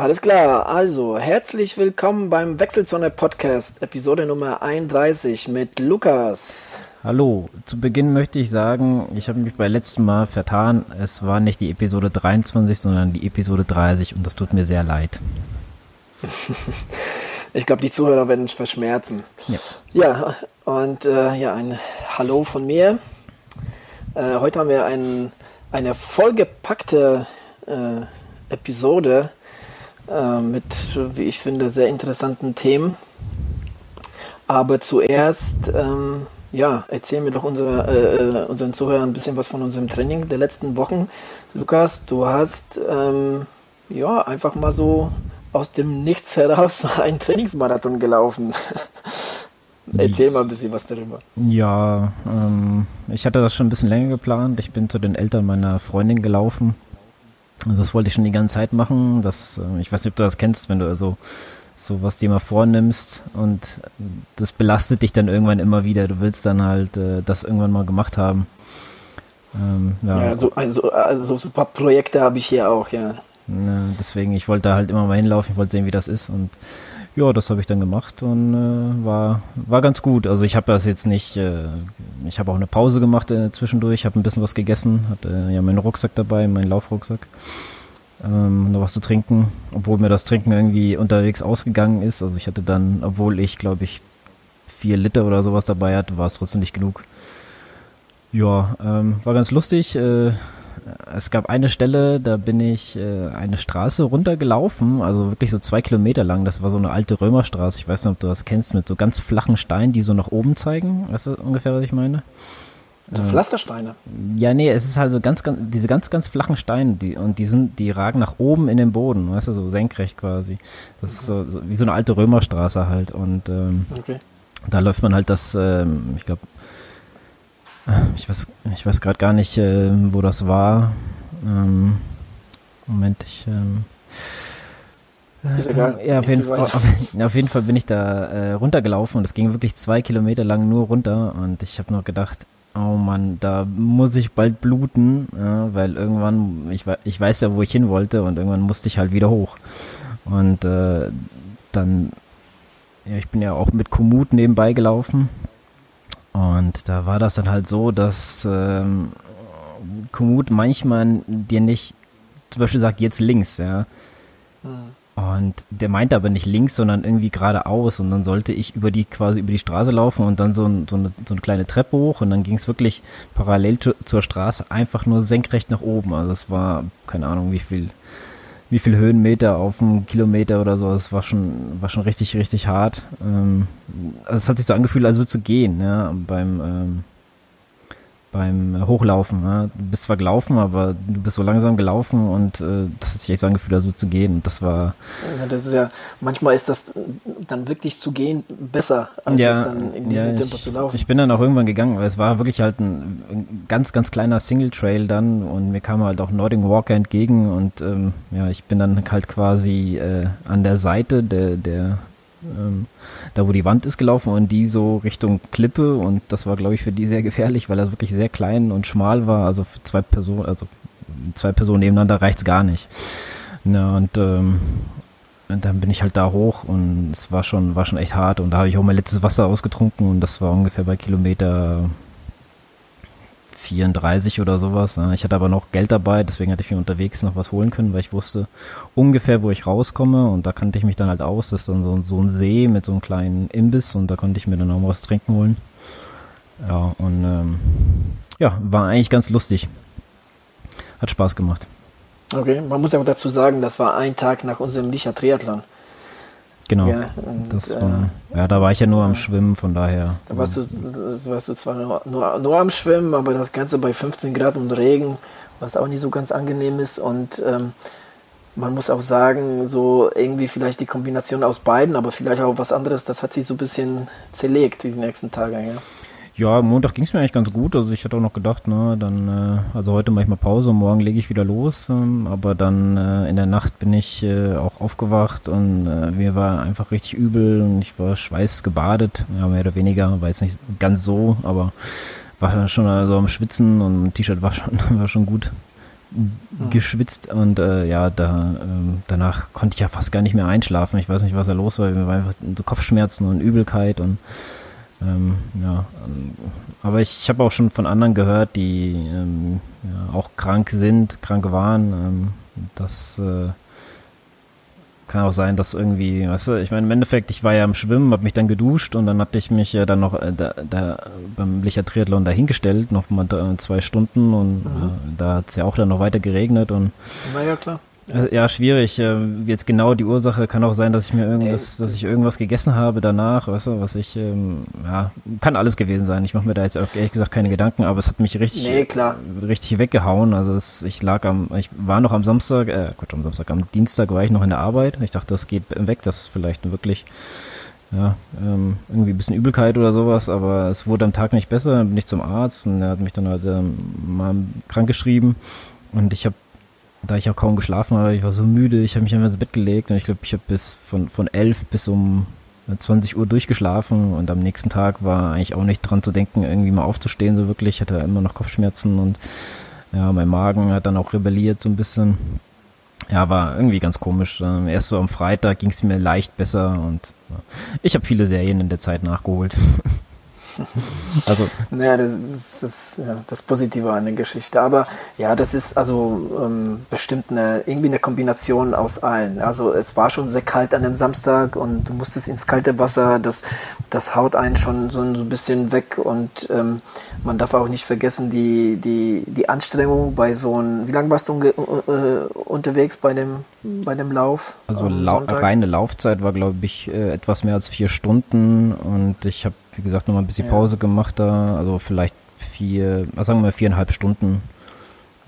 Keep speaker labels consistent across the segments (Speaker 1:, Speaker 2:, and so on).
Speaker 1: Alles klar, also herzlich willkommen beim Wechselzone Podcast, Episode Nummer 31 mit Lukas.
Speaker 2: Hallo, zu Beginn möchte ich sagen, ich habe mich beim letzten Mal vertan. Es war nicht die Episode 23, sondern die Episode 30 und das tut mir sehr leid.
Speaker 1: ich glaube, die Zuhörer werden es verschmerzen. Ja, ja und äh, ja, ein Hallo von mir. Äh, heute haben wir ein, eine vollgepackte äh, Episode äh, mit, wie ich finde, sehr interessanten Themen. Aber zuerst, ähm, ja, erzählen wir doch unsere, äh, äh, unseren Zuhörern ein bisschen was von unserem Training der letzten Wochen. Lukas, du hast ähm, ja einfach mal so aus dem Nichts heraus einen Trainingsmarathon gelaufen. Erzähl mal ein bisschen was darüber.
Speaker 2: Ja, ähm, ich hatte das schon ein bisschen länger geplant. Ich bin zu den Eltern meiner Freundin gelaufen. Das wollte ich schon die ganze Zeit machen. Das, äh, ich weiß nicht, ob du das kennst, wenn du also so was dir mal vornimmst und das belastet dich dann irgendwann immer wieder. Du willst dann halt äh, das irgendwann mal gemacht haben.
Speaker 1: Ähm, ja, ja so, also, also so ein paar Projekte habe ich hier auch, ja.
Speaker 2: ja. Deswegen, ich wollte da halt immer mal hinlaufen, ich wollte sehen, wie das ist und ja, das habe ich dann gemacht und äh, war, war ganz gut. Also ich habe das jetzt nicht, äh, ich habe auch eine Pause gemacht äh, zwischendurch, habe ein bisschen was gegessen, hatte ja meinen Rucksack dabei, meinen Laufrucksack, ähm, noch was zu trinken, obwohl mir das Trinken irgendwie unterwegs ausgegangen ist. Also ich hatte dann, obwohl ich glaube ich vier Liter oder sowas dabei hatte, war es trotzdem nicht genug. Ja, ähm, war ganz lustig. Äh, es gab eine Stelle, da bin ich äh, eine Straße runtergelaufen, also wirklich so zwei Kilometer lang. Das war so eine alte Römerstraße. Ich weiß nicht, ob du das kennst, mit so ganz flachen Steinen, die so nach oben zeigen. Weißt du ungefähr, was ich meine?
Speaker 1: So Pflastersteine.
Speaker 2: Ja, nee, es ist halt so ganz, ganz, diese ganz, ganz flachen Steine, die, und die sind, die ragen nach oben in den Boden, weißt du, so senkrecht quasi. Das ist so, so wie so eine alte Römerstraße halt, und, ähm, okay. da läuft man halt das, ähm, ich glaube, ich weiß, ich weiß gerade gar nicht, äh, wo das war. Ähm, Moment, ich. Ähm, äh, ja, auf jeden, Fall, auf, auf, jeden Fall bin ich da äh, runtergelaufen und es ging wirklich zwei Kilometer lang nur runter und ich habe noch gedacht, oh Mann, da muss ich bald bluten, ja, weil irgendwann, ich, ich weiß ja, wo ich hin wollte und irgendwann musste ich halt wieder hoch. Und äh, dann, ja, ich bin ja auch mit Komoot nebenbei gelaufen und da war das dann halt so, dass ähm, Komoot manchmal dir nicht zum Beispiel sagt, jetzt links, ja. Mhm. Und der meint aber nicht links, sondern irgendwie geradeaus. Und dann sollte ich über die quasi über die Straße laufen und dann so, so, eine, so eine kleine Treppe hoch und dann ging es wirklich parallel zu, zur Straße einfach nur senkrecht nach oben. Also es war, keine Ahnung, wie viel wie viel Höhenmeter auf einen Kilometer oder so. Das war schon, war schon richtig, richtig hart. Ähm, also es hat sich so angefühlt, als würde es gehen, ja, beim, ähm, beim Hochlaufen. Ja. Du bist zwar gelaufen, aber du bist so langsam gelaufen und äh, das hat sich echt so angefühlt, als würde zu gehen. Das war.
Speaker 1: Ja, das ist ja, manchmal ist das dann wirklich zu gehen besser, als
Speaker 2: ja, dann in diesem ja, Tempo zu laufen. Ich bin dann auch irgendwann gegangen, weil es war wirklich halt ein, ein ganz, ganz kleiner Single Trail dann und mir kam halt auch Nordic Walker entgegen und ähm, ja, ich bin dann halt quasi äh, an der Seite der, der ähm, da wo die Wand ist gelaufen und die so Richtung Klippe und das war glaube ich für die sehr gefährlich, weil das wirklich sehr klein und schmal war, also für zwei Personen, also zwei Personen nebeneinander reicht's gar nicht. Ja, und, ähm, und dann bin ich halt da hoch und es war schon, war schon echt hart und da habe ich auch mein letztes Wasser ausgetrunken und das war ungefähr bei Kilometer 34 oder sowas. Ne? Ich hatte aber noch Geld dabei, deswegen hatte ich mir unterwegs noch was holen können, weil ich wusste ungefähr, wo ich rauskomme und da kannte ich mich dann halt aus. Das ist dann so, so ein See mit so einem kleinen Imbiss und da konnte ich mir dann auch was trinken holen. Ja, und ähm, ja, war eigentlich ganz lustig. Hat Spaß gemacht.
Speaker 1: Okay, man muss ja dazu sagen, das war ein Tag nach unserem Licher Triathlon.
Speaker 2: Genau. Ja, und, das war, äh, ja, da war ich ja nur am Schwimmen, von daher.
Speaker 1: Da warst du, warst du zwar nur, nur, nur, am Schwimmen, aber das Ganze bei 15 Grad und Regen, was auch nicht so ganz angenehm ist. Und ähm, man muss auch sagen, so irgendwie vielleicht die Kombination aus beiden, aber vielleicht auch was anderes, das hat sich so ein bisschen zerlegt die nächsten Tage. Ja.
Speaker 2: Ja, Montag ging es mir eigentlich ganz gut. Also ich hatte auch noch gedacht, ne, dann, äh, also heute mache ich mal Pause, morgen lege ich wieder los. Ähm, aber dann äh, in der Nacht bin ich äh, auch aufgewacht und äh, mir war einfach richtig übel und ich war schweißgebadet, ja, mehr oder weniger, war jetzt nicht ganz so, aber war schon also am Schwitzen und T-Shirt war schon, war schon gut, geschwitzt und äh, ja, da ähm, danach konnte ich ja fast gar nicht mehr einschlafen. Ich weiß nicht, was da los war. Mir war einfach so Kopfschmerzen und Übelkeit und ähm, ja, ähm, aber ich, ich habe auch schon von anderen gehört, die ähm, ja, auch krank sind, krank waren. Ähm, das äh, kann auch sein, dass irgendwie, weißt du, ich meine, im Endeffekt, ich war ja im Schwimmen, habe mich dann geduscht und dann hatte ich mich ja dann noch äh, da, da beim Licher Triathlon dahingestellt, noch mal zwei Stunden und mhm. äh, da hat es ja auch dann noch weiter geregnet und.
Speaker 1: Na ja, klar.
Speaker 2: Also, ja, schwierig. Äh, jetzt genau die Ursache kann auch sein, dass ich mir irgendwas, dass ich irgendwas gegessen habe danach, weißt du, was ich, ähm, ja, kann alles gewesen sein. Ich mache mir da jetzt auch ehrlich gesagt keine Gedanken, aber es hat mich richtig,
Speaker 1: nee,
Speaker 2: richtig weggehauen. Also es, ich lag am, ich war noch am Samstag, äh, Gott, am Samstag, am Dienstag war ich noch in der Arbeit. Ich dachte, das geht weg, das ist vielleicht wirklich, ja, ähm, irgendwie ein bisschen Übelkeit oder sowas, aber es wurde am Tag nicht besser, dann bin ich zum Arzt und er hat mich dann halt ähm, mal krank geschrieben und ich habe da ich auch kaum geschlafen habe, ich war so müde, ich habe mich einfach ins Bett gelegt und ich glaube, ich habe bis von, von 11 bis um 20 Uhr durchgeschlafen und am nächsten Tag war eigentlich auch nicht dran zu denken, irgendwie mal aufzustehen, so wirklich. Ich hatte immer noch Kopfschmerzen und ja, mein Magen hat dann auch rebelliert so ein bisschen. Ja, war irgendwie ganz komisch. Ähm, erst so am Freitag ging es mir leicht besser und ja. ich habe viele Serien in der Zeit nachgeholt.
Speaker 1: Also. Naja, das ist das, ja, das Positive an der Geschichte. Aber ja, das ist also ähm, bestimmt eine, irgendwie eine Kombination aus allen. Also es war schon sehr kalt an dem Samstag und du musstest ins kalte Wasser, das, das haut einen schon so ein bisschen weg und ähm, man darf auch nicht vergessen, die, die, die Anstrengung bei so einem, wie lange warst du äh, unterwegs bei dem, bei dem Lauf?
Speaker 2: Also lau reine Laufzeit war, glaube ich, äh, etwas mehr als vier Stunden und ich habe wie gesagt, nochmal ein bisschen ja. Pause gemacht da, also vielleicht vier, sagen wir mal viereinhalb Stunden.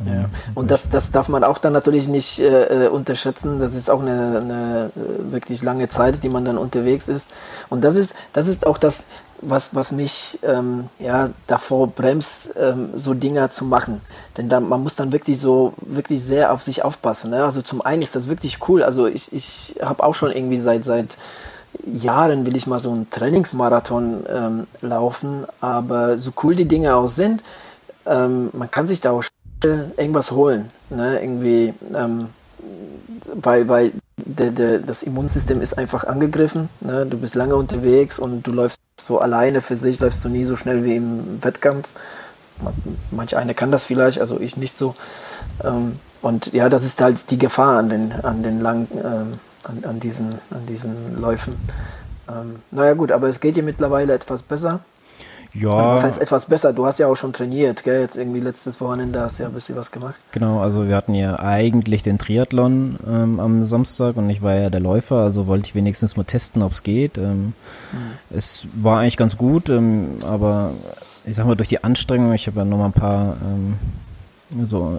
Speaker 1: Ja. Und das, das darf man auch dann natürlich nicht äh, äh, unterschätzen. Das ist auch eine, eine äh, wirklich lange Zeit, die man dann unterwegs ist. Und das ist, das ist auch das, was, was mich ähm, ja, davor bremst, ähm, so Dinger zu machen. Denn da, man muss dann wirklich so, wirklich sehr auf sich aufpassen. Ne? Also zum einen ist das wirklich cool. Also ich, ich habe auch schon irgendwie seit, seit Jahren will ich mal so einen Trainingsmarathon ähm, laufen, aber so cool die Dinge auch sind, ähm, man kann sich da auch irgendwas holen, ne? irgendwie, ähm, weil, weil der, der, das Immunsystem ist einfach angegriffen, ne? du bist lange unterwegs und du läufst so alleine für sich, läufst du nie so schnell wie im Wettkampf. Manch eine kann das vielleicht, also ich nicht so. Ähm, und ja, das ist halt die Gefahr an den, an den langen ähm, an, an, diesen, an diesen Läufen. Ähm, naja gut, aber es geht dir mittlerweile etwas besser. Ja. Was heißt etwas besser? Du hast ja auch schon trainiert, gell? Jetzt irgendwie letztes Wochenende hast du ja ein bisschen was gemacht.
Speaker 2: Genau, also wir hatten ja eigentlich den Triathlon ähm, am Samstag und ich war ja der Läufer, also wollte ich wenigstens mal testen, ob es geht. Ähm, mhm. Es war eigentlich ganz gut, ähm, aber ich sag mal, durch die Anstrengung, ich habe ja noch mal ein paar ähm, so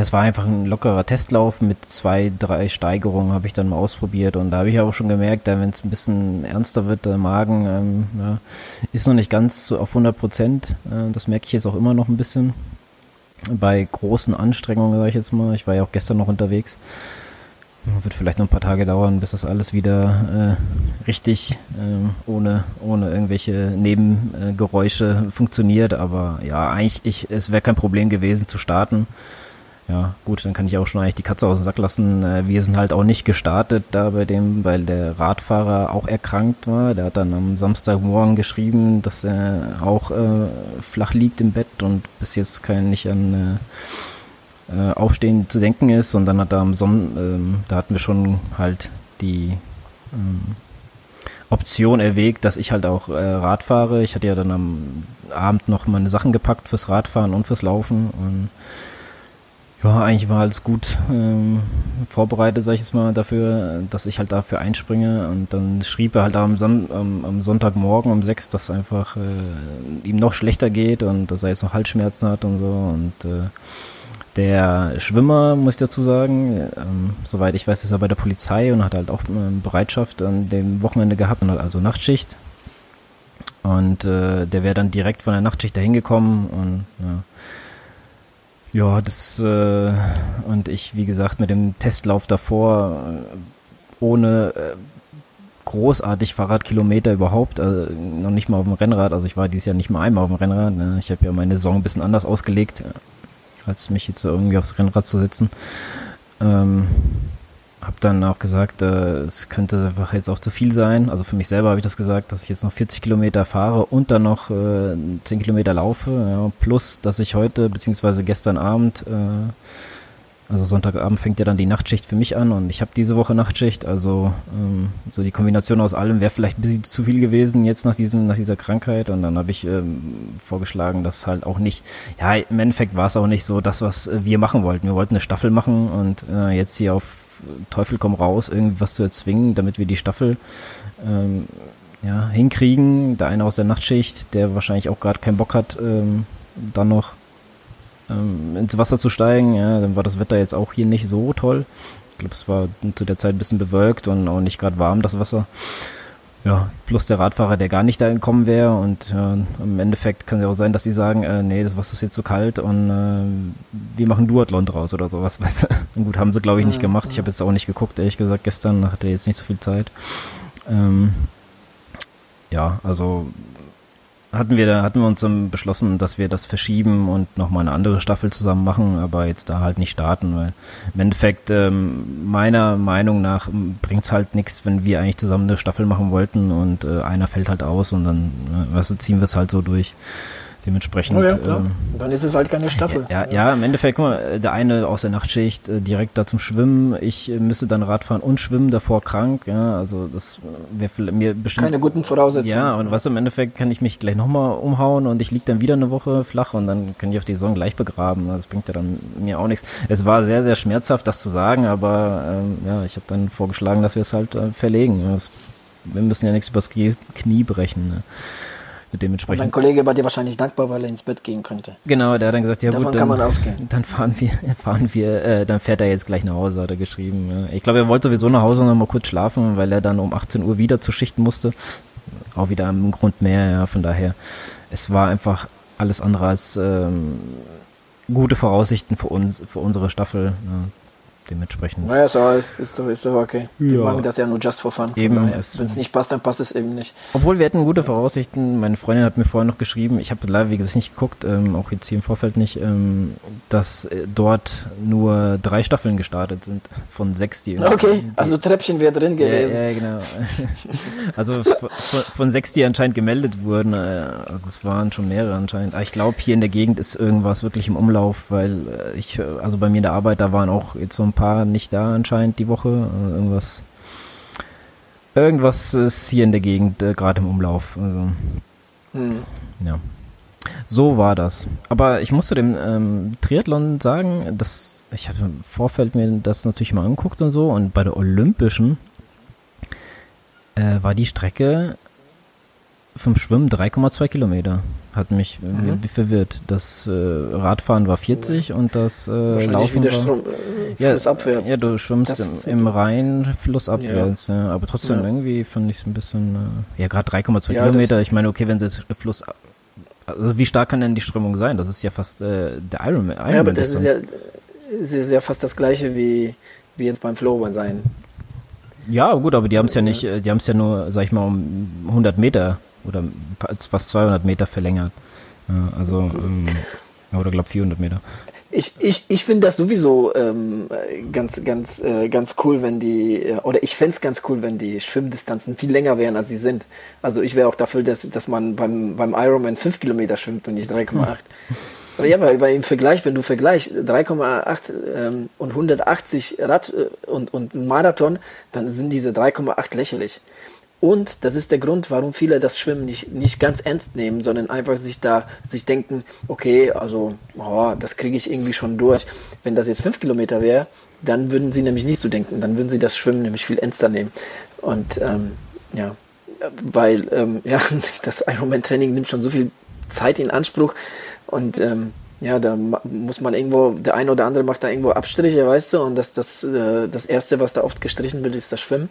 Speaker 2: es war einfach ein lockerer Testlauf mit zwei, drei Steigerungen habe ich dann mal ausprobiert und da habe ich auch schon gemerkt, wenn es ein bisschen ernster wird, der Magen ähm, ja, ist noch nicht ganz auf 100 Prozent. Äh, das merke ich jetzt auch immer noch ein bisschen bei großen Anstrengungen, sage ich jetzt mal. Ich war ja auch gestern noch unterwegs. Wird vielleicht noch ein paar Tage dauern, bis das alles wieder äh, richtig äh, ohne, ohne irgendwelche Nebengeräusche funktioniert. Aber ja, eigentlich, ich, es wäre kein Problem gewesen zu starten. Ja, gut, dann kann ich auch schon eigentlich die Katze aus dem Sack lassen. Äh, wir sind halt auch nicht gestartet da bei dem, weil der Radfahrer auch erkrankt war. Der hat dann am Samstagmorgen geschrieben, dass er auch äh, flach liegt im Bett und bis jetzt kein nicht an äh, äh Aufstehen zu denken ist. Und dann hat er am Sonn, ähm, da hatten wir schon halt die ähm, Option erwägt, dass ich halt auch äh, Rad fahre. Ich hatte ja dann am Abend noch meine Sachen gepackt fürs Radfahren und fürs Laufen und ja, eigentlich war alles gut ähm, vorbereitet, sag ich jetzt mal, dafür, dass ich halt dafür einspringe. Und dann schrieb er halt am, Son am, am Sonntagmorgen um sechs, dass einfach äh, ihm noch schlechter geht und dass er jetzt noch Halsschmerzen hat und so. Und äh, der Schwimmer, muss ich dazu sagen, ähm, soweit ich weiß, ist er bei der Polizei und hat halt auch ähm, Bereitschaft an dem Wochenende gehabt und hat also Nachtschicht. Und äh, der wäre dann direkt von der Nachtschicht dahin gekommen und ja ja, das äh, und ich, wie gesagt, mit dem Testlauf davor äh, ohne äh, großartig Fahrradkilometer überhaupt, also noch nicht mal auf dem Rennrad. Also ich war dieses Jahr nicht mal einmal auf dem Rennrad. Ne? Ich habe ja meine Saison ein bisschen anders ausgelegt. als mich jetzt irgendwie aufs Rennrad zu setzen. Ähm, habe dann auch gesagt, äh, es könnte einfach jetzt auch zu viel sein. Also für mich selber habe ich das gesagt, dass ich jetzt noch 40 Kilometer fahre und dann noch äh, 10 Kilometer laufe. Ja, plus, dass ich heute beziehungsweise gestern Abend, äh, also Sonntagabend fängt ja dann die Nachtschicht für mich an und ich habe diese Woche Nachtschicht. Also ähm, so die Kombination aus allem wäre vielleicht ein bisschen zu viel gewesen jetzt nach diesem nach dieser Krankheit. Und dann habe ich ähm, vorgeschlagen, dass halt auch nicht. Ja, im Endeffekt war es auch nicht so das, was wir machen wollten. Wir wollten eine Staffel machen und äh, jetzt hier auf Teufel komm raus, irgendwas zu erzwingen, damit wir die Staffel ähm, ja, hinkriegen. Der eine aus der Nachtschicht, der wahrscheinlich auch gerade keinen Bock hat, ähm, dann noch ähm, ins Wasser zu steigen. Ja, dann war das Wetter jetzt auch hier nicht so toll. Ich glaube, es war zu der Zeit ein bisschen bewölkt und auch nicht gerade warm, das Wasser. Ja, plus der Radfahrer, der gar nicht da gekommen wäre und ja, im Endeffekt kann es ja auch sein, dass die sagen, äh, nee, das Wasser ist jetzt zu kalt und äh, wir machen Duathlon draus oder sowas, weißt du. Und gut, haben sie glaube ich nicht gemacht. Ich habe jetzt auch nicht geguckt, ehrlich gesagt, gestern hatte jetzt nicht so viel Zeit. Ähm, ja, also hatten wir da hatten wir uns dann beschlossen, dass wir das verschieben und nochmal eine andere Staffel zusammen machen, aber jetzt da halt nicht starten, weil im Endeffekt ähm, meiner Meinung nach bringt's halt nichts, wenn wir eigentlich zusammen eine Staffel machen wollten und äh, einer fällt halt aus und dann äh, weißt du, ziehen wir es halt so durch. Dementsprechend. Oh ja,
Speaker 1: ähm, dann ist es halt keine Staffel.
Speaker 2: Ja, ja, ja, im Endeffekt, guck mal, der eine aus der Nachtschicht äh, direkt da zum Schwimmen. Ich äh, müsste dann Radfahren und schwimmen, davor krank. Ja, also das wäre mir bestimmt.
Speaker 1: Keine guten Voraussetzungen.
Speaker 2: Ja, und was im Endeffekt kann ich mich gleich nochmal umhauen und ich lieg dann wieder eine Woche flach und dann kann ich auf die Saison gleich begraben. Das bringt ja dann mir auch nichts. Es war sehr, sehr schmerzhaft, das zu sagen, aber ähm, ja, ich habe dann vorgeschlagen, dass wir es halt äh, verlegen. Das, wir müssen ja nichts übers Knie brechen. Ne? Dementsprechend. Und
Speaker 1: dein Kollege war dir wahrscheinlich dankbar, weil er ins Bett gehen könnte.
Speaker 2: Genau, der hat dann gesagt, ja
Speaker 1: Davon
Speaker 2: gut,
Speaker 1: dann, kann man ausgehen.
Speaker 2: dann fahren wir, fahren wir, äh, dann fährt er jetzt gleich nach Hause, hat er geschrieben. Ja. Ich glaube, er wollte sowieso nach Hause noch mal kurz schlafen, weil er dann um 18 Uhr wieder zu schichten musste. Auch wieder im Grund mehr, ja, von daher. Es war einfach alles andere als ähm, gute Voraussichten für uns, für unsere Staffel. Ja dementsprechend.
Speaker 1: Naja, ist, ist, doch, ist doch okay. Ja. Wir machen das ja nur just for fun.
Speaker 2: Eben,
Speaker 1: Wenn es nicht passt, dann passt es eben nicht.
Speaker 2: Obwohl wir hatten gute Voraussichten. Meine Freundin hat mir vorher noch geschrieben, ich habe leider, wie gesagt, nicht geguckt, ähm, auch jetzt hier im Vorfeld nicht, ähm, dass äh, dort nur drei Staffeln gestartet sind von sechs, die
Speaker 1: Okay, die, also Treppchen wäre drin gewesen.
Speaker 2: Ja, ja genau. also von, von, sechs, die anscheinend gemeldet wurden, äh, das waren schon mehrere anscheinend. Aber ich glaube, hier in der Gegend ist irgendwas wirklich im Umlauf, weil äh, ich, äh, also bei mir in der Arbeit, da waren auch jetzt so ein paar paar nicht da anscheinend die Woche. Äh, irgendwas. Irgendwas ist hier in der Gegend äh, gerade im Umlauf. Also, hm. Ja. So war das. Aber ich muss zu dem ähm, Triathlon sagen, dass ich habe im Vorfeld mir das natürlich mal angeguckt und so und bei der Olympischen äh, war die Strecke vom Schwimmen 3,2 Kilometer. Hat mich mhm. verwirrt. Das äh, Radfahren war 40 und das äh, Laufen
Speaker 1: wieder
Speaker 2: war,
Speaker 1: Strom, äh, ja, flussabwärts.
Speaker 2: Ja, du schwimmst im, im Rhein flussabwärts. Ja. ja. aber trotzdem ja. irgendwie fand ich es ein bisschen, äh, ja gerade 3,2 ja, Kilometer. Ich meine, okay, wenn sie jetzt Fluss, also wie stark kann denn die Strömung sein? Das ist ja fast äh, der Ironman. Ironman
Speaker 1: ja, aber das ist ja, ist ja fast das gleiche wie, wie jetzt beim Flowrun sein.
Speaker 2: Ja, gut, aber die haben es ja nicht, äh, die haben es ja nur, sag ich mal, um 100 Meter oder fast 200 Meter verlängert. Also, ähm, oder glaube 400 Meter.
Speaker 1: Ich, ich, ich finde das sowieso ähm, ganz, ganz, äh, ganz cool, wenn die, äh, oder ich fände es ganz cool, wenn die Schwimmdistanzen viel länger wären, als sie sind. Also ich wäre auch dafür, dass, dass man beim, beim Ironman 5 Kilometer schwimmt und nicht 3,8. Hm. ja, weil, weil im Vergleich, wenn du vergleichst 3,8 ähm, und 180 Rad äh, und, und Marathon, dann sind diese 3,8 lächerlich. Und das ist der Grund, warum viele das Schwimmen nicht, nicht ganz ernst nehmen, sondern einfach sich da, sich denken, okay, also, oh, das kriege ich irgendwie schon durch. Wenn das jetzt fünf Kilometer wäre, dann würden sie nämlich nicht so denken, dann würden sie das Schwimmen nämlich viel ernster nehmen. Und, ähm, ja, weil, ähm, ja, das Ironman-Training nimmt schon so viel Zeit in Anspruch und, ähm, ja, da muss man irgendwo, der eine oder andere macht da irgendwo Abstriche, weißt du, und das, das, äh, das erste, was da oft gestrichen wird, ist das Schwimmen.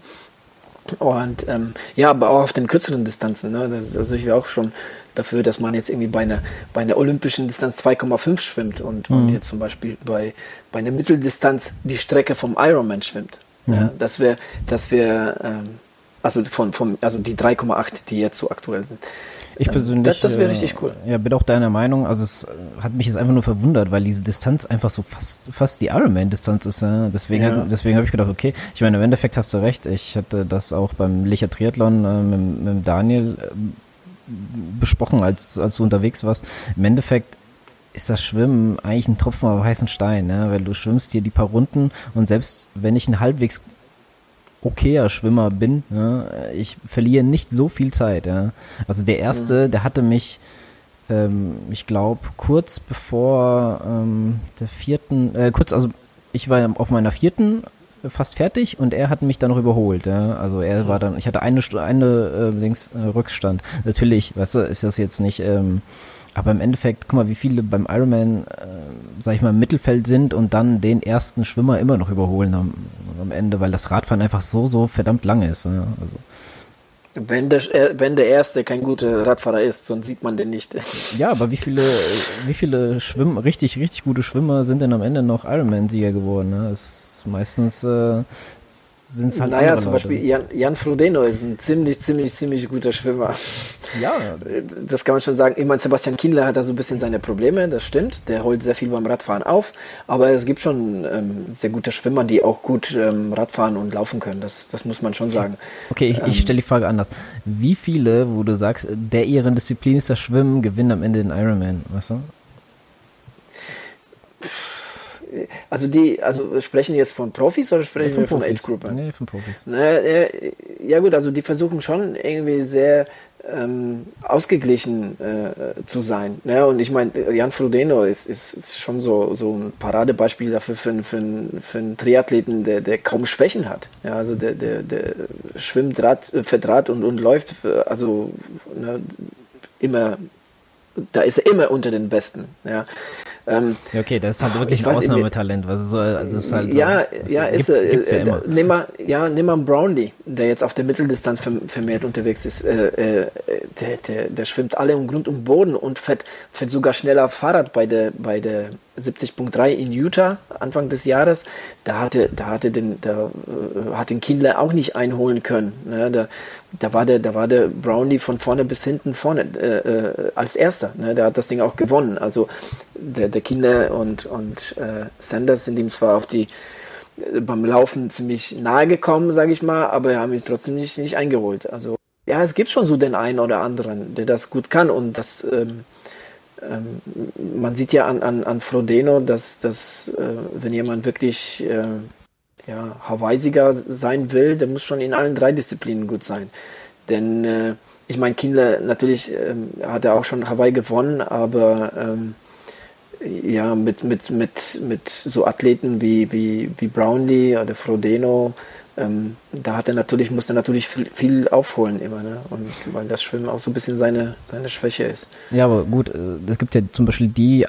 Speaker 1: Und ähm, ja, aber auch auf den kürzeren Distanzen. Ne? Das, also ich wäre auch schon dafür, dass man jetzt irgendwie bei einer, bei einer olympischen Distanz 2,5 schwimmt und, mhm. und jetzt zum Beispiel bei, bei einer Mitteldistanz die Strecke vom Ironman schwimmt. Mhm. Ja, das wäre, das wäre, ähm, also von, von, also die 3,8, die jetzt so aktuell sind.
Speaker 2: Ich persönlich.
Speaker 1: Das, das wäre richtig cool.
Speaker 2: Ja, bin auch deiner Meinung. Also es hat mich jetzt einfach nur verwundert, weil diese Distanz einfach so fast, fast die Ironman-Distanz ist. Ja? Deswegen, ja. deswegen habe ich gedacht, okay, ich meine, im Endeffekt hast du recht. Ich hatte das auch beim Licher Triathlon äh, mit, mit Daniel äh, besprochen, als, als du unterwegs warst. Im Endeffekt ist das Schwimmen eigentlich ein Tropfen auf heißen Stein, ne? weil du schwimmst hier die paar Runden und selbst wenn ich ein halbwegs okayer Schwimmer bin. Ja. Ich verliere nicht so viel Zeit. Ja. Also der erste, mhm. der hatte mich, ähm, ich glaube, kurz bevor ähm, der vierten, äh, kurz, also ich war auf meiner vierten fast fertig und er hat mich dann noch überholt. Ja. Also er war dann, ich hatte eine Stunde, eine äh, links äh, Rückstand. Natürlich, weißt du, ist das jetzt nicht. Ähm, aber im Endeffekt, guck mal, wie viele beim Ironman, äh, sag ich mal, im Mittelfeld sind und dann den ersten Schwimmer immer noch überholen am, am Ende, weil das Radfahren einfach so, so verdammt lang ist. Ne? Also.
Speaker 1: Wenn der, äh, wenn der Erste kein guter Radfahrer ist, sonst sieht man den nicht.
Speaker 2: Ja, aber wie viele, wie viele Schwimmen, richtig, richtig gute Schwimmer sind denn am Ende noch Ironman-Sieger geworden? Ne? Das ist meistens äh, sind es halt
Speaker 1: Naja, zum Leute. Beispiel Jan, Jan Frodeno ist ein ziemlich, ziemlich, ziemlich guter Schwimmer. Ja. Das kann man schon sagen. Ich meine, Sebastian Kindler hat da so ein bisschen seine Probleme, das stimmt. Der holt sehr viel beim Radfahren auf. Aber es gibt schon ähm, sehr gute Schwimmer, die auch gut ähm, Radfahren und laufen können. Das, das muss man schon sagen.
Speaker 2: Okay, ich, ähm, ich stelle die Frage anders. Wie viele, wo du sagst, der ihren Disziplin ist das Schwimmen, gewinnen am Ende den Ironman, weißt du?
Speaker 1: Also die, also sprechen jetzt von Profis oder sprechen wir von, Age Group?
Speaker 2: Nee, von Profis.
Speaker 1: Na, ja gut, also die versuchen schon irgendwie sehr ähm, ausgeglichen äh, zu sein. Ne? Und ich meine, Jan Frodeno ist, ist, ist, schon so, so ein Paradebeispiel dafür für, für, für einen Triathleten, der, der kaum Schwächen hat. Ja, also der, der, der schwimmt, Rad, äh, Rad und, und läuft, für, also ne, immer, da ist er immer unter den Besten. Ja.
Speaker 2: Ähm, ja, okay, das ist halt wirklich ein Ausnahmetalent. Was so, das ist halt
Speaker 1: ja, so, ja, ist, gibt's, gibt's ja äh, immer. Nimm mal, ja, nimm mal einen Brownlee, der jetzt auf der Mitteldistanz vermehrt unterwegs ist. Äh, äh, der, der, der schwimmt alle um Grund und Boden und fährt, fährt sogar schneller Fahrrad bei der, bei der 70.3 in Utah Anfang des Jahres. Da hatte, da hatte den, da äh, hat den Kindler auch nicht einholen können. Ne? Da, da war der, da war der Brownlee von vorne bis hinten vorne äh, äh, als erster. Ne? Der hat das Ding auch gewonnen. Also der, der Kinder und, und äh, Sanders sind ihm zwar auf die beim Laufen ziemlich nahe gekommen, sage ich mal, aber haben ihn trotzdem nicht, nicht eingeholt. Also ja, es gibt schon so den einen oder anderen, der das gut kann und das ähm, ähm, man sieht ja an, an, an Frodeno, dass, dass äh, wenn jemand wirklich äh, ja, Hawaii-Sieger sein will, der muss schon in allen drei Disziplinen gut sein. Denn äh, ich meine, Kindler, natürlich ähm, hat er auch schon Hawaii gewonnen, aber ähm, ja, mit, mit, mit, mit so Athleten wie, wie, wie Brownlee oder Frodeno, ähm, da hat er natürlich, muss er natürlich viel, viel aufholen immer, ne? Und weil das Schwimmen auch so ein bisschen seine, seine Schwäche ist.
Speaker 2: Ja, aber gut, äh, es gibt ja zum Beispiel die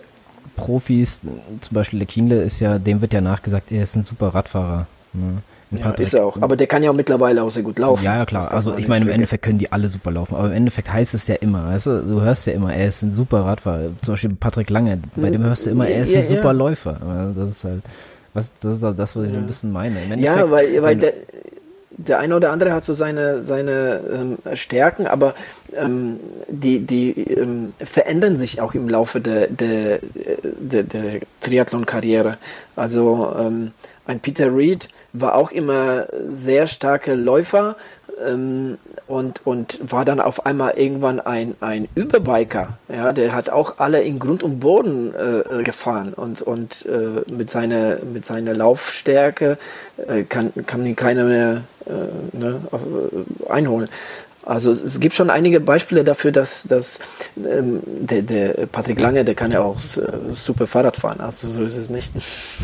Speaker 2: Profis, zum Beispiel der Kienle ist ja, dem wird ja nachgesagt, er ist ein super Radfahrer.
Speaker 1: Ne? Ja, ist er auch. Aber der kann ja auch mittlerweile auch sehr gut laufen.
Speaker 2: Ja, ja klar. Also ich meine, im Endeffekt können die alle super laufen. Aber im Endeffekt heißt es ja immer, weißt du, du hörst ja immer, er ist ein super Radfahrer. Zum Beispiel Patrick Lange, bei dem hörst du immer, er ist ja, ein super ja. Läufer. Das ist halt, was, das ist das, was ich so ein bisschen meine.
Speaker 1: ja, weil, weil der, der eine oder andere hat so seine, seine ähm, Stärken, aber ähm, die, die ähm, verändern sich auch im Laufe der, der, der, der Triathlon-Karriere. Also ein Peter Reed war auch immer sehr starker Läufer ähm, und, und war dann auf einmal irgendwann ein, ein Überbiker. Ja, der hat auch alle in Grund und Boden äh, gefahren und, und äh, mit, seiner, mit seiner Laufstärke äh, kann, kann ihn keiner mehr äh, ne, einholen. Also es, es, gibt schon einige Beispiele dafür, dass, dass ähm, der, der Patrick Lange, der kann ja auch äh, super Fahrrad fahren. Also so ist es nicht.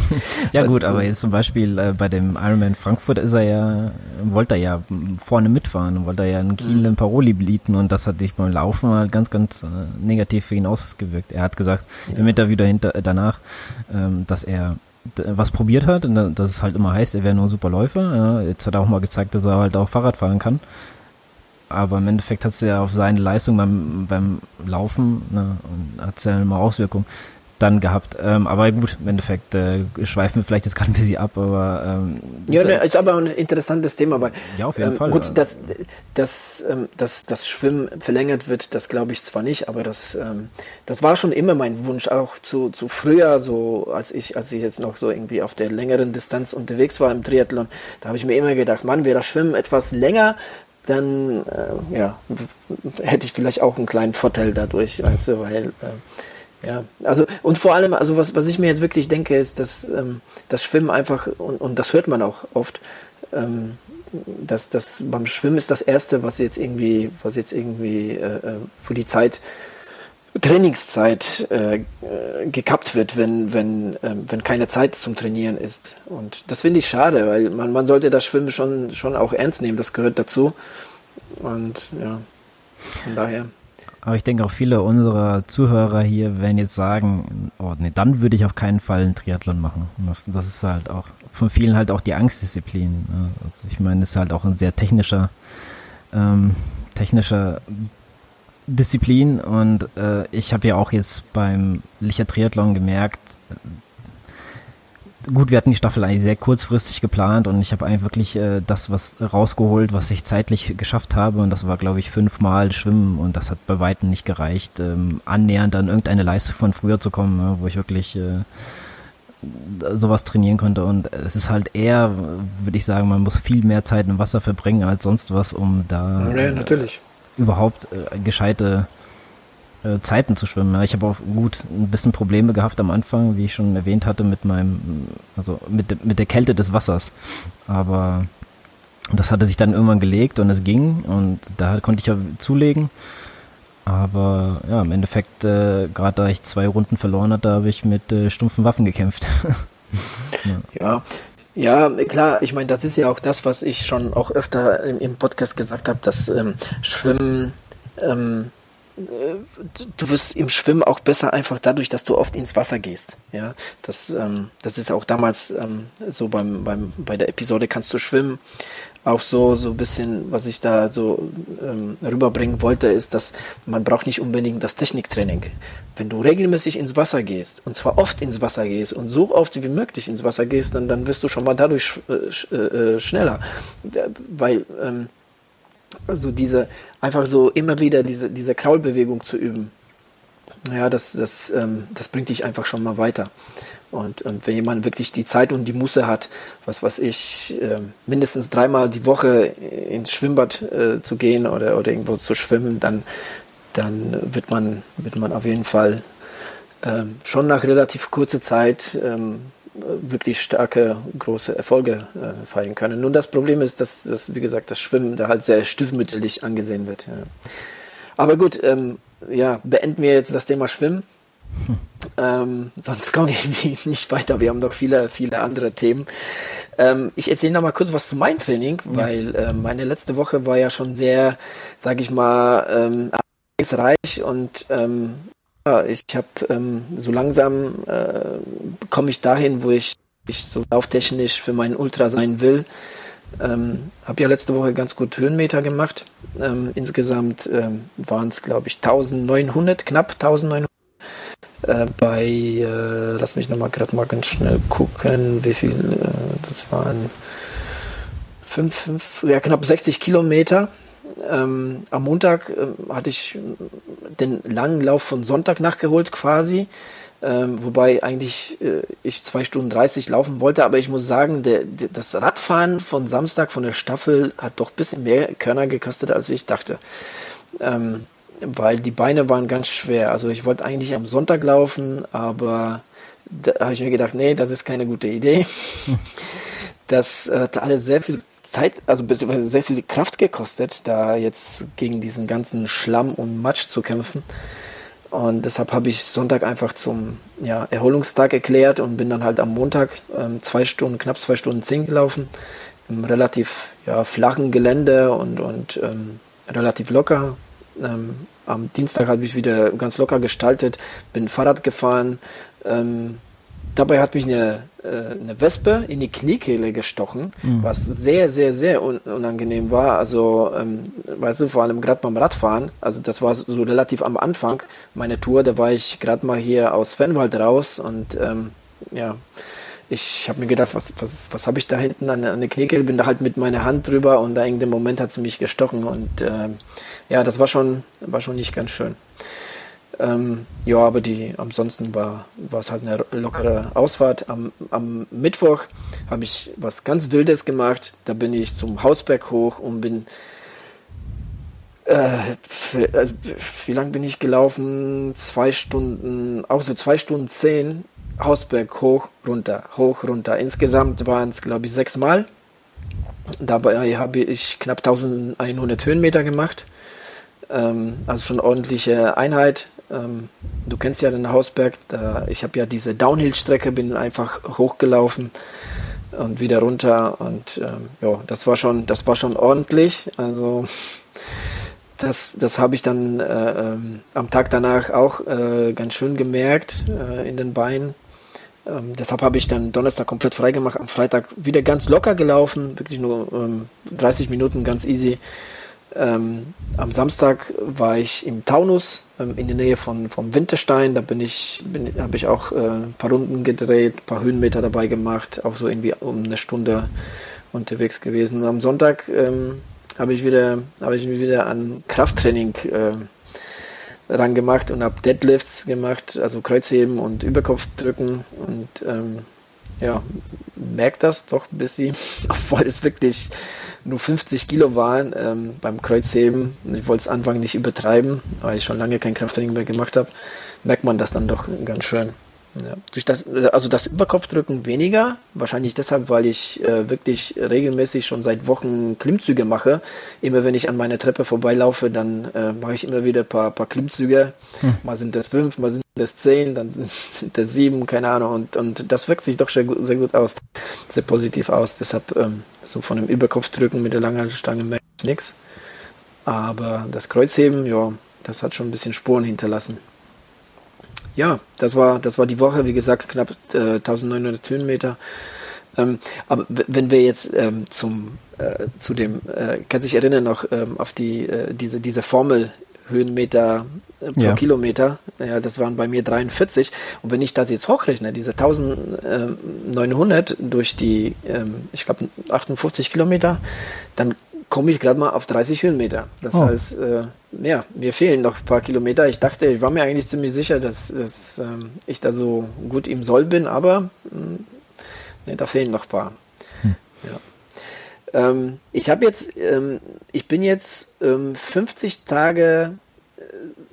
Speaker 2: ja Was, gut, aber jetzt zum Beispiel äh, bei dem Ironman Frankfurt ist er ja, wollte er ja vorne mitfahren wollte er ja einen Kiel mhm. in Paroli bieten und das hat sich beim Laufen halt ganz, ganz äh, negativ für ihn ausgewirkt. Er hat gesagt ja. im Interview dahinter, danach, ähm, dass er was probiert hat, und dass es halt immer heißt, er wäre nur ein super Läufer. Ja, jetzt hat er auch mal gezeigt, dass er halt auch Fahrrad fahren kann aber im Endeffekt hat es ja auf seine Leistung beim, beim Laufen, ne, hat es ja immer Auswirkungen. dann gehabt. Ähm, aber gut, im Endeffekt äh, schweifen wir vielleicht jetzt gerade ein bisschen ab, aber ähm,
Speaker 1: ja, ne, ist aber ein interessantes Thema. Weil,
Speaker 2: ja, auf jeden
Speaker 1: ähm,
Speaker 2: Fall.
Speaker 1: Gut, dass, dass, ähm, dass das Schwimmen verlängert wird, das glaube ich zwar nicht, aber das, ähm, das war schon immer mein Wunsch, auch zu, zu früher, so als ich, als ich jetzt noch so irgendwie auf der längeren Distanz unterwegs war im Triathlon, da habe ich mir immer gedacht, Mann, wäre das Schwimmen etwas länger, dann äh, ja, hätte ich vielleicht auch einen kleinen Vorteil dadurch, weißt du, weil äh, ja, also und vor allem, also was, was ich mir jetzt wirklich denke, ist, dass ähm, das Schwimmen einfach, und, und das hört man auch oft, ähm, dass das beim Schwimmen ist das Erste, was jetzt irgendwie, was jetzt irgendwie, äh, äh wo die Zeit Trainingszeit äh, gekappt wird, wenn, wenn, äh, wenn keine Zeit zum Trainieren ist. Und das finde ich schade, weil man, man sollte das Schwimmen schon, schon auch ernst nehmen, das gehört dazu. Und ja, von daher.
Speaker 2: Aber ich denke auch viele unserer Zuhörer hier werden jetzt sagen, oh nee, dann würde ich auf keinen Fall einen Triathlon machen. Das, das ist halt auch von vielen halt auch die Angstdisziplin. Also ich meine, es ist halt auch ein sehr technischer, ähm, technischer Disziplin und äh, ich habe ja auch jetzt beim Licher Triathlon gemerkt, äh, gut, wir hatten die Staffel eigentlich sehr kurzfristig geplant und ich habe eigentlich wirklich äh, das was rausgeholt, was ich zeitlich geschafft habe und das war glaube ich fünfmal Schwimmen und das hat bei weitem nicht gereicht, ähm, annähernd an irgendeine Leistung von früher zu kommen, ja, wo ich wirklich äh, sowas trainieren konnte und es ist halt eher, würde ich sagen, man muss viel mehr Zeit im Wasser verbringen als sonst was, um da
Speaker 1: ja, natürlich
Speaker 2: überhaupt äh, gescheite äh, Zeiten zu schwimmen. Ich habe auch gut ein bisschen Probleme gehabt am Anfang, wie ich schon erwähnt hatte, mit meinem, also mit, mit der Kälte des Wassers. Aber das hatte sich dann irgendwann gelegt und es ging und da konnte ich ja zulegen. Aber ja, im Endeffekt, äh, gerade da ich zwei Runden verloren hatte, habe ich mit äh, stumpfen Waffen gekämpft.
Speaker 1: ja. ja. Ja, klar, ich meine, das ist ja auch das, was ich schon auch öfter im, im Podcast gesagt habe, dass ähm, Schwimmen, ähm, äh, du wirst im Schwimmen auch besser einfach dadurch, dass du oft ins Wasser gehst. Ja, das, ähm, das ist auch damals ähm, so beim, beim, bei der Episode kannst du schwimmen auch so, so ein bisschen, was ich da so ähm, rüberbringen wollte, ist, dass man braucht nicht unbedingt das Techniktraining. Wenn du regelmäßig ins Wasser gehst, und zwar oft ins Wasser gehst und so oft wie möglich ins Wasser gehst, dann, dann wirst du schon mal dadurch äh, äh, schneller. Weil, ähm, also diese, einfach so immer wieder diese, diese Kraulbewegung zu üben, ja, das, das, ähm, das bringt dich einfach schon mal weiter. Und, und wenn jemand wirklich die Zeit und die Muße hat, was weiß ich, äh, mindestens dreimal die Woche ins Schwimmbad äh, zu gehen oder, oder irgendwo zu schwimmen, dann, dann wird, man, wird man auf jeden Fall äh, schon nach relativ kurzer Zeit ähm, wirklich starke, große Erfolge äh, feiern können. Nun, das Problem ist, dass, dass, wie gesagt, das Schwimmen da halt sehr stiefmütterlich angesehen wird. Ja. Aber gut, ähm, ja, beenden wir jetzt das Thema Schwimmen. Ähm, sonst kommen wir irgendwie nicht weiter. Wir haben noch viele, viele andere Themen. Ähm, ich erzähle noch mal kurz was zu meinem Training, ja. weil äh, meine letzte Woche war ja schon sehr, sag ich mal, ähm, reich und ähm, ja, ich habe ähm, so langsam äh, komme ich dahin, wo ich, ich so lauftechnisch für meinen Ultra sein will. Ähm, habe ja letzte Woche ganz gut Höhenmeter gemacht. Ähm, insgesamt ähm, waren es, glaube ich, 1900, knapp 1900 äh, bei, äh, lass mich nochmal gerade mal ganz schnell gucken, wie viel, äh, das waren fünf, fünf, ja, knapp 60 Kilometer. Ähm, am Montag äh, hatte ich den langen Lauf von Sonntag nachgeholt quasi. Ähm, wobei eigentlich äh, ich zwei Stunden 30 laufen wollte, aber ich muss sagen, der, der, das Radfahren von Samstag von der Staffel hat doch ein bisschen mehr Körner gekostet, als ich dachte. Ähm, weil die Beine waren ganz schwer. Also ich wollte eigentlich am Sonntag laufen, aber da habe ich mir gedacht, nee, das ist keine gute Idee. Das hat alles sehr viel Zeit, also beziehungsweise sehr viel Kraft gekostet, da jetzt gegen diesen ganzen Schlamm und Matsch zu kämpfen. Und deshalb habe ich Sonntag einfach zum ja, Erholungstag erklärt und bin dann halt am Montag ähm, zwei Stunden, knapp zwei Stunden zehn gelaufen, im relativ ja, flachen Gelände und, und ähm, relativ locker. Ähm, am Dienstag habe ich wieder ganz locker gestaltet, bin Fahrrad gefahren. Ähm, dabei hat mich eine äh, eine Wespe in die Kniekehle gestochen, mhm. was sehr, sehr, sehr un unangenehm war. Also, ähm, weißt du, vor allem gerade beim Radfahren, also das war so relativ am Anfang meiner Tour, da war ich gerade mal hier aus Fennwald raus und ähm, ja, ich habe mir gedacht, was, was, was habe ich da hinten an, an der Kniekehle, bin da halt mit meiner Hand drüber und da in dem Moment hat sie mich gestochen und äh, ja, das war schon, war schon nicht ganz schön. Ähm, ja, aber die ansonsten war, es halt eine lockere Ausfahrt. Am, am Mittwoch habe ich was ganz Wildes gemacht. Da bin ich zum Hausberg hoch und bin äh, also, wie lang bin ich gelaufen? Zwei Stunden, auch so zwei Stunden zehn. Hausberg hoch, runter, hoch, runter. Insgesamt waren es, glaube ich, sechs Mal. Dabei habe ich knapp 1100 Höhenmeter gemacht. Ähm, also schon ordentliche Einheit. Ähm, du kennst ja den Hausberg. Da, ich habe ja diese Downhill-Strecke, bin einfach hochgelaufen und wieder runter. Und ähm, ja, das war schon, das war schon ordentlich. Also das, das habe ich dann äh, ähm, am Tag danach auch äh, ganz schön gemerkt äh, in den Beinen. Ähm, deshalb habe ich dann Donnerstag komplett frei gemacht, am Freitag wieder ganz locker gelaufen, wirklich nur ähm, 30 Minuten ganz easy. Ähm, am Samstag war ich im Taunus ähm, in der Nähe von vom Winterstein. Da bin ich, habe ich auch äh, ein paar Runden gedreht, ein paar Höhenmeter dabei gemacht, auch so irgendwie um eine Stunde unterwegs gewesen. Und am Sonntag ähm, habe ich wieder, habe ich mich wieder an Krafttraining äh, ran gemacht und habe Deadlifts gemacht, also Kreuzheben und Überkopfdrücken und ähm, ja, merkt das doch ein bisschen, obwohl es wirklich nur 50 Kilo waren ähm, beim Kreuzheben. Ich wollte es Anfang nicht übertreiben, weil ich schon lange kein Krafttraining mehr gemacht habe, merkt man das dann doch ganz schön. Ja, durch das, also das Überkopfdrücken weniger, wahrscheinlich deshalb, weil ich äh, wirklich regelmäßig schon seit Wochen Klimmzüge mache. Immer wenn ich an meiner Treppe vorbeilaufe, dann äh, mache ich immer wieder ein paar, paar Klimmzüge. Hm. Mal sind das fünf, mal sind das zehn, dann sind, sind das sieben, keine Ahnung. Und, und das wirkt sich doch sehr gut, sehr gut aus, sehr positiv aus. Deshalb ähm, so von dem Überkopfdrücken mit der Langhantelstange merke ich nichts. Aber das Kreuzheben, ja, das hat schon ein bisschen Spuren hinterlassen ja, das war, das war die Woche, wie gesagt, knapp äh, 1900 Höhenmeter. Ähm, aber wenn wir jetzt ähm, zum, äh, zu dem, äh, kann sich erinnern noch ähm, auf die, äh, diese, diese Formel Höhenmeter äh, pro ja. Kilometer, ja, das waren bei mir 43. Und wenn ich das jetzt hochrechne, diese 1900 durch die, ähm, ich glaube, 58 Kilometer, dann komme ich gerade mal auf 30 Höhenmeter. Das oh. heißt, äh, ja, mir fehlen noch ein paar Kilometer. Ich dachte, ich war mir eigentlich ziemlich sicher, dass, dass ähm, ich da so gut im Soll bin, aber mh, hm, ne, da fehlen noch ein paar. Hm. Ja. Ähm, ich habe jetzt, ähm, ich bin jetzt 50 ähm, Tage, äh,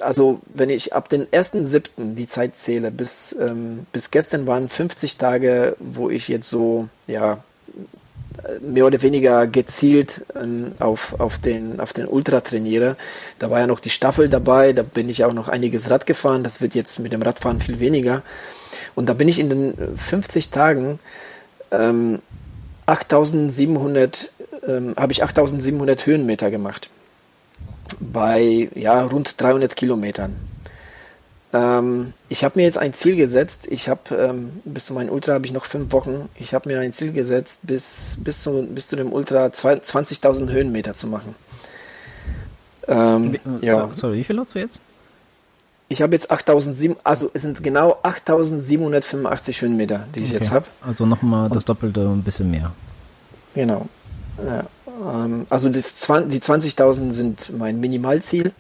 Speaker 1: also wenn ich ab den 1.7. die Zeit zähle, bis, ähm, bis gestern waren 50 Tage, wo ich jetzt so, ja, mehr oder weniger gezielt ähm, auf, auf, den, auf den Ultra trainiere. Da war ja noch die Staffel dabei, da bin ich auch noch einiges Rad gefahren. Das wird jetzt mit dem Radfahren viel weniger. Und da bin ich in den 50 Tagen ähm, 8700, ähm, habe ich 8700 Höhenmeter gemacht. Bei ja, rund 300 Kilometern. Ähm, ich habe mir jetzt ein Ziel gesetzt. Ich habe ähm, bis zu meinem Ultra habe ich noch fünf Wochen. Ich habe mir ein Ziel gesetzt, bis, bis, zu, bis zu dem Ultra 20.000 Höhenmeter zu machen.
Speaker 2: Ähm, ja. Sorry, wie viel hast du jetzt?
Speaker 1: Ich habe jetzt 8.700, also es sind genau 8.785 Höhenmeter, die ich okay. jetzt habe.
Speaker 2: Also nochmal das Doppelte, ein bisschen mehr.
Speaker 1: Genau. Ja. Ähm, also das, die 20.000 sind mein Minimalziel.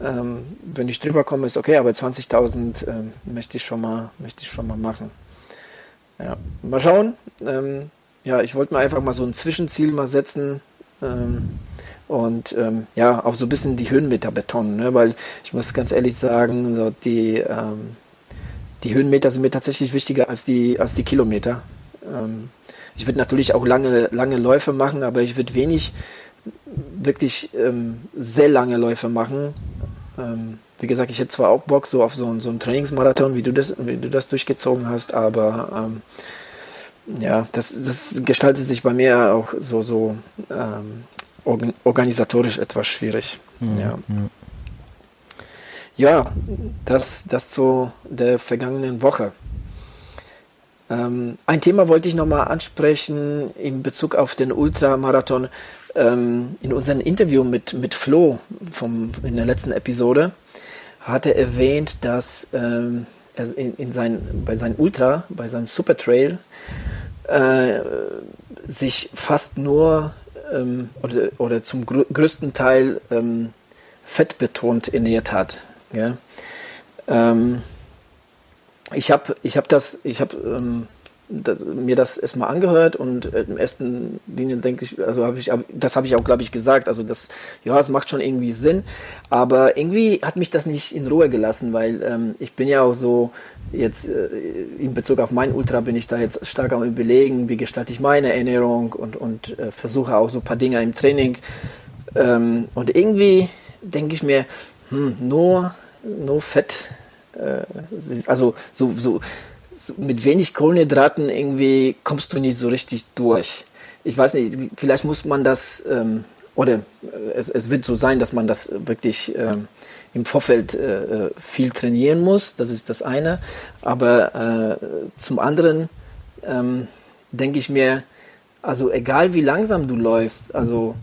Speaker 1: Ähm, wenn ich drüber komme, ist okay, aber 20.000 ähm, möchte ich schon mal, möchte ich schon mal machen. Ja, mal schauen. Ähm, ja, ich wollte mir einfach mal so ein Zwischenziel mal setzen ähm, und ähm, ja, auch so ein bisschen die Höhenmeter betonen, ne? weil ich muss ganz ehrlich sagen, so die, ähm, die Höhenmeter sind mir tatsächlich wichtiger als die, als die Kilometer. ich würde natürlich auch lange, lange Läufe machen, aber ich würde wenig wirklich ähm, sehr lange Läufe machen. Ähm, wie gesagt, ich hätte zwar auch Bock so auf so, so einen Trainingsmarathon, wie du das, wie du das durchgezogen hast, aber ähm, ja, das, das gestaltet sich bei mir auch so, so ähm, organ organisatorisch etwas schwierig. Mhm. Ja. ja, das, das zu der vergangenen Woche. Ähm, ein Thema wollte ich nochmal ansprechen in Bezug auf den Ultramarathon. Ähm, in unserem Interview mit, mit Flo vom, in der letzten Episode hat er erwähnt, dass ähm, er in, in sein, bei seinem Ultra, bei seinem Supertrail, äh, sich fast nur ähm, oder, oder zum grö größten Teil ähm, fettbetont ernährt hat. Ja? Ähm, ich habe ich hab das, ich habe ähm, das, mir das erstmal angehört und äh, im ersten Linie denke ich, also habe ich, das habe ich auch, glaube ich, gesagt. Also das, ja, es macht schon irgendwie Sinn, aber irgendwie hat mich das nicht in Ruhe gelassen, weil ähm, ich bin ja auch so jetzt äh, in Bezug auf mein Ultra bin ich da jetzt stark am überlegen, wie gestalte ich meine Ernährung und und äh, versuche auch so ein paar Dinge im Training ähm, und irgendwie denke ich mir, hm, nur nur Fett, äh, also so so mit wenig Kohlenhydraten irgendwie kommst du nicht so richtig durch. Ich weiß nicht, vielleicht muss man das, ähm, oder äh, es, es wird so sein, dass man das wirklich ähm, im Vorfeld äh, viel trainieren muss, das ist das eine. Aber äh, zum anderen ähm, denke ich mir, also egal wie langsam du läufst, also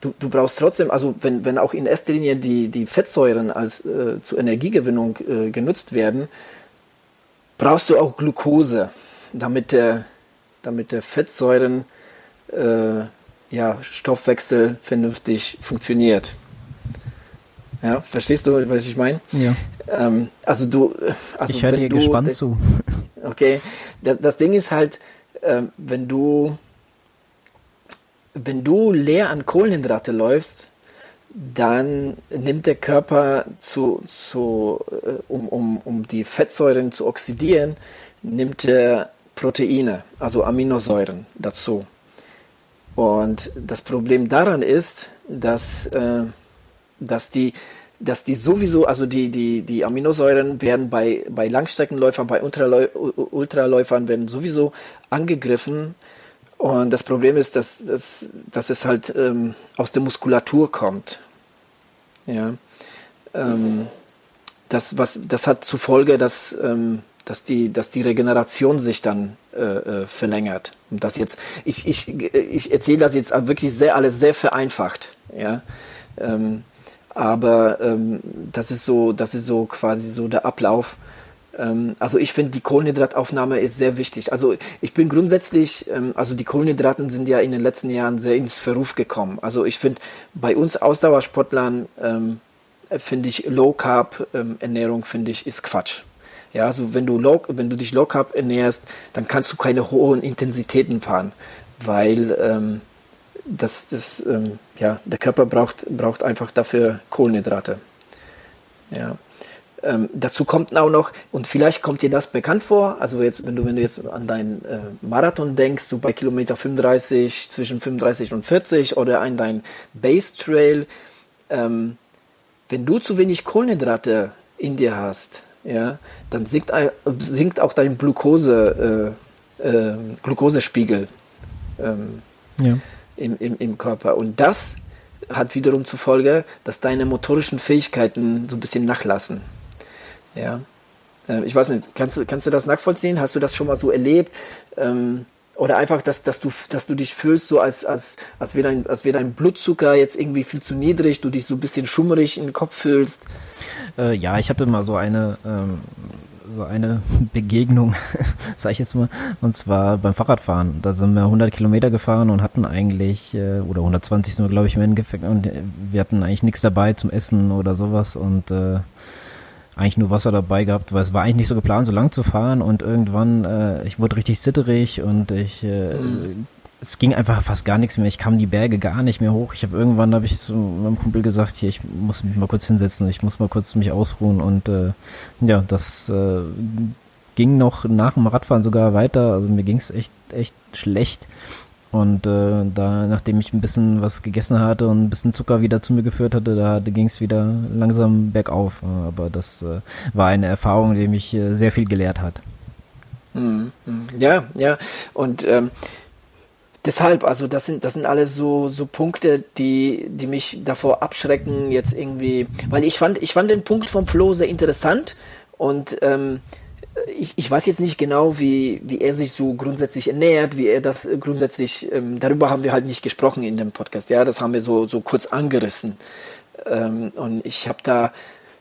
Speaker 1: du, du brauchst trotzdem, also wenn, wenn auch in erster Linie die, die Fettsäuren als äh, zur Energiegewinnung äh, genutzt werden, brauchst du auch Glucose, damit der, damit der Fettsäuren äh, ja, Stoffwechsel vernünftig funktioniert. Ja, verstehst du, was ich meine?
Speaker 2: Ja.
Speaker 1: Ähm, also du, also
Speaker 2: ich höre dir
Speaker 1: du,
Speaker 2: gespannt zu.
Speaker 1: Okay, das, das Ding ist halt, äh, wenn du, wenn du leer an Kohlenhydrate läufst, dann nimmt der Körper zu, zu äh, um, um, um die Fettsäuren zu oxidieren, nimmt er Proteine, also Aminosäuren dazu. Und das Problem daran ist, dass, äh, dass, die, dass die sowieso, also die, die, die Aminosäuren werden bei, bei Langstreckenläufern, bei Ultraläufern werden sowieso angegriffen. Und das Problem ist, dass, dass, dass es halt ähm, aus der Muskulatur kommt. Ja. Ähm, das, was, das hat zur Folge, dass, ähm, dass, die, dass die Regeneration sich dann äh, äh, verlängert. Und das jetzt, ich, ich, ich erzähle das jetzt wirklich sehr, alles sehr vereinfacht. Ja. Ähm, aber ähm, das ist so, das ist so quasi so der Ablauf. Ähm, also ich finde, die Kohlenhydrataufnahme ist sehr wichtig. Also ich bin grundsätzlich, ähm, also die Kohlenhydraten sind ja in den letzten Jahren sehr ins Verruf gekommen. Also ich finde, bei uns Ausdauersportlern ähm, finde ich Low Carb Ernährung finde ich ist Quatsch. Ja, also wenn du low, wenn du dich Low Carb ernährst, dann kannst du keine hohen Intensitäten fahren, weil ähm, das, das ähm, ja, der Körper braucht, braucht einfach dafür Kohlenhydrate. Ja. Ähm, dazu kommt auch noch, und vielleicht kommt dir das bekannt vor, also jetzt, wenn du, wenn du jetzt an deinen äh, Marathon denkst, du bei Kilometer 35, zwischen 35 und 40 oder an dein Base Trail, ähm, wenn du zu wenig Kohlenhydrate in dir hast, ja, dann sinkt, sinkt auch dein Glucose, äh, äh, Glucosespiegel ähm, ja. im, im, im Körper. Und das hat wiederum zur Folge, dass deine motorischen Fähigkeiten so ein bisschen nachlassen. Ja. Ähm, ich weiß nicht, kannst du, kannst du das nachvollziehen? Hast du das schon mal so erlebt? Ähm, oder einfach, dass, dass, du, dass du dich fühlst, so als, als, als wäre dein, als wär dein Blutzucker jetzt irgendwie viel zu niedrig, du dich so ein bisschen schummerig in den Kopf fühlst.
Speaker 2: Äh, ja, ich hatte mal so eine, ähm, so eine Begegnung, sag ich jetzt mal, und zwar beim Fahrradfahren. Da sind wir 100 Kilometer gefahren und hatten eigentlich, äh, oder 120 sind wir, glaube ich, im Endeffekt, und wir hatten eigentlich nichts dabei zum Essen oder sowas und äh, eigentlich nur Wasser dabei gehabt, weil es war eigentlich nicht so geplant, so lang zu fahren und irgendwann, äh, ich wurde richtig zitterig und ich, äh, mhm. es ging einfach fast gar nichts mehr. Ich kam die Berge gar nicht mehr hoch. Ich habe irgendwann, habe ich zu meinem Kumpel gesagt, hier, ich muss mich mal kurz hinsetzen, ich muss mal kurz mich ausruhen und äh, ja, das äh, ging noch nach dem Radfahren sogar weiter. Also mir ging es echt, echt schlecht. Und äh, da, nachdem ich ein bisschen was gegessen hatte und ein bisschen Zucker wieder zu mir geführt hatte, da, ging es wieder langsam bergauf. Aber das äh, war eine Erfahrung, die mich äh, sehr viel gelehrt hat.
Speaker 1: Mhm, mhm. Ja, ja. Und ähm, deshalb, also das sind, das sind alles so, so Punkte, die, die mich davor abschrecken, jetzt irgendwie, weil ich fand, ich fand den Punkt vom Flo sehr interessant und ähm, ich, ich weiß jetzt nicht genau, wie, wie er sich so grundsätzlich ernährt, wie er das grundsätzlich, ähm, darüber haben wir halt nicht gesprochen in dem Podcast, ja, das haben wir so, so kurz angerissen. Ähm, und ich habe da,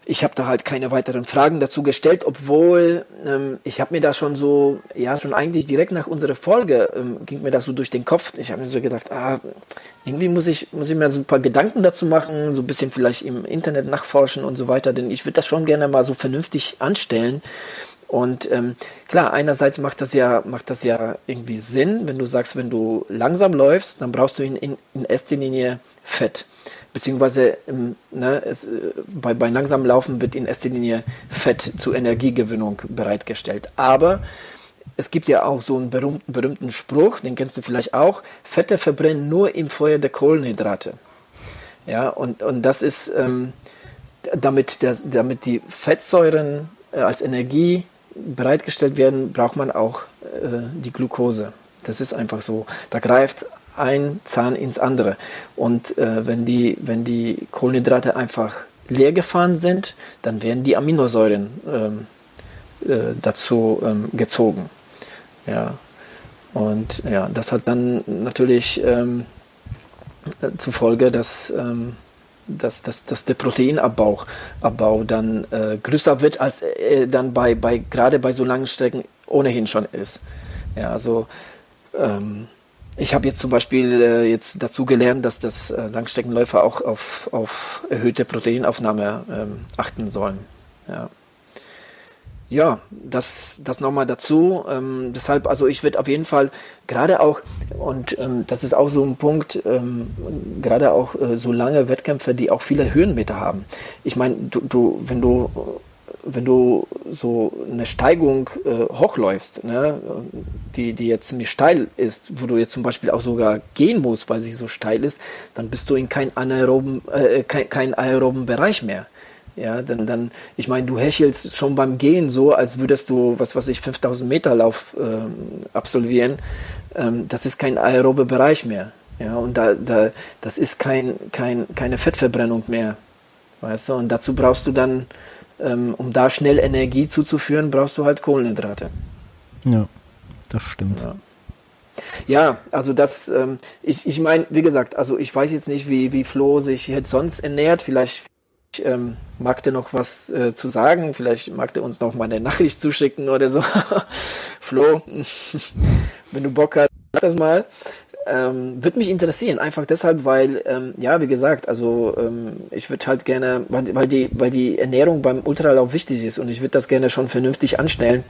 Speaker 1: ich da halt keine weiteren Fragen dazu gestellt, obwohl ähm, ich habe mir da schon so, ja, schon eigentlich direkt nach unserer Folge ähm, ging mir das so durch den Kopf. Ich habe mir so gedacht, ah, irgendwie muss ich, muss ich mir so ein paar Gedanken dazu machen, so ein bisschen vielleicht im Internet nachforschen und so weiter, denn ich würde das schon gerne mal so vernünftig anstellen. Und ähm, klar, einerseits macht das ja macht das ja irgendwie Sinn, wenn du sagst, wenn du langsam läufst, dann brauchst du in, in, in erster Linie Fett beziehungsweise ähm, ne, es, äh, bei, bei langsamem Laufen wird in erster Linie Fett zur Energiegewinnung bereitgestellt. Aber es gibt ja auch so einen berühmten, berühmten Spruch, den kennst du vielleicht auch, Fette verbrennen nur im Feuer der Kohlenhydrate. Ja, und, und das ist, ähm, damit, der, damit die Fettsäuren äh, als Energie bereitgestellt werden, braucht man auch äh, die Glucose. Das ist einfach so. Da greift ein Zahn ins andere. Und äh, wenn, die, wenn die Kohlenhydrate einfach leer gefahren sind, dann werden die Aminosäuren ähm, äh, dazu ähm, gezogen. Ja. Und ja, das hat dann natürlich ähm, zur Folge, dass, ähm, dass, dass, dass der Proteinabbau Abbau dann äh, größer wird, als äh, dann bei, bei gerade bei so langen Strecken ohnehin schon ist. Ja, also ähm, ich habe jetzt zum Beispiel äh, jetzt dazu gelernt, dass das äh, Langstreckenläufer auch auf, auf erhöhte Proteinaufnahme ähm, achten sollen. Ja, ja das, das nochmal dazu. Ähm, deshalb, also ich würde auf jeden Fall gerade auch, und ähm, das ist auch so ein Punkt, ähm, gerade auch äh, so lange Wettkämpfe, die auch viele Höhenmeter haben. Ich meine, du, du, wenn du wenn du so eine Steigung äh, hochläufst, ne, die, die jetzt ziemlich steil ist, wo du jetzt zum Beispiel auch sogar gehen musst, weil sie so steil ist, dann bist du in kein anaeroben, äh, kein, kein aeroben Bereich mehr. Ja, dann, dann, ich meine, du hechelst schon beim Gehen so, als würdest du, was weiß ich, 5000 Meter Lauf äh, absolvieren. Ähm, das ist kein aerober Bereich mehr. Ja, und da, da, das ist kein, kein, keine Fettverbrennung mehr. Weißt du, und dazu brauchst du dann, ähm, um da schnell Energie zuzuführen, brauchst du halt Kohlenhydrate.
Speaker 2: Ja, das stimmt.
Speaker 1: Ja. Ja, also das, ähm, ich, ich meine, wie gesagt, also ich weiß jetzt nicht, wie, wie Flo sich jetzt sonst ernährt. Vielleicht ähm, mag der noch was äh, zu sagen. Vielleicht mag der uns noch mal eine Nachricht zuschicken oder so. Flo, wenn du Bock hast, sag das mal. Ähm, würde mich interessieren, einfach deshalb, weil, ähm, ja, wie gesagt, also ähm, ich würde halt gerne, weil, die, weil die Ernährung beim Ultralauf wichtig ist und ich würde das gerne schon vernünftig anstellen.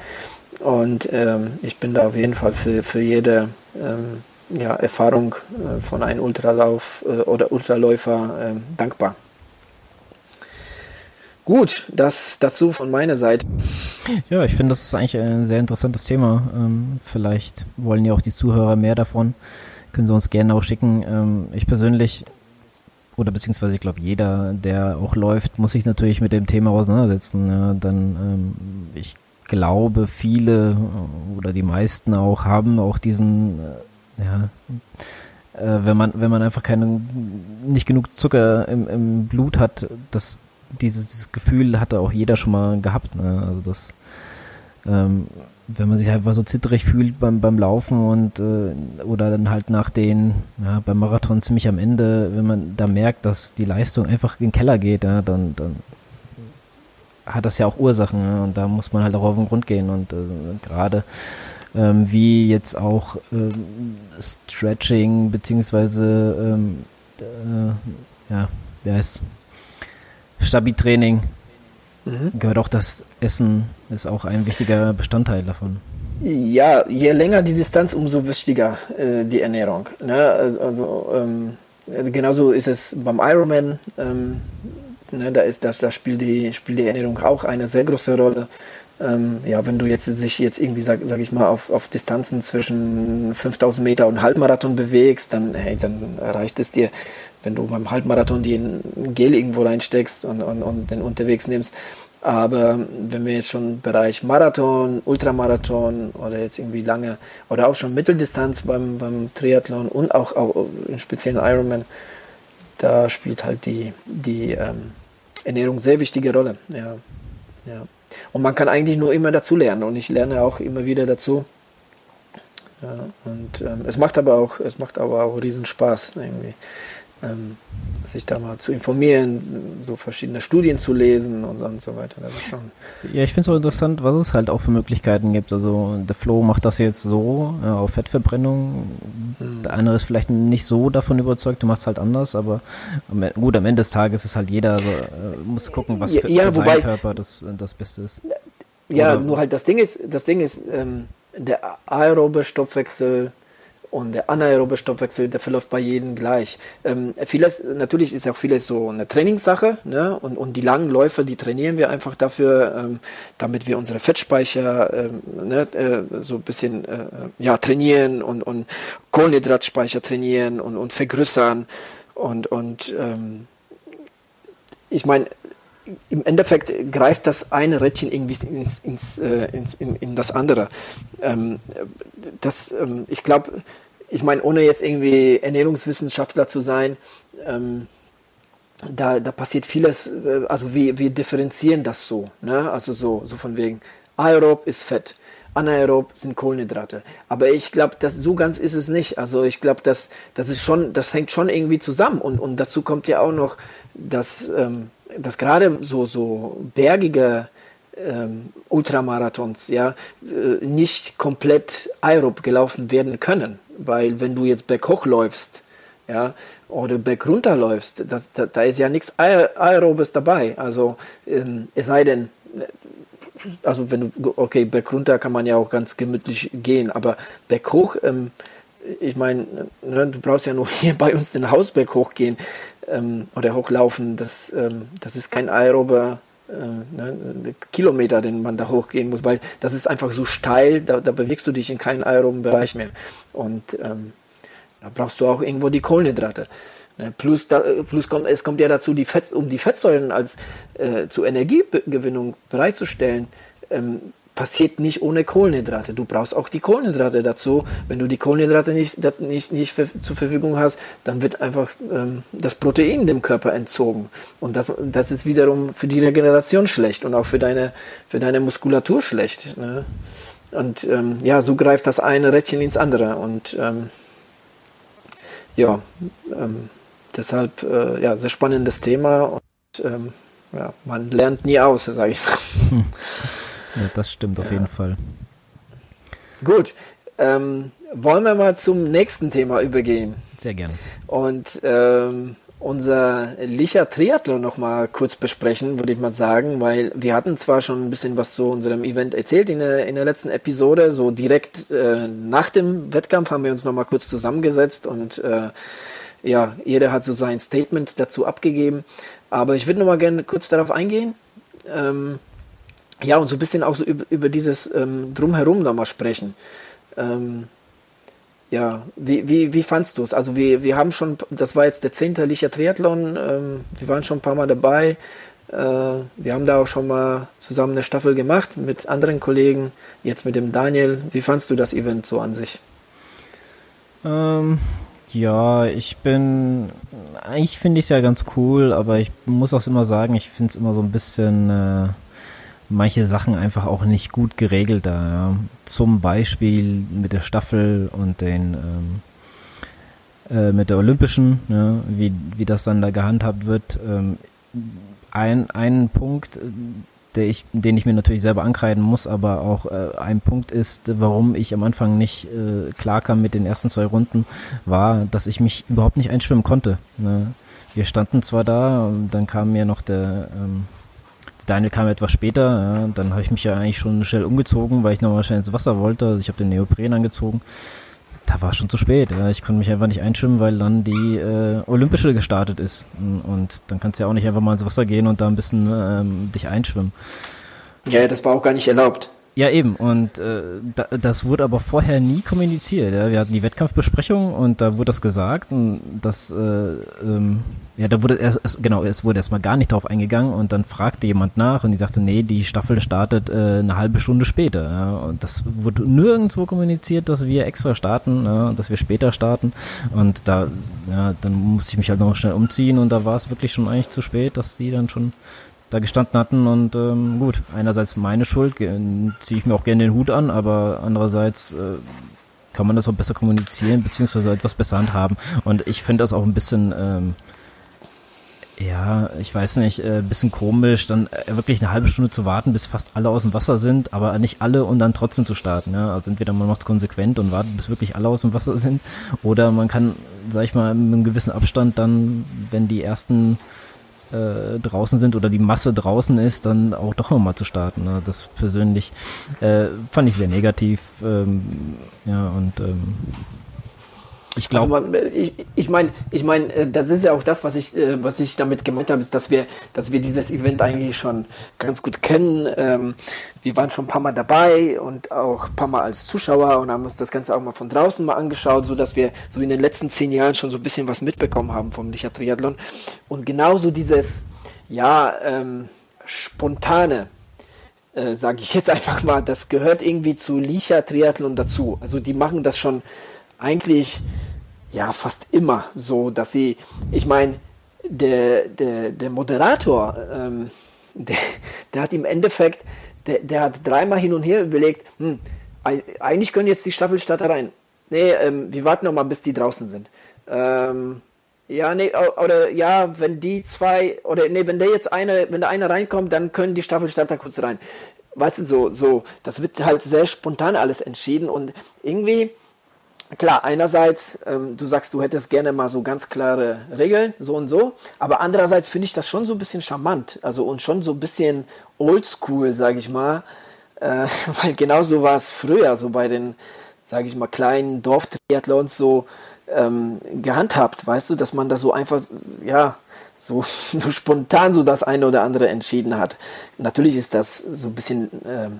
Speaker 1: Und ähm, ich bin da auf jeden Fall für, für jede ähm, ja, Erfahrung äh, von einem Ultralauf äh, oder Ultraläufer äh, dankbar. Gut, das dazu von meiner Seite.
Speaker 2: Ja, ich finde, das ist eigentlich ein sehr interessantes Thema. Ähm, vielleicht wollen ja auch die Zuhörer mehr davon können Sie uns gerne auch schicken. Ähm, ich persönlich, oder beziehungsweise ich glaube, jeder, der auch läuft, muss sich natürlich mit dem Thema auseinandersetzen. Ja, dann, ähm, ich glaube, viele oder die meisten auch haben auch diesen, äh, ja, äh, wenn man, wenn man einfach keine, nicht genug Zucker im, im Blut hat, das, dieses, dieses Gefühl hatte auch jeder schon mal gehabt. Ne? Also das, ähm, wenn man sich einfach so zitterig fühlt beim, beim Laufen und äh, oder dann halt nach den, ja, beim Marathon ziemlich am Ende, wenn man da merkt, dass die Leistung einfach in den Keller geht, ja, dann, dann hat das ja auch Ursachen ja, und da muss man halt auch auf den Grund gehen und äh, gerade ähm, wie jetzt auch ähm, Stretching beziehungsweise ähm, äh, ja, wie heißt Stabi-Training mhm. gehört auch das Essen, ist auch ein wichtiger Bestandteil davon.
Speaker 1: Ja, je länger die Distanz, umso wichtiger äh, die Ernährung. Ne? Also, also ähm, genauso ist es beim Ironman. Ähm, ne? Da ist das, da spielt die, spielt die Ernährung auch eine sehr große Rolle. Ähm, ja, wenn du jetzt sich jetzt irgendwie, sag, sag ich mal, auf, auf Distanzen zwischen 5000 Meter und Halbmarathon bewegst, dann, hey, dann reicht es dir, wenn du beim Halbmarathon den Gel irgendwo reinsteckst und, und, und den unterwegs nimmst. Aber wenn wir jetzt schon im Bereich Marathon, Ultramarathon oder jetzt irgendwie lange oder auch schon Mitteldistanz beim, beim Triathlon und auch, auch im speziellen Ironman, da spielt halt die, die ähm, Ernährung sehr wichtige Rolle. Ja. Ja. Und man kann eigentlich nur immer dazu lernen und ich lerne auch immer wieder dazu. Ja, und ähm, es macht aber auch, es macht aber auch riesen irgendwie ähm, sich da mal zu informieren, so verschiedene Studien zu lesen und, und so weiter.
Speaker 2: Ja, ich finde es auch interessant, was es halt auch für Möglichkeiten gibt. Also der Flo macht das jetzt so äh, auf Fettverbrennung. Mhm. Der andere ist vielleicht nicht so davon überzeugt, du machst es halt anders, aber gut, am Ende des Tages ist halt jeder, so, äh, muss gucken, was für, ja, für wobei, Körper das, das Beste ist.
Speaker 1: Ja, Oder, nur halt das Ding ist, das Ding ist, ähm, der aerobe Stoffwechsel und der anaerobe Stoffwechsel, der verläuft bei jedem gleich. Ähm, vieles, natürlich ist auch vieles so eine Trainingssache, ne? Und, und die langen Läufe, die trainieren wir einfach dafür, ähm, damit wir unsere Fettspeicher ähm, ne, äh, so ein bisschen äh, ja, trainieren und, und Kohlenhydratspeicher trainieren und, und vergrößern. Und, und ähm, ich meine, im Endeffekt greift das eine Rädchen irgendwie ins, ins, äh, ins, in, in das andere. Ähm, das, ähm, ich glaube, ich meine, ohne jetzt irgendwie Ernährungswissenschaftler zu sein, ähm, da, da passiert vieles, äh, also wir, wir differenzieren das so, ne? also so, so von wegen, aerob ist Fett, anaerob sind Kohlenhydrate. Aber ich glaube, so ganz ist es nicht. Also ich glaube, dass das das hängt schon irgendwie zusammen. Und, und dazu kommt ja auch noch, dass, ähm, dass gerade so, so bergige ähm, Ultramarathons ja äh, nicht komplett aerob gelaufen werden können, weil wenn du jetzt berghoch läufst, ja, oder bergunter läufst, das, da, da ist ja nichts aerobes dabei. Also ähm, es sei denn, also wenn du, okay, bergunter kann man ja auch ganz gemütlich gehen, aber berghoch, ähm, ich meine, ne, du brauchst ja nur hier bei uns den Hausberg hochgehen ähm, oder hochlaufen, das, ähm, das ist kein aerober äh, ne, Kilometer, den man da hochgehen muss, weil das ist einfach so steil, da, da bewegst du dich in keinen aeroben Bereich mehr. Und ähm, da brauchst du auch irgendwo die Kohlenhydrate. Ne, plus, da, plus kommt, es kommt ja dazu, die Fett, um die Fettsäuren als äh, zur Energiegewinnung bereitzustellen, ähm, passiert nicht ohne Kohlenhydrate. Du brauchst auch die Kohlenhydrate dazu. Wenn du die Kohlenhydrate nicht, nicht, nicht zur Verfügung hast, dann wird einfach ähm, das Protein dem Körper entzogen. Und das, das ist wiederum für die Regeneration schlecht und auch für deine, für deine Muskulatur schlecht. Ne? Und ähm, ja, so greift das eine Rädchen ins andere. Und ähm, ja, ähm, deshalb äh, ja, sehr spannendes Thema. Und ähm, ja, man lernt nie aus, sage ich mal.
Speaker 2: Ja, das stimmt auf jeden Fall.
Speaker 1: Gut. Ähm, wollen wir mal zum nächsten Thema übergehen?
Speaker 2: Sehr gerne.
Speaker 1: Und ähm, unser Licher Triathlon noch mal kurz besprechen, würde ich mal sagen, weil wir hatten zwar schon ein bisschen was zu unserem Event erzählt in der, in der letzten Episode, so direkt äh, nach dem Wettkampf haben wir uns noch mal kurz zusammengesetzt und äh, ja, jeder hat so sein Statement dazu abgegeben. Aber ich würde noch mal gerne kurz darauf eingehen. Ähm, ja, und so ein bisschen auch so über, über dieses ähm, Drumherum nochmal sprechen. Ähm, ja, wie, wie, wie fandst du es? Also wir, wir haben schon, das war jetzt der zehnte Licher Triathlon, ähm, wir waren schon ein paar Mal dabei. Äh, wir haben da auch schon mal zusammen eine Staffel gemacht mit anderen Kollegen, jetzt mit dem Daniel. Wie fandst du das Event so an sich?
Speaker 2: Ähm, ja, ich bin, eigentlich finde ich es ja ganz cool, aber ich muss auch immer sagen, ich finde es immer so ein bisschen... Äh manche Sachen einfach auch nicht gut geregelt da. Ja. Zum Beispiel mit der Staffel und den ähm, äh, mit der Olympischen, ja, wie, wie das dann da gehandhabt wird. Ähm, ein, ein Punkt, der ich, den ich mir natürlich selber ankreiden muss, aber auch äh, ein Punkt ist, warum ich am Anfang nicht äh, klar kam mit den ersten zwei Runden, war, dass ich mich überhaupt nicht einschwimmen konnte. Ne? Wir standen zwar da, dann kam mir noch der ähm, Daniel kam etwas später, ja, dann habe ich mich ja eigentlich schon schnell umgezogen, weil ich nochmal schnell ins Wasser wollte. Also ich habe den Neopren angezogen. Da war es schon zu spät. Ja. Ich konnte mich einfach nicht einschwimmen, weil dann die äh, Olympische gestartet ist. Und dann kannst du ja auch nicht einfach mal ins Wasser gehen und da ein bisschen ähm, dich einschwimmen.
Speaker 1: Ja, das war auch gar nicht erlaubt.
Speaker 2: Ja, eben. Und äh, da, das wurde aber vorher nie kommuniziert. Ja. Wir hatten die Wettkampfbesprechung und da wurde das gesagt und das, äh, ähm, ja, da wurde erst, genau, es wurde erstmal gar nicht drauf eingegangen und dann fragte jemand nach und die sagte, nee, die Staffel startet äh, eine halbe Stunde später. Ja. Und das wurde nirgendwo kommuniziert, dass wir extra starten, ja, dass wir später starten. Und da, ja, dann musste ich mich halt noch schnell umziehen und da war es wirklich schon eigentlich zu spät, dass die dann schon da gestanden hatten und ähm, gut, einerseits meine Schuld, ziehe ich mir auch gerne den Hut an, aber andererseits äh, kann man das auch besser kommunizieren, beziehungsweise etwas besser handhaben. Und ich finde das auch ein bisschen, ähm, ja, ich weiß nicht, äh, bisschen komisch, dann äh, wirklich eine halbe Stunde zu warten, bis fast alle aus dem Wasser sind, aber nicht alle und dann trotzdem zu starten. Ja? Also entweder man macht es konsequent und wartet, bis wirklich alle aus dem Wasser sind, oder man kann, sag ich mal, mit einem gewissen Abstand dann, wenn die ersten äh, draußen sind oder die Masse draußen ist, dann auch doch nochmal zu starten. Ne? Das persönlich äh, fand ich sehr negativ. Ähm, ja, und ähm, ich glaube.
Speaker 1: Also ich, ich meine, ich mein, äh, das ist ja auch das, was ich, äh, was ich damit gemeint habe, ist, dass wir, dass wir dieses Event eigentlich schon ganz gut kennen. Ähm, wir waren schon ein paar Mal dabei und auch ein paar Mal als Zuschauer und haben uns das Ganze auch mal von draußen mal angeschaut, so dass wir so in den letzten zehn Jahren schon so ein bisschen was mitbekommen haben vom Licher Triathlon. Und genauso dieses, ja, ähm, spontane, äh, sage ich jetzt einfach mal, das gehört irgendwie zu Licher Triathlon dazu. Also die machen das schon eigentlich ja fast immer so, dass sie, ich meine, der, der, der Moderator, ähm, der, der hat im Endeffekt, der, der hat dreimal hin und her überlegt, hm, eigentlich können jetzt die Staffelstarter rein. Nee, ähm, wir warten noch mal, bis die draußen sind. Ähm, ja, nee, oder ja, wenn die zwei, oder nee, wenn der jetzt eine, wenn der eine reinkommt, dann können die Staffelstarter kurz rein. Weißt du, so, so, das wird halt sehr spontan alles entschieden und irgendwie, klar, einerseits, ähm, du sagst, du hättest gerne mal so ganz klare Regeln, so und so, aber andererseits finde ich das schon so ein bisschen charmant, also und schon so ein bisschen oldschool, sage ich mal, äh, weil genau so war es früher, so bei den, sage ich mal, kleinen Dorftriathlons so ähm, gehandhabt, weißt du, dass man da so einfach, ja, so, so spontan so das eine oder andere entschieden hat. Natürlich ist das so ein bisschen ähm,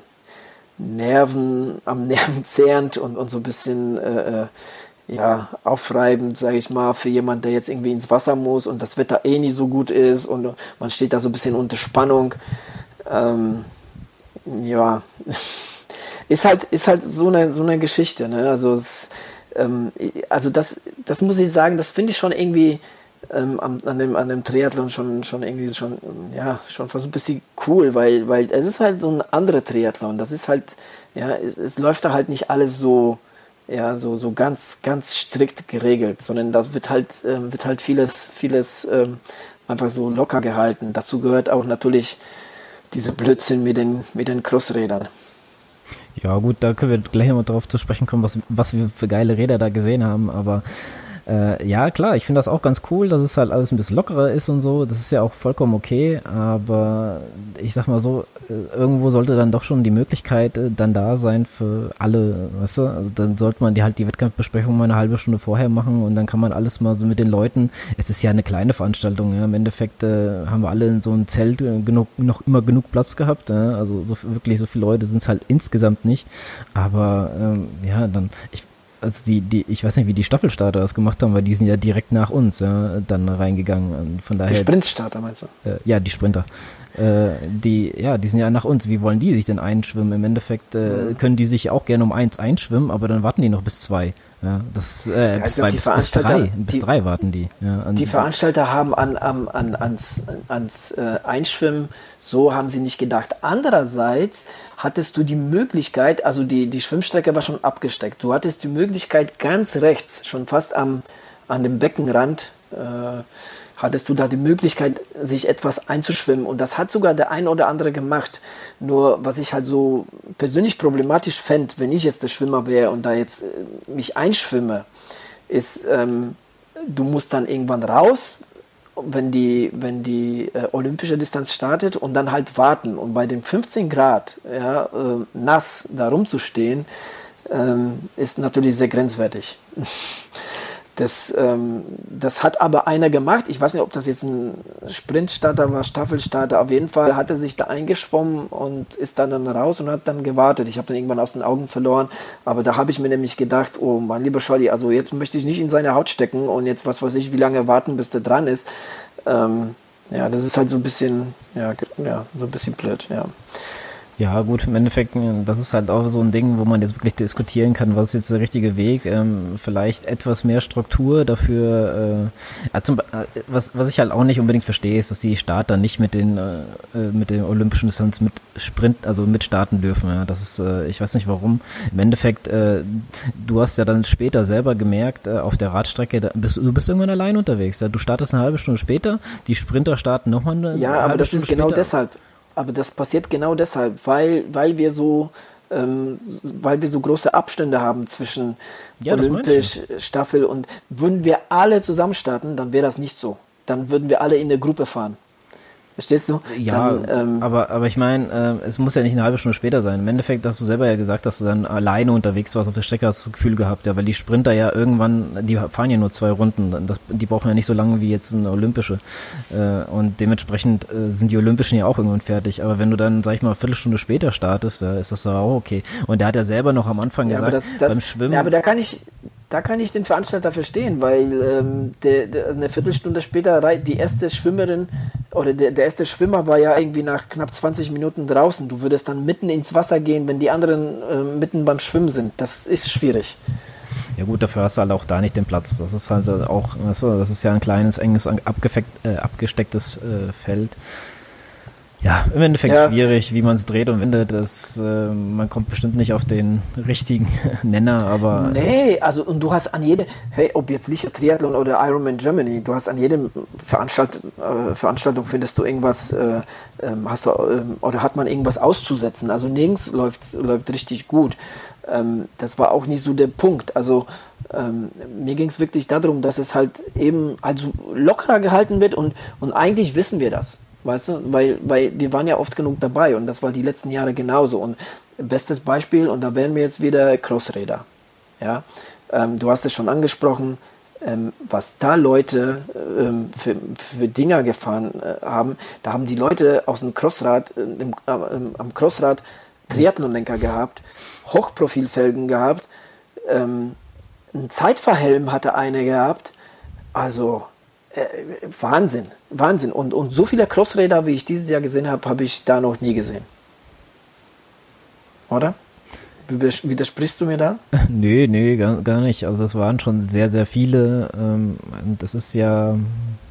Speaker 1: Nerven, am Nerven zehrend und, und so ein bisschen äh, äh, ja, aufreibend, sage ich mal, für jemand, der jetzt irgendwie ins Wasser muss und das Wetter eh nicht so gut ist und man steht da so ein bisschen unter Spannung. Ähm, ja, ist halt, ist halt so eine, so eine Geschichte, ne? Also, es, ähm, also das, das muss ich sagen, das finde ich schon irgendwie ähm, an, an, dem, an dem Triathlon schon, schon irgendwie schon, ja, schon fast ein bisschen cool, weil, weil es ist halt so ein anderer Triathlon. Das ist halt, ja, es, es läuft da halt nicht alles so, ja, so, so ganz, ganz strikt geregelt, sondern da wird halt, ähm, wird halt vieles, vieles ähm, einfach so locker gehalten. Dazu gehört auch natürlich diese Blödsinn mit den, mit den Crossrädern.
Speaker 2: Ja, gut, da können wir gleich nochmal drauf zu sprechen kommen, was, was wir für geile Räder da gesehen haben, aber äh, ja, klar, ich finde das auch ganz cool, dass es halt alles ein bisschen lockerer ist und so. Das ist ja auch vollkommen okay, aber ich sag mal so, äh, irgendwo sollte dann doch schon die Möglichkeit äh, dann da sein für alle, weißt du? Also dann sollte man die halt die Wettkampfbesprechung mal eine halbe Stunde vorher machen und dann kann man alles mal so mit den Leuten. Es ist ja eine kleine Veranstaltung, ja. Im Endeffekt äh, haben wir alle in so einem Zelt äh, genug, noch immer genug Platz gehabt, ja? Also so, wirklich so viele Leute sind es halt insgesamt nicht. Aber ähm, ja, dann, ich also die, die, ich weiß nicht, wie die Staffelstarter das gemacht haben, weil die sind ja direkt nach uns ja, dann reingegangen. Von daher,
Speaker 1: die Sprintstarter meinst
Speaker 2: du? Äh, ja, die Sprinter. Äh, die, ja, die sind ja nach uns. Wie wollen die sich denn einschwimmen? Im Endeffekt äh, können die sich auch gerne um eins einschwimmen, aber dann warten die noch bis zwei. Ja, das, äh, ja, bis, zwei, bis, bis, drei, bis die, drei warten die. Ja,
Speaker 1: die Veranstalter haben an, an, an, ans, ans äh, Einschwimmen, so haben sie nicht gedacht. Andererseits hattest du die Möglichkeit, also die, die Schwimmstrecke war schon abgesteckt, du hattest die Möglichkeit ganz rechts, schon fast am, an dem Beckenrand, äh, hattest du da die Möglichkeit, sich etwas einzuschwimmen. Und das hat sogar der ein oder andere gemacht. Nur was ich halt so persönlich problematisch fände, wenn ich jetzt der Schwimmer wäre und da jetzt äh, mich einschwimme, ist, ähm, du musst dann irgendwann raus, wenn die, wenn die äh, olympische Distanz startet und dann halt warten. Und bei den 15 Grad ja, äh, nass da rumzustehen, ähm, ist natürlich sehr grenzwertig. Das, ähm, das hat aber einer gemacht. Ich weiß nicht, ob das jetzt ein Sprintstarter war, Staffelstarter. Auf jeden Fall hat er sich da eingeschwommen und ist dann, dann raus und hat dann gewartet. Ich habe dann irgendwann aus den Augen verloren. Aber da habe ich mir nämlich gedacht, oh mein lieber Scholli, also jetzt möchte ich nicht in seine Haut stecken und jetzt was weiß ich, wie lange warten, bis der dran ist. Ähm, ja, das ist halt so ein bisschen, ja, ja, so ein bisschen blöd, ja.
Speaker 2: Ja, gut, im Endeffekt, äh, das ist halt auch so ein Ding, wo man jetzt wirklich diskutieren kann, was ist jetzt der richtige Weg. Ähm, vielleicht etwas mehr Struktur dafür. Äh, ja, zum, äh, was, was ich halt auch nicht unbedingt verstehe, ist, dass die Starter nicht mit den äh, äh mit den olympischen Distanz mit Sprint, also mit starten dürfen. Ja. Das ist, äh, ich weiß nicht warum. Im Endeffekt, äh, du hast ja dann später selber gemerkt, äh, auf der Radstrecke, da bist, du bist irgendwann allein unterwegs. Ja. Du startest eine halbe Stunde später, die Sprinter starten nochmal eine
Speaker 1: Ja, aber das ist genau deshalb aber das passiert genau deshalb, weil, weil wir so ähm, weil wir so große Abstände haben zwischen ja, Olympisch, Staffel und würden wir alle zusammen starten, dann wäre das nicht so. Dann würden wir alle in der Gruppe fahren. Verstehst du?
Speaker 2: Ja, dann, ähm, aber, aber ich meine, äh, es muss ja nicht eine halbe Stunde später sein. Im Endeffekt hast du selber ja gesagt, dass du dann alleine unterwegs warst auf der Strecke, hast du das Gefühl gehabt, ja, weil die Sprinter ja irgendwann, die fahren ja nur zwei Runden, das, die brauchen ja nicht so lange wie jetzt eine Olympische. Äh, und dementsprechend äh, sind die Olympischen ja auch irgendwann fertig. Aber wenn du dann, sag ich mal, eine Viertelstunde später startest, da ist das auch okay. Und der hat ja selber noch am Anfang ja, gesagt, das, das, beim Schwimmen. Ja,
Speaker 1: aber da kann ich, da kann ich den Veranstalter verstehen, weil ähm, der, der, eine Viertelstunde später die erste Schwimmerin oder der, der erste Schwimmer war ja irgendwie nach knapp 20 Minuten draußen. Du würdest dann mitten ins Wasser gehen, wenn die anderen äh, mitten beim Schwimmen sind. Das ist schwierig.
Speaker 2: Ja gut, dafür hast du halt auch da nicht den Platz. Das ist halt auch, das ist ja ein kleines, enges, äh, abgestecktes äh, Feld. Ja, im Endeffekt ja. schwierig, wie man es dreht und wendet. Das, äh, man kommt bestimmt nicht auf den richtigen Nenner, aber.
Speaker 1: Nee, also und du hast an jedem, hey, ob jetzt Licher Triathlon oder Ironman Germany, du hast an jedem Veranstalt, äh, Veranstaltung findest du irgendwas, äh, ähm, hast du ähm, oder hat man irgendwas auszusetzen. Also nirgends läuft, läuft richtig gut. Ähm, das war auch nicht so der Punkt. Also ähm, mir ging es wirklich darum, dass es halt eben also lockerer gehalten wird und, und eigentlich wissen wir das. Weißt du, weil, weil wir waren ja oft genug dabei und das war die letzten Jahre genauso. Und bestes Beispiel, und da wären wir jetzt wieder Crossräder. Ja, ähm, du hast es schon angesprochen, ähm, was da Leute ähm, für, für Dinger gefahren äh, haben. Da haben die Leute aus dem Crossrad, äh, im, äh, am Crossrad Triathlonlenker gehabt, Hochprofilfelgen gehabt, ähm, ein Zeitverhelm hatte eine gehabt. Also Wahnsinn, Wahnsinn. Und, und so viele Crossräder, wie ich dieses Jahr gesehen habe, habe ich da noch nie gesehen. Oder? Widersprichst du mir da?
Speaker 2: Nö, nö, gar, gar nicht. Also es waren schon sehr, sehr viele. Ähm, das ist ja,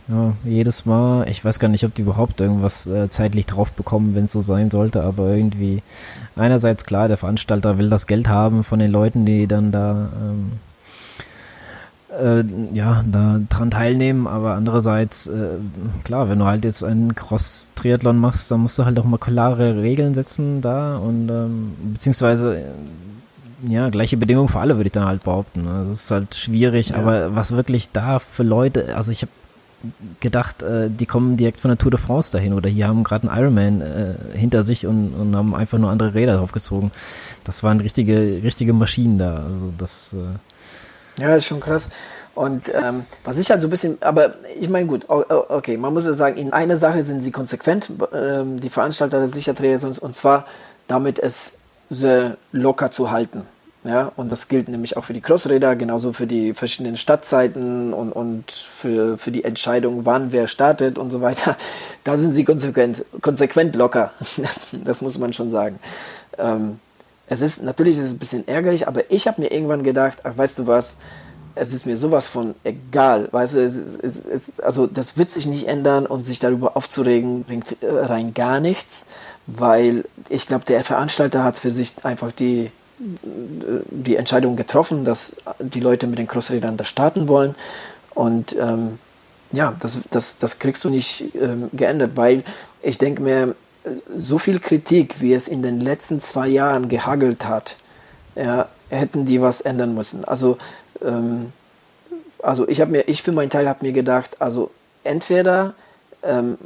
Speaker 2: ja, jedes Mal, ich weiß gar nicht, ob die überhaupt irgendwas äh, zeitlich drauf bekommen, wenn es so sein sollte, aber irgendwie einerseits klar, der Veranstalter will das Geld haben von den Leuten, die dann da ähm, äh, ja, da dran teilnehmen, aber andererseits, äh, klar, wenn du halt jetzt einen Cross-Triathlon machst, dann musst du halt auch mal klare Regeln setzen da und ähm, beziehungsweise ja, gleiche Bedingungen für alle, würde ich da halt behaupten. Ne? Das ist halt schwierig, ja. aber was wirklich da für Leute, also ich habe gedacht, äh, die kommen direkt von der Tour de France dahin oder hier haben gerade einen Ironman äh, hinter sich und, und haben einfach nur andere Räder draufgezogen. Das waren richtige, richtige Maschinen da. Also das äh,
Speaker 1: ja, ist schon krass. Und ähm, was ich halt so ein bisschen, aber ich meine gut, okay, man muss ja sagen, in einer Sache sind sie konsequent, ähm, die Veranstalter des Lichterträgers, und zwar damit es sehr locker zu halten. Ja, und das gilt nämlich auch für die Crossräder, genauso für die verschiedenen Stadtzeiten und, und für, für die Entscheidung, wann wer startet und so weiter. Da sind sie konsequent, konsequent locker. Das, das muss man schon sagen. Ähm, es ist natürlich ist es ein bisschen ärgerlich, aber ich habe mir irgendwann gedacht, ach, weißt du was, es ist mir sowas von egal, weißt du, es, es, es, also das wird sich nicht ändern und sich darüber aufzuregen bringt äh, rein gar nichts, weil ich glaube, der Veranstalter hat für sich einfach die die Entscheidung getroffen, dass die Leute mit den Crossrädern da starten wollen. Und ähm, ja, das, das, das kriegst du nicht ähm, geändert, weil ich denke mir, so viel Kritik, wie es in den letzten zwei Jahren gehagelt hat, ja, hätten die was ändern müssen. Also, ähm, also ich habe mir, ich für meinen Teil habe mir gedacht, also entweder ähm,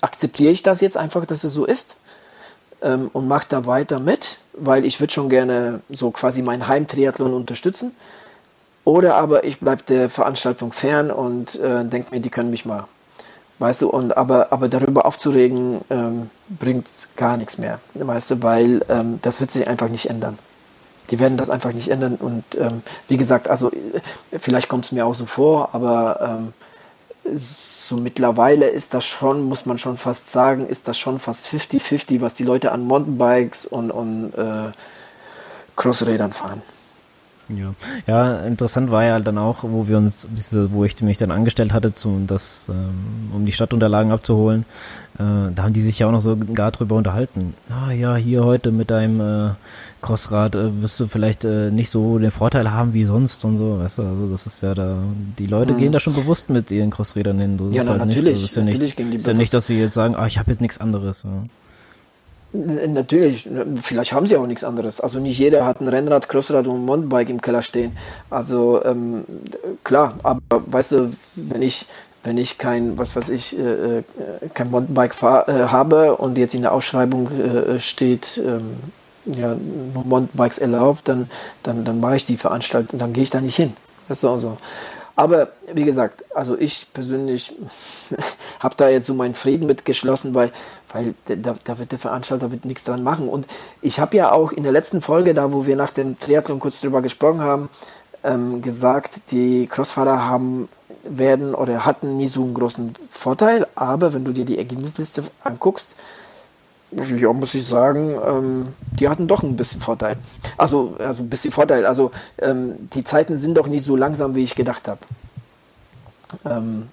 Speaker 1: akzeptiere ich das jetzt einfach, dass es so ist ähm, und mache da weiter mit, weil ich würde schon gerne so quasi meinen Heimtriathlon unterstützen. Oder aber ich bleibe der Veranstaltung fern und äh, denke mir, die können mich mal Weißt du, und aber, aber darüber aufzuregen, ähm, bringt gar nichts mehr. Weißt du, weil ähm, das wird sich einfach nicht ändern. Die werden das einfach nicht ändern. Und ähm, wie gesagt, also vielleicht kommt es mir auch so vor, aber ähm, so mittlerweile ist das schon, muss man schon fast sagen, ist das schon fast 50-50, was die Leute an Mountainbikes und, und äh, Crossrädern fahren.
Speaker 2: Ja. ja, interessant war ja dann auch, wo wir uns, wo ich mich dann angestellt hatte, zum, das, ähm, um die Stadtunterlagen abzuholen, äh, da haben die sich ja auch noch so gar drüber unterhalten. Ah ja, hier heute mit deinem äh, Crossrad äh, wirst du vielleicht äh, nicht so den Vorteil haben wie sonst und so, weißt du, also das ist ja da, die Leute mhm. gehen da schon bewusst mit ihren Crossrädern hin. Das
Speaker 1: ja,
Speaker 2: ist
Speaker 1: na, halt natürlich, nicht, das
Speaker 2: ist ja nicht, ist ja nicht, dass sie jetzt sagen, ah, ich habe jetzt nichts anderes. Ja.
Speaker 1: Natürlich, vielleicht haben sie auch nichts anderes. Also nicht jeder hat ein Rennrad, Crossrad und Mountainbike im Keller stehen. Also ähm, klar, aber weißt du, wenn ich wenn ich kein, was weiß ich, äh, äh kein Mountainbike fahr, äh, habe und jetzt in der Ausschreibung äh, steht, ähm, ja, nur Mountainbikes erlaubt, dann, dann, dann mache ich die Veranstaltung, dann gehe ich da nicht hin. Weißt du, also. Aber wie gesagt, also ich persönlich habe da jetzt so meinen Frieden mitgeschlossen, weil, weil da, da wird der Veranstalter wird nichts dran machen. Und ich habe ja auch in der letzten Folge, da wo wir nach dem Triathlon kurz drüber gesprochen haben, ähm, gesagt, die Crossfahrer haben werden oder hatten nie so einen großen Vorteil, aber wenn du dir die Ergebnisliste anguckst, ja, muss ich sagen, ähm, die hatten doch ein bisschen Vorteil. Also, also ein bisschen Vorteil. Also ähm, die Zeiten sind doch nicht so langsam, wie ich gedacht habe. Ähm,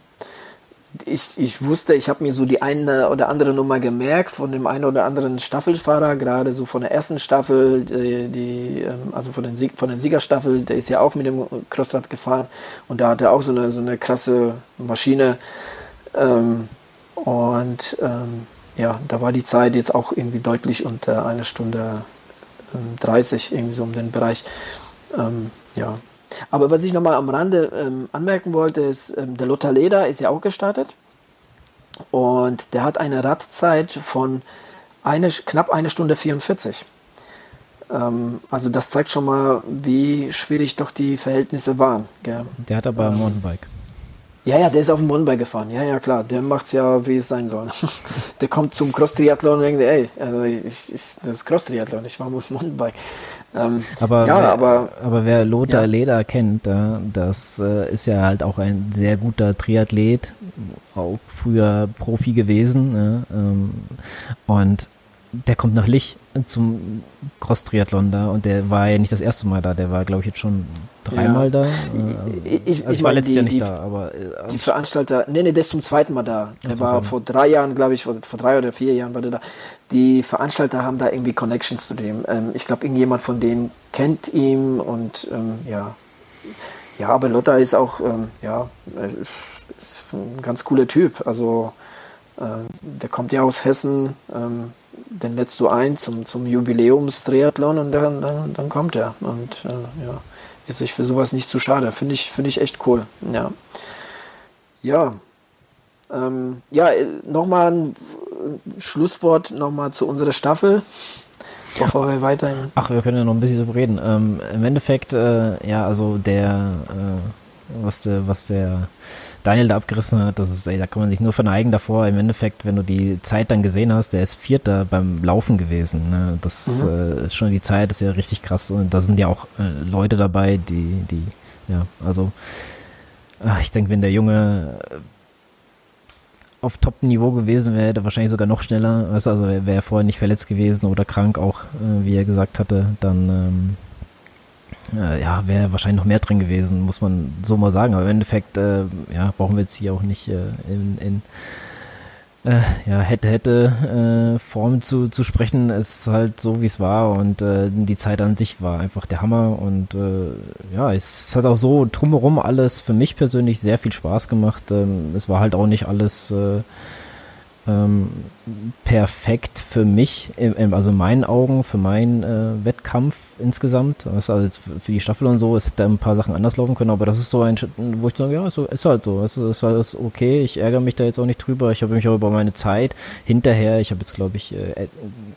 Speaker 1: ich, ich wusste, ich habe mir so die eine oder andere Nummer gemerkt von dem einen oder anderen Staffelfahrer, gerade so von der ersten Staffel, die, die ähm, also von, den Sieg, von der Siegerstaffel, der ist ja auch mit dem Crossrad gefahren und da hat er auch so eine, so eine krasse Maschine. Ähm, und ähm, ja, da war die Zeit jetzt auch irgendwie deutlich unter einer Stunde ähm, 30, irgendwie so um den Bereich. Ähm, ja. Aber was ich nochmal am Rande ähm, anmerken wollte, ist, ähm, der Lothar Leder ist ja auch gestartet und der hat eine Radzeit von eine, knapp eine Stunde 44. Ähm, also das zeigt schon mal, wie schwierig doch die Verhältnisse waren. Gell?
Speaker 2: Der hat aber ein ähm, Mountainbike.
Speaker 1: Ja, ja, der ist auf dem Mountainbike gefahren. Ja, ja, klar. Der macht's ja, wie es sein soll. der kommt zum Cross-Triathlon und denkt, ey, also ich, ich, das ist Cross-Triathlon, ich war mit dem Mountainbike.
Speaker 2: Ähm, aber, ja, wer, aber, aber wer Lothar ja. Leder kennt, das äh, ist ja halt auch ein sehr guter Triathlet, auch früher Profi gewesen. Ne? Ähm, und der kommt nach Lich zum Cross-Triathlon da und der war ja nicht das erste Mal da, der war glaube ich jetzt schon dreimal ja. da.
Speaker 1: Ich, ich, also ich war letztes Jahr nicht die, da, aber. Äh, die Veranstalter, nee, nee, der ist zum zweiten Mal da. Der war vor drei Jahren, glaube ich, vor, vor drei oder vier Jahren war der da. Die Veranstalter haben da irgendwie Connections zu dem. Ähm, ich glaube, irgendjemand von denen kennt ihn und ähm, ja. Ja, aber Lotta ist auch, ähm, ja, äh, ist ein ganz cooler Typ. Also, äh, der kommt ja aus Hessen. Ähm, den lädst du ein zum, zum Jubiläumstriathlon und dann, dann, dann kommt er. Und äh, ja, ist sich für sowas nicht zu schade. Finde ich, finde ich echt cool. Ja. Ja. Ähm, ja, äh, nochmal ein Schlusswort nochmal zu unserer Staffel. Bevor wir weiterhin.
Speaker 2: Ach, wir können ja noch ein bisschen so reden. Ähm, Im Endeffekt, äh, ja, also der, äh, was der, was der Daniel da abgerissen hat, das ist, ey, da kann man sich nur verneigen davor. Im Endeffekt, wenn du die Zeit dann gesehen hast, der ist Vierter beim Laufen gewesen. Ne? Das mhm. äh, ist schon die Zeit, ist ja richtig krass. Und da sind ja auch äh, Leute dabei, die, die, ja, also ach, ich denke, wenn der Junge äh, auf Top-Niveau gewesen wäre, hätte wahrscheinlich sogar noch schneller. Also wäre er vorher nicht verletzt gewesen oder krank auch, äh, wie er gesagt hatte, dann ähm, äh, ja, wäre wahrscheinlich noch mehr drin gewesen, muss man so mal sagen. Aber im Endeffekt, äh, ja, brauchen wir jetzt hier auch nicht äh, in, in äh, ja, hätte, hätte äh, Form zu, zu sprechen, ist halt so, wie es war und äh, die Zeit an sich war einfach der Hammer und äh, ja, es hat auch so drumherum alles für mich persönlich sehr viel Spaß gemacht. Ähm, es war halt auch nicht alles äh, ähm, perfekt für mich, also in meinen Augen, für meinen äh, Wettkampf insgesamt. Also jetzt für die Staffel und so ist da ein paar Sachen anders laufen können, aber das ist so ein, wo ich sage, ja, ist, ist halt so, ist, ist halt okay, ich ärgere mich da jetzt auch nicht drüber, ich habe mich auch über meine Zeit hinterher, ich habe jetzt glaube ich, äh,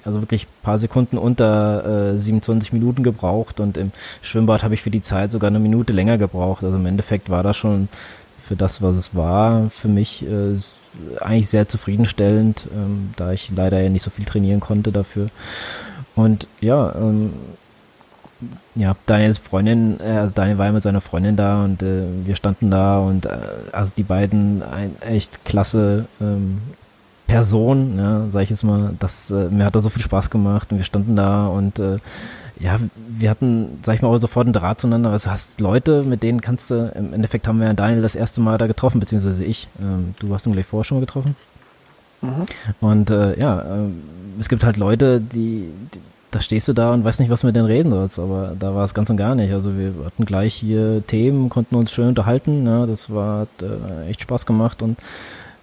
Speaker 2: also wirklich ein paar Sekunden unter äh, 27 Minuten gebraucht und im Schwimmbad habe ich für die Zeit sogar eine Minute länger gebraucht, also im Endeffekt war das schon für das, was es war, für mich äh, eigentlich sehr zufriedenstellend, ähm, da ich leider ja nicht so viel trainieren konnte dafür. Und ja, ähm, ja, Daniels Freundin, äh, also Daniel war ja mit seiner Freundin da und äh, wir standen da und äh, also die beiden ein echt klasse ähm, Person, ja, sag ich jetzt mal, das, äh, mir hat da so viel Spaß gemacht und wir standen da und äh, ja, wir hatten, sag ich mal, sofort einen Draht zueinander. Also du hast Leute, mit denen kannst du, im Endeffekt haben wir ja Daniel das erste Mal da getroffen, beziehungsweise ich. Ähm, du hast ihn gleich vorher schon mal getroffen. Mhm. Und äh, ja, äh, es gibt halt Leute, die, die, da stehst du da und weißt nicht, was mit denen reden sollst, aber da war es ganz und gar nicht. Also wir hatten gleich hier Themen, konnten uns schön unterhalten, ja, das war hat, äh, echt Spaß gemacht und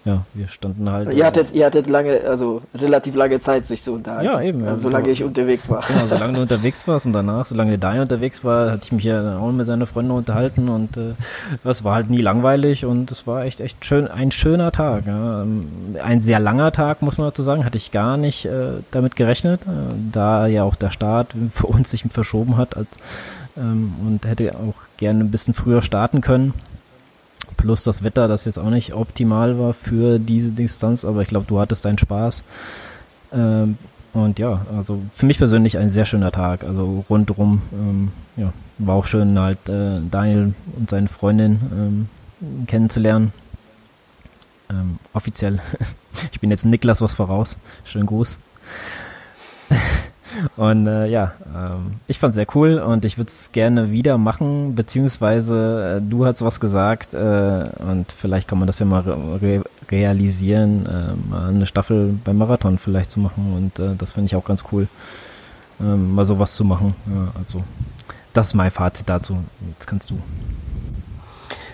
Speaker 2: ja, wir standen halt.
Speaker 1: Ihr hattet, ihr hattet lange, also relativ lange Zeit, sich zu unterhalten.
Speaker 2: Ja, eben.
Speaker 1: Also, solange ich unterwegs war.
Speaker 2: Genau, solange du unterwegs warst und danach, solange der Daniel unterwegs war, hatte ich mich ja auch mit seiner Freundin unterhalten und äh, es war halt nie langweilig und es war echt, echt schön, ein schöner Tag. Ja. Ähm, ein sehr langer Tag, muss man dazu sagen, hatte ich gar nicht äh, damit gerechnet, äh, da ja auch der Start für uns sich verschoben hat als, ähm, und hätte auch gerne ein bisschen früher starten können plus das Wetter, das jetzt auch nicht optimal war für diese Distanz, aber ich glaube, du hattest deinen Spaß. Ähm, und ja, also für mich persönlich ein sehr schöner Tag. Also rundherum, ähm, ja, war auch schön halt äh, Daniel und seine Freundin ähm, kennenzulernen. Ähm, offiziell. ich bin jetzt Niklas was voraus. Schönen Gruß. Und äh, ja, ähm, ich fand es sehr cool und ich würde es gerne wieder machen, beziehungsweise äh, du hast was gesagt äh, und vielleicht kann man das ja mal re realisieren, äh, mal eine Staffel beim Marathon vielleicht zu machen und äh, das finde ich auch ganz cool, ähm, mal sowas zu machen. Ja, also das ist mein Fazit dazu. Jetzt kannst du.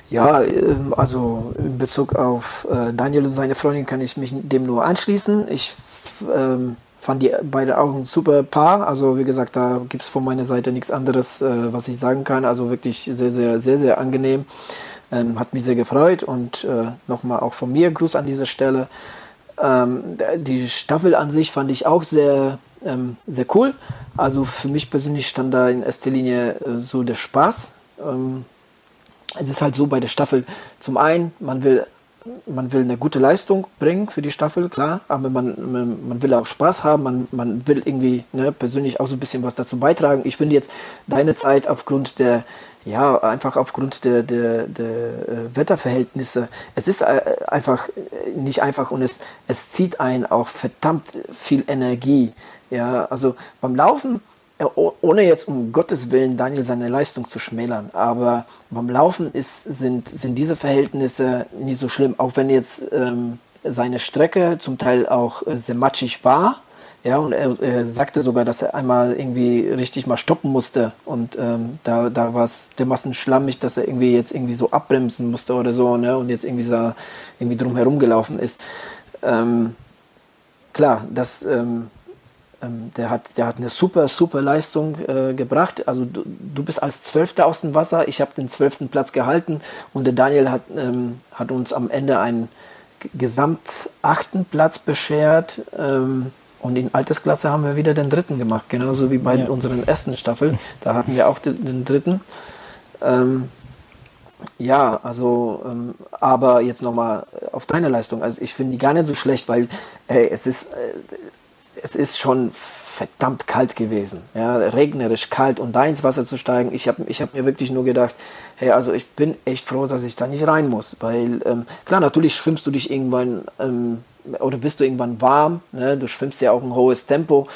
Speaker 1: Ja, ähm, also in Bezug auf äh, Daniel und seine Freundin kann ich mich dem nur anschließen. Ich ähm, fand die beide auch ein super Paar. Also wie gesagt, da gibt es von meiner Seite nichts anderes, äh, was ich sagen kann. Also wirklich sehr, sehr, sehr, sehr angenehm. Ähm, hat mich sehr gefreut und äh, nochmal auch von mir Gruß an dieser Stelle. Ähm, die Staffel an sich fand ich auch sehr, ähm, sehr cool. Also für mich persönlich stand da in erster Linie äh, so der Spaß. Ähm, es ist halt so bei der Staffel, zum einen, man will man will eine gute Leistung bringen für die Staffel, klar, aber man, man, man will auch Spaß haben, man, man will irgendwie ne, persönlich auch so ein bisschen was dazu beitragen. Ich finde jetzt deine Zeit aufgrund der, ja, einfach aufgrund der, der, der äh, Wetterverhältnisse, es ist äh, einfach nicht einfach und es, es zieht einen auch verdammt viel Energie. Ja, also beim Laufen ohne jetzt um Gottes Willen Daniel seine Leistung zu schmälern, aber beim Laufen ist, sind, sind diese Verhältnisse nicht so schlimm, auch wenn jetzt ähm, seine Strecke zum Teil auch äh, sehr matschig war. Ja, und er, er, sagte sogar, dass er einmal irgendwie richtig mal stoppen musste und ähm, da, da war es dermaßen schlammig, dass er irgendwie jetzt irgendwie so abbremsen musste oder so, ne, und jetzt irgendwie so irgendwie drum herum gelaufen ist. Ähm, klar, das, ähm, ähm, der, hat, der hat eine super, super Leistung äh, gebracht. Also du, du bist als Zwölfter aus dem Wasser, ich habe den zwölften Platz gehalten und der Daniel hat, ähm, hat uns am Ende einen gesamt achten Platz beschert. Ähm, und in Altersklasse haben wir wieder den dritten gemacht, genauso wie bei ja. unseren ersten Staffel. Da hatten wir auch den, den dritten. Ähm, ja, also, ähm, aber jetzt nochmal auf deine Leistung. Also ich finde die gar nicht so schlecht, weil ey, es ist, äh, es ist schon verdammt kalt gewesen, ja, regnerisch kalt und da ins Wasser zu steigen. Ich habe ich hab mir wirklich nur gedacht, hey, also ich bin echt froh, dass ich da nicht rein muss, weil ähm, klar, natürlich schwimmst du dich irgendwann ähm, oder bist du irgendwann warm, ne? du schwimmst ja auch ein hohes Tempo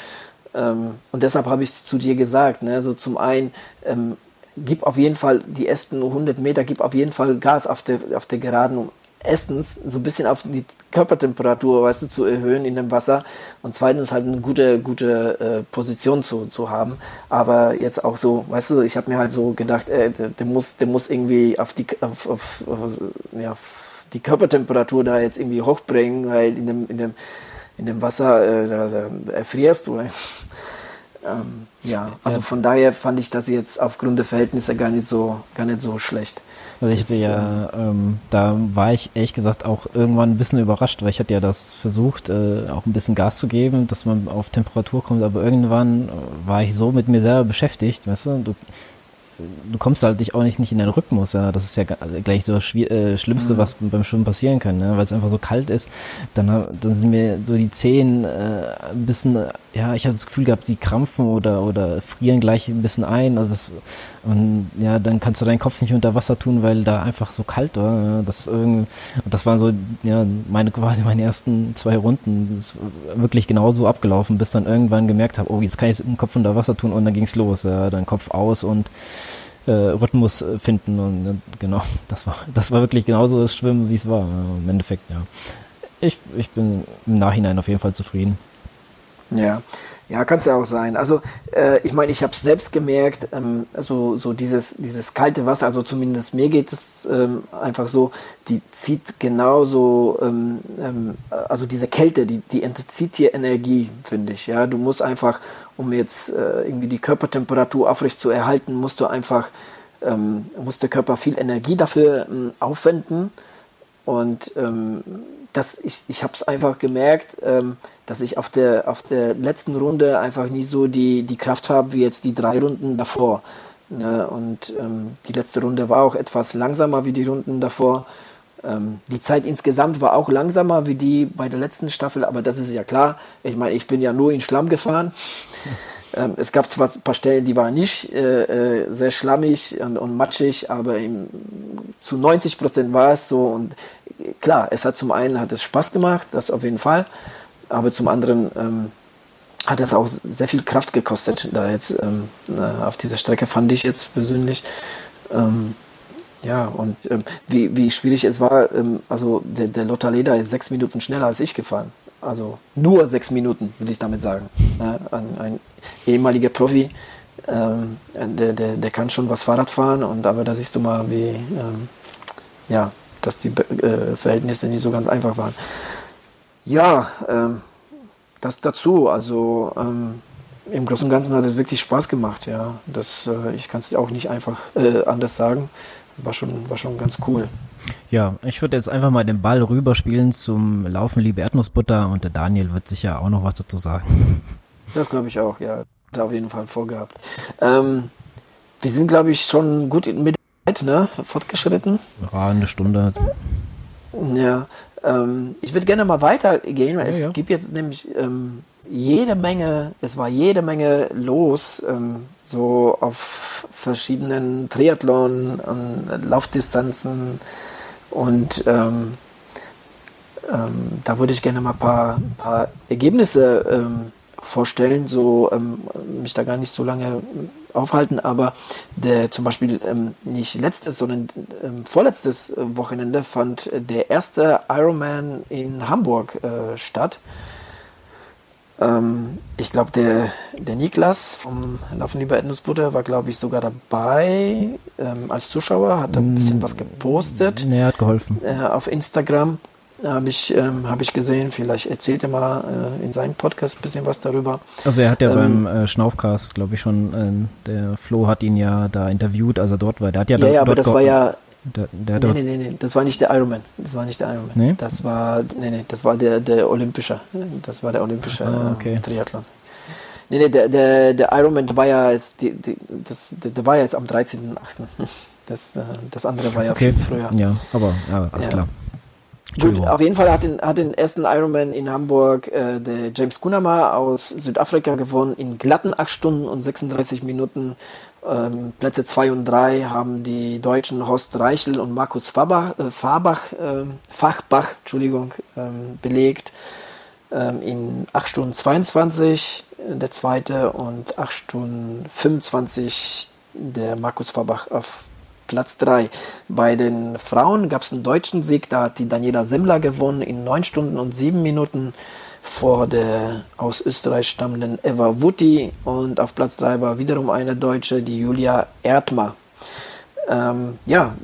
Speaker 1: ähm, und deshalb habe ich zu dir gesagt, ne? also zum einen ähm, gib auf jeden Fall die ersten 100 Meter, gib auf jeden Fall Gas auf der, auf der Geraden, um erstens so ein bisschen auf die Körpertemperatur, weißt du, zu erhöhen in dem Wasser und zweitens halt eine gute, gute äh, Position zu, zu haben. Aber jetzt auch so, weißt du, ich habe mir halt so gedacht, äh, der, der, muss, der muss irgendwie auf die, auf, auf, auf, ja, auf die Körpertemperatur da jetzt irgendwie hochbringen, weil in dem, in dem, in dem Wasser äh, da, da erfrierst du. Ähm, ja, also ja. von daher fand ich das jetzt aufgrund der Verhältnisse gar nicht so, gar nicht so schlecht.
Speaker 2: Also ich hatte ja, ähm, da war ich ehrlich gesagt auch irgendwann ein bisschen überrascht, weil ich hatte ja das versucht, äh, auch ein bisschen Gas zu geben, dass man auf Temperatur kommt, aber irgendwann war ich so mit mir selber beschäftigt, weißt du, du du kommst halt dich auch nicht, nicht in den Rhythmus, ja. Das ist ja gleich so das äh, Schlimmste, mhm. was beim Schwimmen passieren kann, ne? weil es einfach so kalt ist. Dann, dann sind mir so die Zehen äh, ein bisschen, ja, ich hatte das Gefühl gehabt, die krampfen oder, oder frieren gleich ein bisschen ein. Also das, und ja, dann kannst du deinen Kopf nicht unter Wasser tun, weil da einfach so kalt war. Ja. Das irgendwie, das waren so, ja, meine quasi meine ersten zwei Runden. Das wirklich genauso abgelaufen, bis dann irgendwann gemerkt habe, oh, jetzt kann ich den Kopf unter Wasser tun und dann ging's los. Ja, dann Kopf aus und äh, Rhythmus finden und äh, genau, das war, das war wirklich genauso das Schwimmen, wie es war. Im Endeffekt, ja. Ich, ich bin im Nachhinein auf jeden Fall zufrieden.
Speaker 1: Ja, ja, kann es ja auch sein. Also äh, ich meine, ich habe es selbst gemerkt, ähm, so, so dieses, dieses kalte Wasser, also zumindest mir geht es ähm, einfach so, die zieht genauso, ähm, ähm, also diese Kälte, die, die entzieht dir Energie, finde ich. Ja, du musst einfach, um jetzt äh, irgendwie die Körpertemperatur aufrecht zu erhalten, musst du einfach, ähm, muss der Körper viel Energie dafür ähm, aufwenden. Und das, ich, ich habe es einfach gemerkt, ähm, dass ich auf der, auf der letzten Runde einfach nie so die, die Kraft habe wie jetzt die drei Runden davor. Ne? Und ähm, die letzte Runde war auch etwas langsamer wie die Runden davor. Ähm, die Zeit insgesamt war auch langsamer wie die bei der letzten Staffel, aber das ist ja klar. Ich meine, ich bin ja nur in Schlamm gefahren. Ähm, es gab zwar ein paar Stellen, die waren nicht äh, äh, sehr schlammig und, und matschig, aber im, zu 90 Prozent war es so. Und klar, es hat zum einen hat es Spaß gemacht, das auf jeden Fall aber zum anderen ähm, hat es auch sehr viel Kraft gekostet, da jetzt ähm, auf dieser Strecke fand ich jetzt persönlich. Ähm, ja, und ähm, wie, wie schwierig es war, ähm, also der, der Lothar Leder ist sechs Minuten schneller als ich gefahren. Also nur sechs Minuten, will ich damit sagen. Ja, ein, ein, ehemaliger Profi, ähm, der, der, der kann schon was Fahrrad fahren, und aber da siehst du mal, wie, ja, dass die äh, Verhältnisse nicht so ganz einfach waren. Ja, ähm, das dazu. Also ähm, im Großen und Ganzen hat es wirklich Spaß gemacht. Ja, das, äh, ich kann es auch nicht einfach äh, anders sagen. War schon, war schon ganz cool.
Speaker 2: Ja, ich würde jetzt einfach mal den Ball rüberspielen zum Laufen, liebe Erdnussbutter, und der Daniel wird sicher auch noch was dazu sagen.
Speaker 1: Das glaube ich auch, ja. Hat auf jeden Fall vorgehabt. Ähm, wir sind, glaube ich, schon gut mit Zeit, ne? Fortgeschritten.
Speaker 2: Ja, eine Stunde.
Speaker 1: Ja, ähm, ich würde gerne mal weitergehen, weil ja, es ja. gibt jetzt nämlich ähm, jede Menge, es war jede Menge los, ähm, so auf verschiedenen Triathlon und Laufdistanzen und ähm, ähm, da würde ich gerne mal ein paar, paar Ergebnisse ähm, vorstellen, so ähm, mich da gar nicht so lange aufhalten, aber der zum Beispiel ähm, nicht letztes, sondern ähm, vorletztes Wochenende fand der erste Ironman in Hamburg äh, statt. Ähm, ich glaube, der, der Niklas vom Laufen lieber Erdnussbutter war, glaube ich, sogar dabei ähm, als Zuschauer, hat ein bisschen was gepostet.
Speaker 2: Nee, er hat geholfen.
Speaker 1: Äh, auf Instagram habe ich, ähm, hab ich gesehen. Vielleicht erzählt er mal äh, in seinem Podcast ein bisschen was darüber.
Speaker 2: Also er hat ja ähm, beim äh, Schnaufcast, glaube ich schon, äh, der Flo hat ihn ja da interviewt, als er dort war. Der hat ja,
Speaker 1: ja, ja aber das war ja der, der nee, nee, nee, nee, das war nicht der Ironman. Das war nicht der Ironman. Nee? Das war, nee, nee, das war der, der olympische. Das war der olympische ah, okay. äh, Triathlon. Nee, nee, der, der, der Ironman, der war ja, ist, die, die, das, der, der war ja jetzt am 13.8. Das, äh, das andere war ja okay. viel früher.
Speaker 2: Ja, aber ja, alles ja. klar.
Speaker 1: Gut, auf jeden Fall hat den, hat den ersten Ironman in Hamburg äh, der James Kunama aus Südafrika gewonnen in glatten 8 Stunden und 36 Minuten. Ähm, Plätze 2 und 3 haben die Deutschen Horst Reichel und Markus Fabach, äh, Fabach, äh, Fachbach Entschuldigung, ähm, belegt. Ähm, in 8 Stunden 22 äh, der zweite und 8 Stunden 25 der Markus Fabach auf Platz 3. Bei den Frauen gab es einen deutschen Sieg, da hat die Daniela Semmler gewonnen in 9 Stunden und 7 Minuten vor der aus Österreich stammenden Eva Wutti und auf Platz 3 war wiederum eine Deutsche, die Julia Erdmer. Ähm, ja,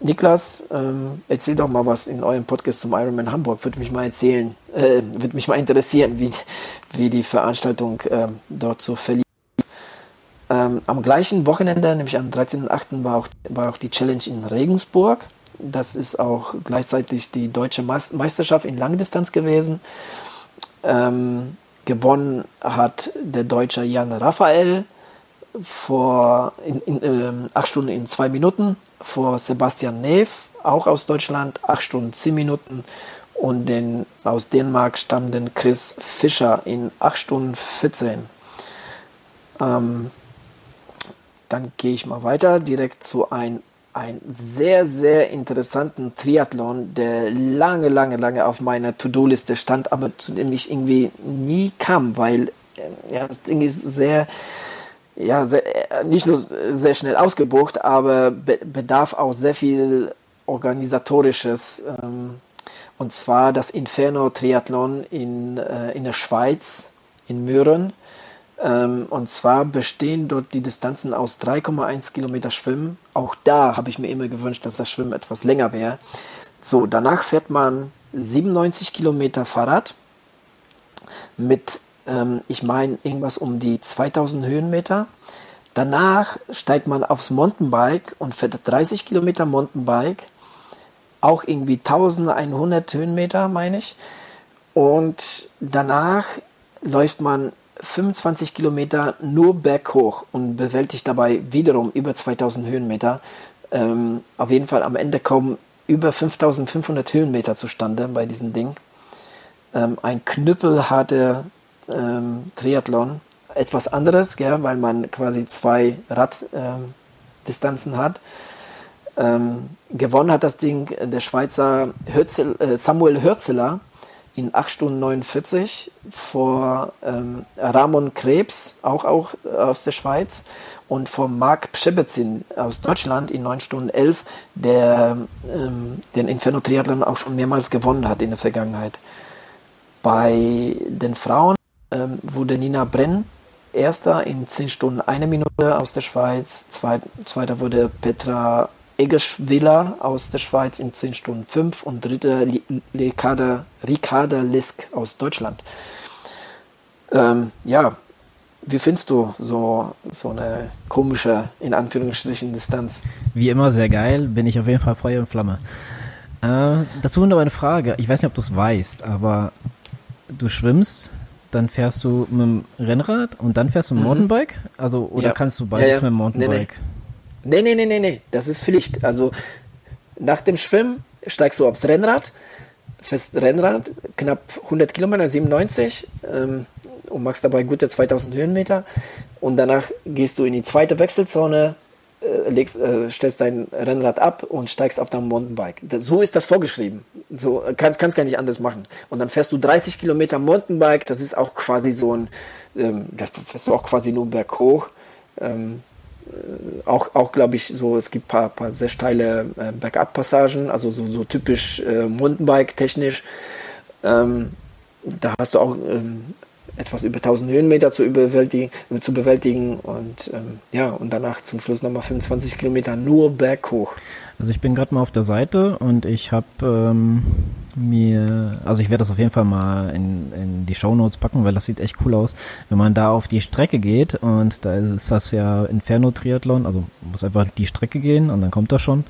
Speaker 1: Niklas, ähm, erzähl doch mal was in eurem Podcast zum Ironman Hamburg. Würde mich mal erzählen, äh, würde mich mal interessieren, wie, wie die Veranstaltung äh, dort so verlief. Ähm, am gleichen Wochenende, nämlich am 13.08., war auch, war auch die Challenge in Regensburg. Das ist auch gleichzeitig die deutsche Meisterschaft in Langdistanz gewesen. Ähm, gewonnen hat der Deutsche Jan Raphael vor in, in, ähm, 8 Stunden in 2 Minuten vor Sebastian Neff, auch aus Deutschland, 8 Stunden 10 Minuten und den aus Dänemark stammenden Chris Fischer in 8 Stunden 14. Ähm, dann gehe ich mal weiter direkt zu einem ein sehr, sehr interessanten Triathlon, der lange, lange, lange auf meiner To-Do-Liste stand, aber zu dem ich irgendwie nie kam, weil ja, das Ding ist sehr, ja, sehr, äh, nicht nur sehr schnell ausgebucht, aber be bedarf auch sehr viel organisatorisches. Ähm, und zwar das Inferno Triathlon in, äh, in der Schweiz, in Möhren. Ähm, und zwar bestehen dort die Distanzen aus 3,1 Kilometer Schwimmen. Auch da habe ich mir immer gewünscht, dass das Schwimmen etwas länger wäre. So, danach fährt man 97 Kilometer Fahrrad mit, ähm, ich meine, irgendwas um die 2000 Höhenmeter. Danach steigt man aufs Mountainbike und fährt 30 Kilometer Mountainbike. Auch irgendwie 1100 Höhenmeter, meine ich. Und danach läuft man 25 Kilometer nur berghoch und bewältigt dabei wiederum über 2000 Höhenmeter. Ähm, auf jeden Fall am Ende kommen über 5500 Höhenmeter zustande bei diesem Ding. Ähm, ein knüppelharter ähm, Triathlon. Etwas anderes, gell, weil man quasi zwei Raddistanzen hat. Ähm, gewonnen hat das Ding der Schweizer Hürzel, äh, Samuel Hürzeler in 8 Stunden 49 vor ähm, Ramon Krebs, auch, auch aus der Schweiz, und vor Marc Pschebetzin aus Deutschland in 9 Stunden 11, der ähm, den Inferno Triathlon auch schon mehrmals gewonnen hat in der Vergangenheit. Bei den Frauen ähm, wurde Nina Brenn Erster in 10 Stunden eine Minute aus der Schweiz, Zweit, Zweiter wurde Petra Eggeschwiller aus der Schweiz in 10 Stunden 5 und dritte Ricarda, Ricarda Lisk aus Deutschland. Ähm, ja, wie findest du so, so eine komische, in Anführungsstrichen, Distanz?
Speaker 2: Wie immer sehr geil, bin ich auf jeden Fall Feuer und Flamme. Äh, dazu noch eine Frage, ich weiß nicht, ob du es weißt, aber du schwimmst, dann fährst du mit dem Rennrad und dann fährst du mit dem mhm. Mountainbike? Also, oder ja. kannst du beides ja, ja. mit dem Mountainbike? Nee, nee.
Speaker 1: Nee, nee, nee, nee, nee, das ist Pflicht. Also nach dem Schwimmen steigst du aufs Rennrad, fest Rennrad, knapp 100 Kilometer, 97 ähm, und machst dabei gute 2000 Höhenmeter und danach gehst du in die zweite Wechselzone, äh, legst, äh, stellst dein Rennrad ab und steigst auf dein Mountainbike. So ist das vorgeschrieben. So kannst kannst gar nicht anders machen. Und dann fährst du 30 Kilometer Mountainbike. Das ist auch quasi so ein, ähm, das fährst du auch quasi nur berghoch. Ähm, äh, auch, auch glaube ich, so, es gibt ein paar, paar sehr steile äh, Bergab-Passagen, also so, so typisch äh, Mountainbike-technisch. Ähm, da hast du auch ähm, etwas über 1000 Höhenmeter zu, überwältigen, zu bewältigen und ähm, ja, und danach zum Schluss nochmal 25 Kilometer nur berghoch.
Speaker 2: Also ich bin gerade mal auf der Seite und ich habe ähm, mir, also ich werde das auf jeden Fall mal in, in die Show Notes packen, weil das sieht echt cool aus. Wenn man da auf die Strecke geht und da ist das ja Inferno Triathlon, also muss einfach die Strecke gehen und dann kommt das schon.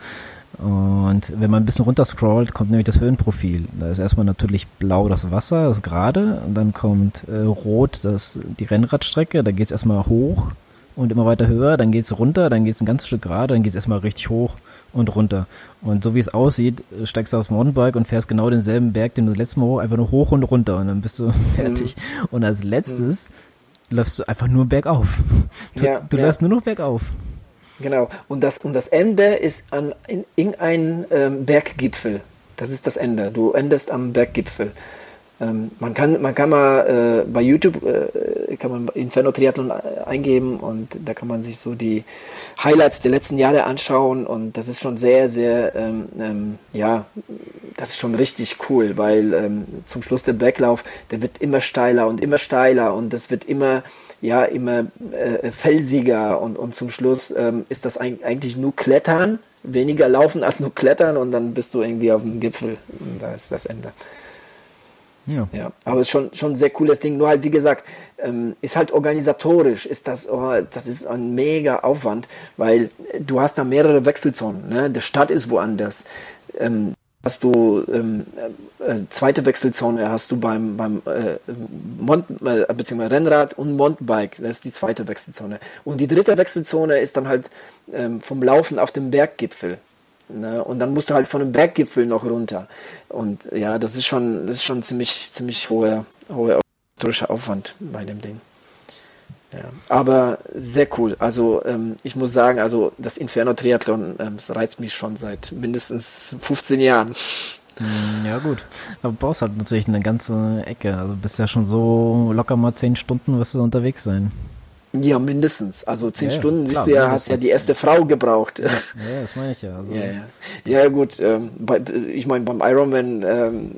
Speaker 2: Und wenn man ein bisschen runter scrollt, kommt nämlich das Höhenprofil. Da ist erstmal natürlich blau das Wasser, das gerade, und dann kommt äh, rot das, die Rennradstrecke, da geht's erstmal hoch und immer weiter höher, dann geht's runter, dann geht's ein ganzes Stück gerade, dann geht's erstmal richtig hoch und runter. Und so wie es aussieht, steigst du aufs Mountainbike und fährst genau denselben Berg, den du das letzte Mal hoch, einfach nur hoch und runter und dann bist du fertig. Mhm. Und als letztes mhm. läufst du einfach nur bergauf. Du, ja, du ja. läufst nur noch bergauf.
Speaker 1: Genau. Und das, und das Ende ist an in, in ein ähm, Berggipfel. Das ist das Ende. Du endest am Berggipfel. Ähm, man, kann, man kann mal äh, bei YouTube äh, kann man Inferno Triathlon äh, eingeben und da kann man sich so die Highlights der letzten Jahre anschauen und das ist schon sehr, sehr, ähm, ähm, ja, das ist schon richtig cool, weil ähm, zum Schluss der Berglauf, der wird immer steiler und immer steiler und das wird immer ja immer äh, felsiger und, und zum Schluss ähm, ist das eigentlich nur Klettern, weniger Laufen als nur Klettern und dann bist du irgendwie auf dem Gipfel und da ist das Ende. Ja. ja, aber es ist schon, schon ein sehr cooles Ding. Nur halt, wie gesagt, ähm, ist halt organisatorisch, ist das, oh, das ist ein mega Aufwand, weil du hast da mehrere Wechselzonen. Ne? Die Stadt ist woanders. Ähm, hast du ähm, äh, zweite Wechselzone hast du beim beim äh, Mont, äh, beziehungsweise Rennrad und Mountainbike, das ist die zweite Wechselzone. Und die dritte Wechselzone ist dann halt ähm, vom Laufen auf dem Berggipfel. Ne? Und dann musst du halt von dem Berggipfel noch runter. Und ja, das ist schon, das ist schon ziemlich, ziemlich hoher, hoher Aufwand bei dem Ding. Aber sehr cool. Also ähm, ich muss sagen, also das Inferno Triathlon, ähm, das reizt mich schon seit mindestens 15 Jahren.
Speaker 2: Hm, ja gut, aber du brauchst halt natürlich eine ganze Ecke. Also bist ja schon so locker mal 10 Stunden wirst du unterwegs sein.
Speaker 1: Ja, mindestens. Also zehn ja, Stunden, klar, siehst du ja, hast ja die erste Frau gebraucht.
Speaker 2: Ja, ja das meine ich ja. Also
Speaker 1: ja, ja. gut. Ähm, bei, ich meine, beim Ironman ähm,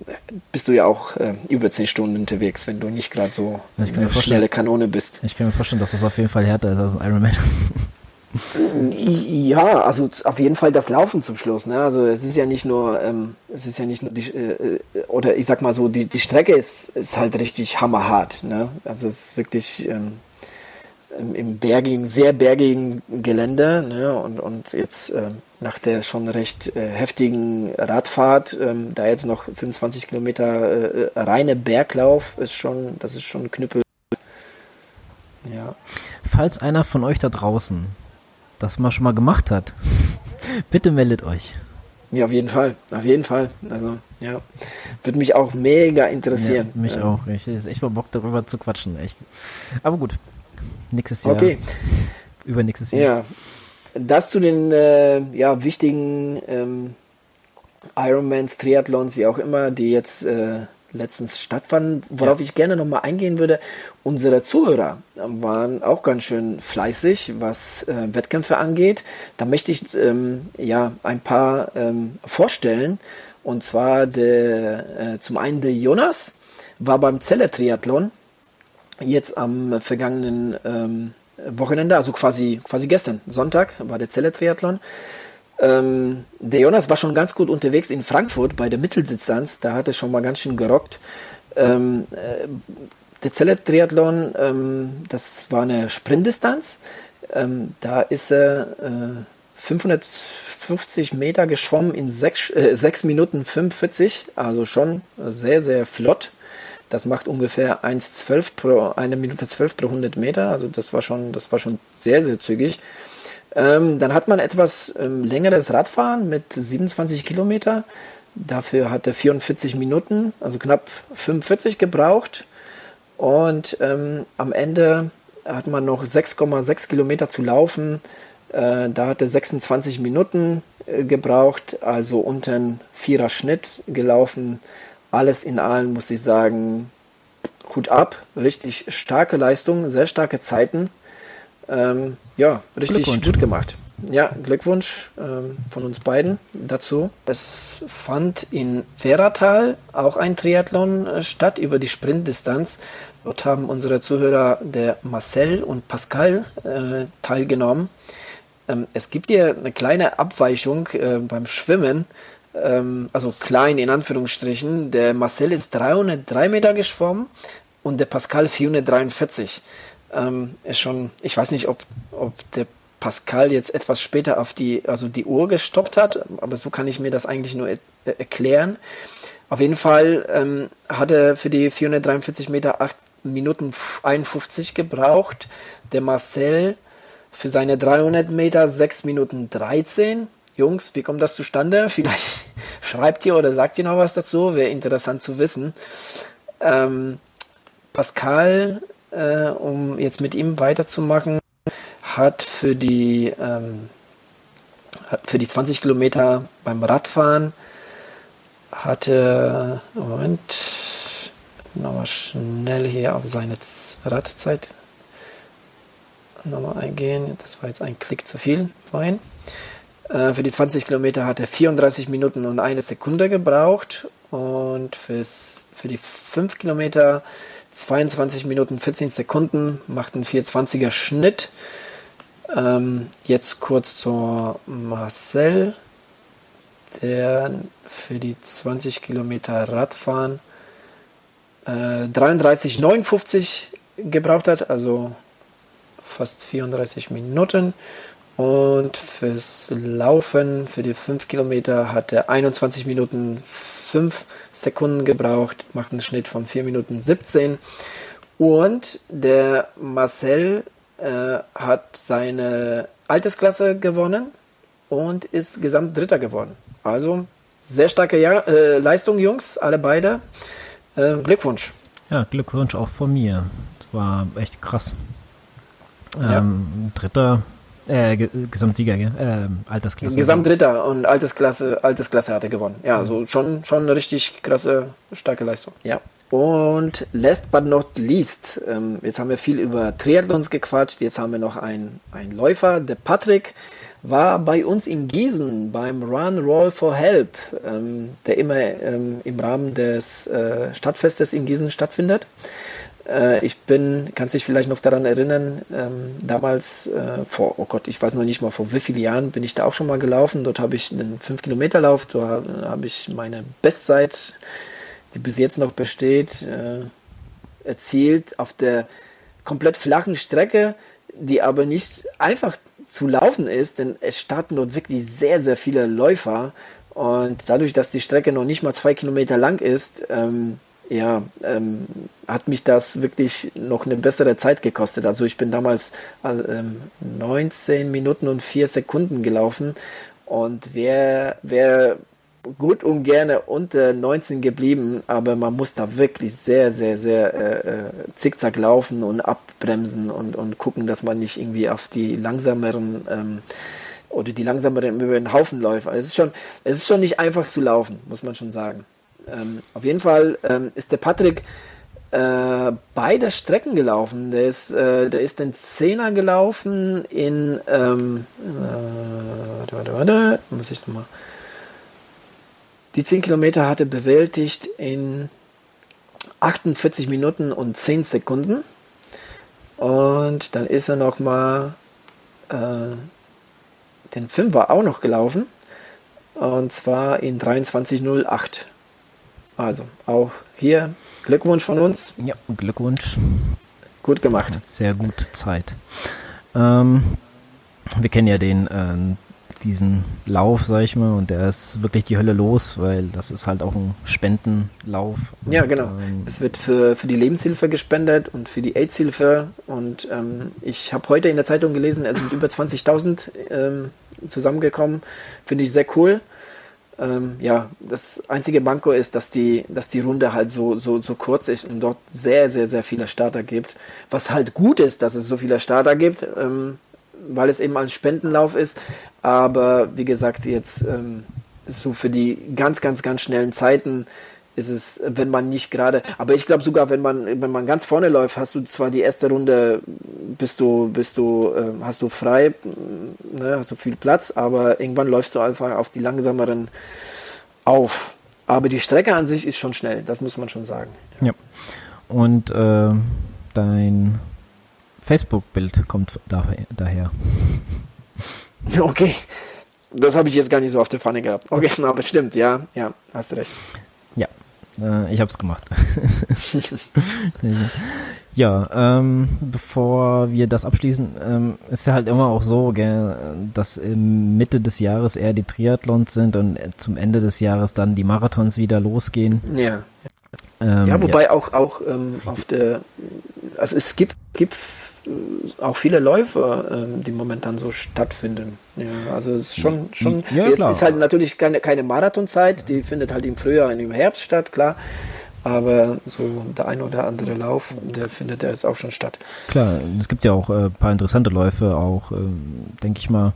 Speaker 1: bist du ja auch äh, über zehn Stunden unterwegs, wenn du nicht gerade so eine schnelle Kanone bist.
Speaker 2: Ich kann mir vorstellen, dass das auf jeden Fall härter ist als ein Ironman.
Speaker 1: Ja, also auf jeden Fall das Laufen zum Schluss. Ne? Also es ist ja nicht nur, ähm, es ist ja nicht nur die, äh, oder ich sag mal so, die, die Strecke ist, ist halt richtig hammerhart. Ne? Also es ist wirklich, ähm, im bergigen, sehr bergigen Gelände ne? und, und jetzt äh, nach der schon recht äh, heftigen Radfahrt, ähm, da jetzt noch 25 Kilometer äh, reine Berglauf ist schon, das ist schon ein Knüppel.
Speaker 2: Ja. Falls einer von euch da draußen das mal schon mal gemacht hat, bitte meldet euch.
Speaker 1: Ja, auf jeden Fall, auf jeden Fall. Also, ja, würde mich auch mega interessieren.
Speaker 2: Ja, mich ähm. auch. Ich ist echt mal Bock darüber zu quatschen, echt. Aber gut, Nächstes Jahr.
Speaker 1: Okay.
Speaker 2: Übernächstes Jahr.
Speaker 1: Ja. Das zu den äh, ja, wichtigen ähm, Ironmans, Triathlons, wie auch immer, die jetzt äh, letztens stattfanden. Worauf ja. ich gerne nochmal eingehen würde, unsere Zuhörer waren auch ganz schön fleißig, was äh, Wettkämpfe angeht. Da möchte ich ähm, ja ein paar ähm, vorstellen. Und zwar der, äh, zum einen der Jonas war beim Zeller Triathlon jetzt am vergangenen ähm, Wochenende, also quasi, quasi gestern, Sonntag, war der Zelle Triathlon. Ähm, der Jonas war schon ganz gut unterwegs in Frankfurt bei der Mitteldistanz, da hat er schon mal ganz schön gerockt. Ähm, äh, der Zelle Triathlon, ähm, das war eine Sprintdistanz. Ähm, da ist er äh, 550 Meter geschwommen in 6, äh, 6 Minuten 45, also schon sehr, sehr flott. Das macht ungefähr 1,12 pro, eine Minute 12 pro 100 Meter. Also das war schon, das war schon sehr, sehr zügig. Ähm, dann hat man etwas ähm, längeres Radfahren mit 27 Kilometer. Dafür hat er 44 Minuten, also knapp 45 gebraucht. Und ähm, am Ende hat man noch 6,6 Kilometer zu laufen. Äh, da hat er 26 Minuten äh, gebraucht, also unter einen Vierer Schnitt gelaufen alles in allem muss ich sagen, Hut ab, richtig starke Leistung, sehr starke Zeiten. Ähm, ja, richtig gut gemacht. Ja, Glückwunsch ähm, von uns beiden dazu. Es fand in Ferratal auch ein Triathlon äh, statt über die Sprintdistanz. Dort haben unsere Zuhörer, der Marcel und Pascal, äh, teilgenommen. Ähm, es gibt hier eine kleine Abweichung äh, beim Schwimmen ähm, also klein in Anführungsstrichen. Der Marcel ist 303 Meter geschwommen und der Pascal 443. Ähm, ist schon, ich weiß nicht, ob, ob der Pascal jetzt etwas später auf die, also die Uhr gestoppt hat, aber so kann ich mir das eigentlich nur er erklären. Auf jeden Fall ähm, hat er für die 443 Meter 8 Minuten 51 gebraucht. Der Marcel für seine 300 Meter 6 Minuten 13 Jungs, wie kommt das zustande? Vielleicht schreibt ihr oder sagt ihr noch was dazu, wäre interessant zu wissen. Ähm, Pascal, äh, um jetzt mit ihm weiterzumachen, hat für die, ähm, für die 20 Kilometer beim Radfahren hatte, Moment, nochmal schnell hier auf seine Radzeit nochmal eingehen. Das war jetzt ein Klick zu viel vorhin. Äh, für die 20 Kilometer hat er 34 Minuten und eine Sekunde gebraucht und fürs, für die 5 Kilometer 22 Minuten 14 Sekunden, macht einen 420er Schnitt. Ähm, jetzt kurz zur Marcel, der für die 20 Kilometer Radfahren äh, 33,59 gebraucht hat, also fast 34 Minuten Und fürs Laufen, für die 5 Kilometer, hat er 21 Minuten 5 Sekunden gebraucht, macht einen Schnitt von 4 Minuten 17. Und der Marcel äh, hat seine Altersklasse gewonnen und ist gesamt Dritter geworden. Also sehr starke ja äh, Leistung, Jungs, alle beide. Äh, Glückwunsch.
Speaker 2: Ja, Glückwunsch auch von mir. Das war echt krass. Ähm, ja. Dritter, äh, Gesamtsieger, äh, Altersklasse.
Speaker 1: Gesamtdritter und Altersklasse, Altersklasse hat er gewonnen. Ja, also schon, schon eine richtig krasse, starke Leistung. Ja. Und last but not least, ähm, jetzt haben wir viel über Triathlons gequatscht, jetzt haben wir noch einen, einen Läufer, der Patrick war bei uns in Gießen beim Run Roll for Help, ähm, der immer ähm, im Rahmen des äh, Stadtfestes in Gießen stattfindet. Äh, ich bin, kannst dich vielleicht noch daran erinnern, ähm, damals äh, vor, oh Gott, ich weiß noch nicht mal vor wie vielen Jahren bin ich da auch schon mal gelaufen. Dort habe ich einen 5-Kilometer-Lauf, da habe ich meine Bestzeit, die bis jetzt noch besteht, äh, erzielt auf der komplett flachen Strecke, die aber nicht einfach zu laufen ist, denn es starten dort wirklich sehr, sehr viele Läufer. Und dadurch, dass die Strecke noch nicht mal zwei Kilometer lang ist, ähm, ja, ähm, hat mich das wirklich noch eine bessere Zeit gekostet. Also ich bin damals äh, 19 Minuten und 4 Sekunden gelaufen und wer, wer gut und gerne unter 19 geblieben, aber man muss da wirklich sehr, sehr, sehr äh, äh, zickzack laufen und abbremsen und, und gucken, dass man nicht irgendwie auf die langsameren ähm, oder die langsameren über den Haufen läuft. Also es ist schon, es ist schon nicht einfach zu laufen, muss man schon sagen. Ähm, auf jeden Fall ähm, ist der Patrick äh, beide Strecken gelaufen. Der ist, äh, der ist den Zehner gelaufen in, ähm, äh, warte, warte, warte, muss ich nochmal. Die 10 Kilometer hat er bewältigt in 48 Minuten und 10 Sekunden. Und dann ist er nochmal äh, den Fünfer auch noch gelaufen. Und zwar in 23.08. Also auch hier Glückwunsch von uns.
Speaker 2: Ja, Glückwunsch.
Speaker 1: Gut gemacht.
Speaker 2: Sehr gute Zeit. Ähm, wir kennen ja den, äh, diesen Lauf, sag ich mal, und der ist wirklich die Hölle los, weil das ist halt auch ein Spendenlauf.
Speaker 1: Ja, genau. Ähm, es wird für, für die Lebenshilfe gespendet und für die AIDS-Hilfe. Und ähm, ich habe heute in der Zeitung gelesen, es sind über 20.000 ähm, zusammengekommen. Finde ich sehr cool. Ähm, ja, das einzige Manko ist, dass die, dass die Runde halt so, so, so kurz ist und dort sehr, sehr, sehr viele Starter gibt. Was halt gut ist, dass es so viele Starter gibt, ähm, weil es eben ein Spendenlauf ist. Aber wie gesagt, jetzt ähm, so für die ganz, ganz, ganz schnellen Zeiten ist es, wenn man nicht gerade, aber ich glaube sogar, wenn man, wenn man ganz vorne läuft, hast du zwar die erste Runde, bist du, bist du, äh, hast du frei, ne, hast du viel Platz, aber irgendwann läufst du einfach auf die langsameren auf. Aber die Strecke an sich ist schon schnell, das muss man schon sagen.
Speaker 2: Ja. Und äh, dein Facebook-Bild kommt daher.
Speaker 1: Okay. Das habe ich jetzt gar nicht so auf der Pfanne gehabt. Okay, aber stimmt, ja, ja, hast recht.
Speaker 2: Äh, ich habe es gemacht. ja, ähm, bevor wir das abschließen, ähm, ist ja halt immer auch so, gell, dass in Mitte des Jahres eher die Triathlons sind und zum Ende des Jahres dann die Marathons wieder losgehen.
Speaker 1: Ja. Ähm, ja, wobei ja. auch auch ähm, auf der, also es gibt gibt auch viele Läufe, ähm, die momentan so stattfinden. Ja, also es ist schon, schon ja, jetzt ist halt natürlich keine, keine Marathonzeit, die findet halt im Frühjahr und im Herbst statt, klar. Aber so der ein oder andere Lauf, der findet ja jetzt auch schon statt.
Speaker 2: Klar, es gibt ja auch ein äh, paar interessante Läufe, auch, äh, denke ich mal.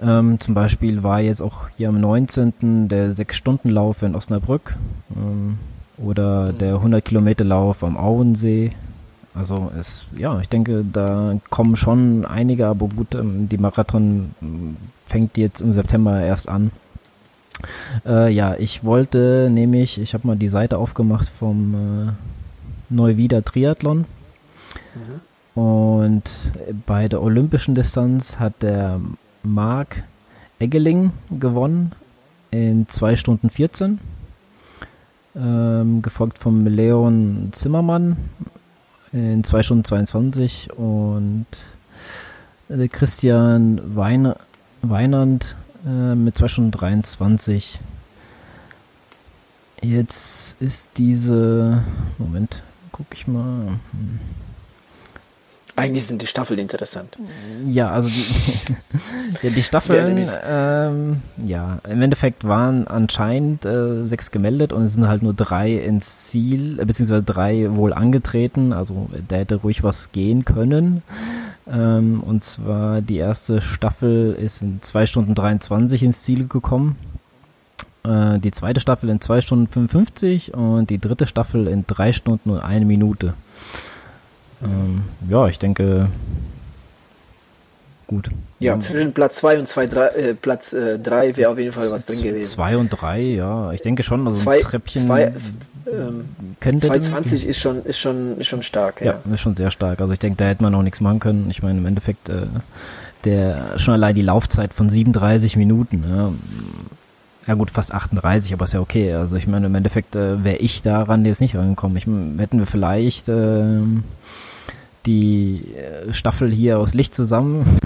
Speaker 2: Ähm, zum Beispiel war jetzt auch hier am 19. der 6-Stunden-Lauf in Osnabrück ähm, oder mhm. der 100-Kilometer-Lauf am Auensee also es, ja, ich denke, da kommen schon einige, aber gut, ähm, die Marathon ähm, fängt jetzt im September erst an. Äh, ja, ich wollte nämlich, ich habe mal die Seite aufgemacht vom äh, Neuwieder Triathlon. Mhm. Und bei der olympischen Distanz hat der Marc Eggeling gewonnen in 2 Stunden 14. Ähm, gefolgt vom Leon Zimmermann in 2 Stunden 22 und äh, Christian Wein Weinand äh, mit 2 Stunden 23. Jetzt ist diese, Moment, guck ich mal. Hm.
Speaker 1: Eigentlich sind die Staffeln interessant.
Speaker 2: Ja, also die, ja, die Staffeln, ähm, ja, im Endeffekt waren anscheinend äh, sechs gemeldet und es sind halt nur drei ins Ziel, äh, beziehungsweise drei wohl angetreten, also da hätte ruhig was gehen können. Ähm, und zwar die erste Staffel ist in zwei Stunden 23 ins Ziel gekommen. Äh, die zweite Staffel in zwei Stunden 55 und die dritte Staffel in drei Stunden und eine Minute. Ähm, ja, ich denke, gut.
Speaker 1: Ja, ja. zwischen Platz 2 und zwei, drei, äh, Platz 3 äh, wäre auf jeden Fall was drin gewesen.
Speaker 2: 2 und 3, ja, ich denke schon. Also
Speaker 1: zwei, ein Treppchen. Zwei, ähm, 220 ist schon, ist, schon, ist schon stark.
Speaker 2: Ja. ja, ist schon sehr stark. Also ich denke, da hätte man auch nichts machen können. Ich meine, im Endeffekt, äh, der schon allein die Laufzeit von 37 Minuten. Ja, ja gut, fast 38, aber ist ja okay. Also ich meine, im Endeffekt äh, wäre ich daran jetzt nicht rangekommen. Ich, hätten wir vielleicht äh, die äh, Staffel hier aus Licht zusammen,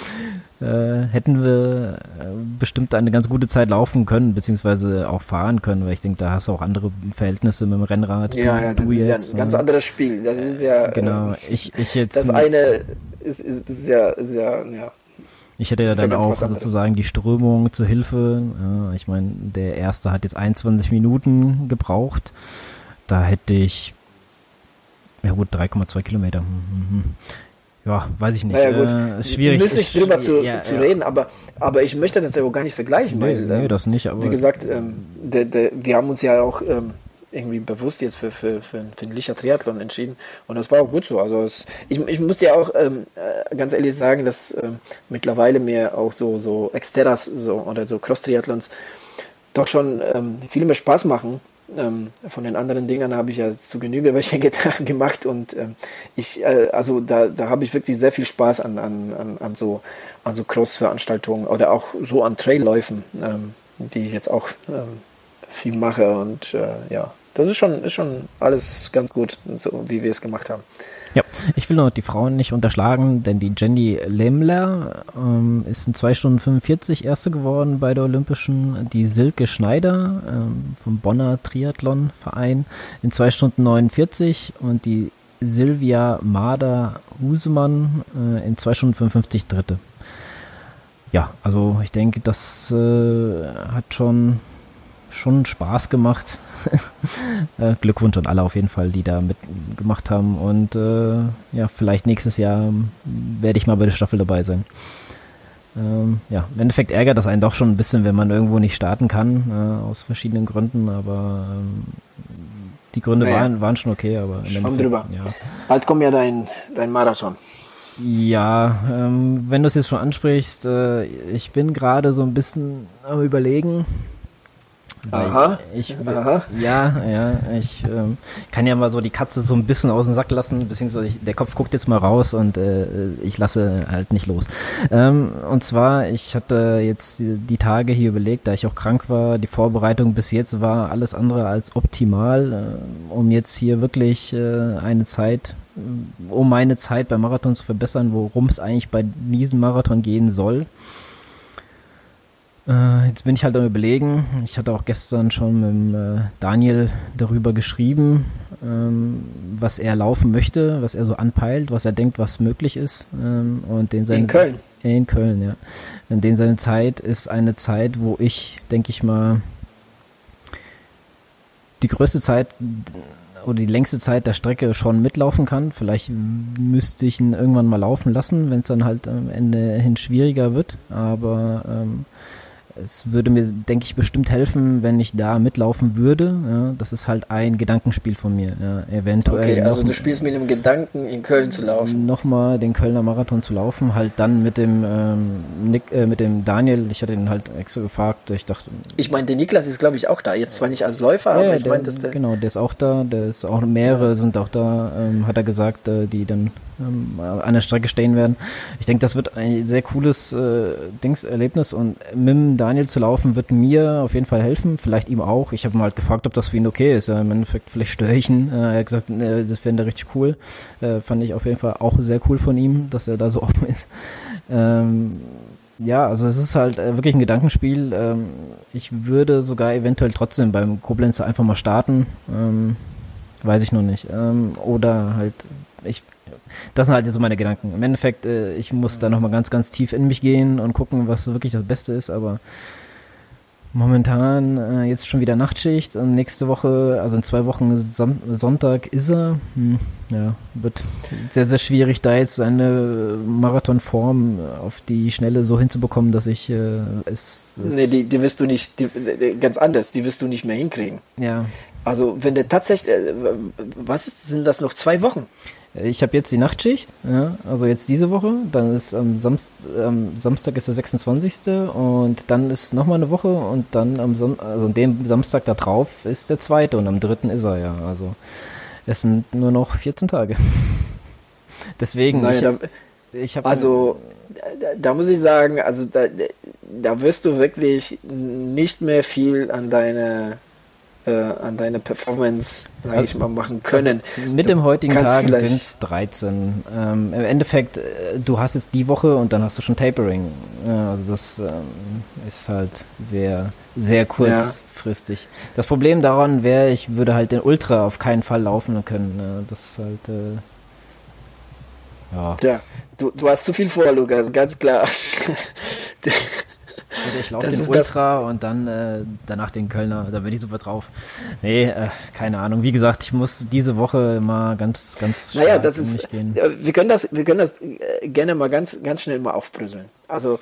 Speaker 2: äh, hätten wir äh, bestimmt eine ganz gute Zeit laufen können, beziehungsweise auch fahren können, weil ich denke, da hast du auch andere Verhältnisse mit dem Rennrad.
Speaker 1: Ja, ja das ist jetzt, ja ein ganz äh, anderes Spiel. Das ist ja.
Speaker 2: Genau, ich, ich jetzt.
Speaker 1: Das eine ist, ist, ist ja, ist ja, ja
Speaker 2: ich hätte ja dann auch sozusagen die Strömung zur Hilfe. Ja, ich meine, der erste hat jetzt 21 Minuten gebraucht. Da hätte ich, ja gut, 3,2 Kilometer. Hm, hm, hm. Ja, weiß ich nicht.
Speaker 1: Naja, gut. Äh, ist schwierig. Müssen nicht drüber zu, ja, zu ja. reden, aber, aber ich möchte das ja auch gar nicht vergleichen, nee, weil,
Speaker 2: nee, ähm, das nicht, aber.
Speaker 1: Wie gesagt, ähm, der, der, wir haben uns ja auch, ähm, irgendwie bewusst jetzt für, für, für, für den Licher Triathlon entschieden. Und das war auch gut so. Also es, ich, ich muss dir auch ähm, äh, ganz ehrlich sagen, dass ähm, mittlerweile mir auch so, so Exterras so, oder so Cross-Triathlons doch schon ähm, viel mehr Spaß machen. Ähm, von den anderen Dingern habe ich ja zu Genüge welche gemacht und ähm, ich, äh, also da, da habe ich wirklich sehr viel Spaß an, an, an, an so, an so Cross-Veranstaltungen oder auch so an Trailläufen, ähm, die ich jetzt auch ähm, viel mache und äh, ja, das ist schon, ist schon alles ganz gut, so wie wir es gemacht haben.
Speaker 2: Ja, ich will noch die Frauen nicht unterschlagen, denn die Jenny Lemmler ähm, ist in 2 Stunden 45 Erste geworden bei der Olympischen. Die Silke Schneider ähm, vom Bonner Triathlon Verein in 2 Stunden 49 und die Silvia Mader Husemann äh, in 2 Stunden 55 Dritte. Ja, also ich denke, das äh, hat schon, schon Spaß gemacht äh, Glückwunsch an alle auf jeden Fall, die da mitgemacht haben. Und äh, ja, vielleicht nächstes Jahr werde ich mal bei der Staffel dabei sein. Ähm, ja, im Endeffekt ärgert das einen doch schon ein bisschen, wenn man irgendwo nicht starten kann, äh, aus verschiedenen Gründen, aber ähm, die Gründe naja. waren, waren schon okay, aber
Speaker 1: Schwamm drüber. Ja. Bald kommt ja dein, dein Marathon.
Speaker 2: Ja, ähm, wenn du es jetzt schon ansprichst, äh, ich bin gerade so ein bisschen am überlegen,
Speaker 1: Aha.
Speaker 2: Ich, ich Aha. Ja, ja, ich ähm, kann ja mal so die Katze so ein bisschen aus dem Sack lassen, beziehungsweise ich, der Kopf guckt jetzt mal raus und äh, ich lasse halt nicht los. Ähm, und zwar, ich hatte jetzt die, die, Tage hier überlegt, da ich auch krank war, die Vorbereitung bis jetzt war alles andere als optimal, äh, um jetzt hier wirklich äh, eine Zeit, um meine Zeit beim Marathon zu verbessern, worum es eigentlich bei diesem Marathon gehen soll. Äh, jetzt bin ich halt am überlegen. Ich hatte auch gestern schon mit äh, Daniel darüber geschrieben, ähm, was er laufen möchte, was er so anpeilt, was er denkt, was möglich ist. Ähm, und den seine,
Speaker 1: in Köln.
Speaker 2: In Köln, ja. Und den seine Zeit ist eine Zeit, wo ich, denke ich mal, die größte Zeit oder die längste Zeit der Strecke schon mitlaufen kann. Vielleicht müsste ich ihn irgendwann mal laufen lassen, wenn es dann halt am Ende hin schwieriger wird. Aber ähm, es würde mir, denke ich, bestimmt helfen, wenn ich da mitlaufen würde. Ja, das ist halt ein Gedankenspiel von mir. Ja, eventuell.
Speaker 1: Okay, also du spielst mit dem Gedanken, in Köln zu laufen.
Speaker 2: Nochmal den Kölner Marathon zu laufen, halt dann mit dem ähm, Nick, äh, mit dem Daniel. Ich hatte ihn halt extra gefragt. Ich dachte.
Speaker 1: Ich meine, der Niklas ist, glaube ich, auch da. Jetzt zwar nicht als Läufer, ja, aber ich meine, dass der.
Speaker 2: Genau, der ist auch da. Der ist auch mehrere sind auch da. Ähm, hat er gesagt, äh, die dann ähm, an der Strecke stehen werden. Ich denke, das wird ein sehr cooles äh, Dingserlebnis und mit Daniel zu laufen wird mir auf jeden Fall helfen, vielleicht ihm auch. Ich habe mal halt gefragt, ob das für ihn okay ist. Ja, Im Endeffekt, vielleicht störe ich ihn. Äh, er hat gesagt, äh, das wäre richtig cool. Äh, fand ich auf jeden Fall auch sehr cool von ihm, dass er da so offen ist. Ähm, ja, also es ist halt äh, wirklich ein Gedankenspiel. Ähm, ich würde sogar eventuell trotzdem beim Koblenzer einfach mal starten. Ähm, weiß ich noch nicht. Ähm, oder halt, ich, das sind halt so meine Gedanken. Im Endeffekt, äh, ich muss da nochmal ganz, ganz tief in mich gehen und gucken, was wirklich das Beste ist, aber momentan äh, jetzt schon wieder Nachtschicht und nächste Woche, also in zwei Wochen Sam Sonntag ist er. Hm, ja, wird sehr, sehr schwierig, da jetzt eine Marathonform auf die Schnelle so hinzubekommen, dass ich äh, es.
Speaker 1: es nee, die, die wirst du nicht, die, ganz anders, die wirst du nicht mehr hinkriegen.
Speaker 2: Ja.
Speaker 1: Also wenn der tatsächlich, äh, was ist, sind das noch zwei Wochen?
Speaker 2: Ich habe jetzt die Nachtschicht, ja, also jetzt diese Woche, dann ist am Samst, ähm, Samstag ist der 26. und dann ist nochmal eine Woche und dann am Son also an dem Samstag da drauf ist der zweite und am dritten ist er ja. Also es sind nur noch 14 Tage. Deswegen,
Speaker 1: naja, ich, ich habe also da, da, muss ich sagen, also da, da wirst du wirklich nicht mehr viel an deine äh, an deine Performance, sage ich mal, machen können.
Speaker 2: Also mit dem heutigen Tag sind es 13. Ähm, Im Endeffekt, äh, du hast jetzt die Woche und dann hast du schon Tapering. Ja, also das ähm, ist halt sehr, sehr kurzfristig. Ja. Das Problem daran wäre, ich würde halt den Ultra auf keinen Fall laufen können. Ja, das ist halt äh,
Speaker 1: ja. ja. Du, du hast zu viel vor, Lukas, ganz klar.
Speaker 2: Oder ich laufe den Ultra und dann äh, danach den Kölner, da bin ich super drauf. Nee, äh, keine Ahnung. Wie gesagt, ich muss diese Woche mal ganz, ganz
Speaker 1: naja, das ist, gehen. Äh, wir können das, wir können das äh, gerne mal ganz, ganz schnell mal aufbröseln. Also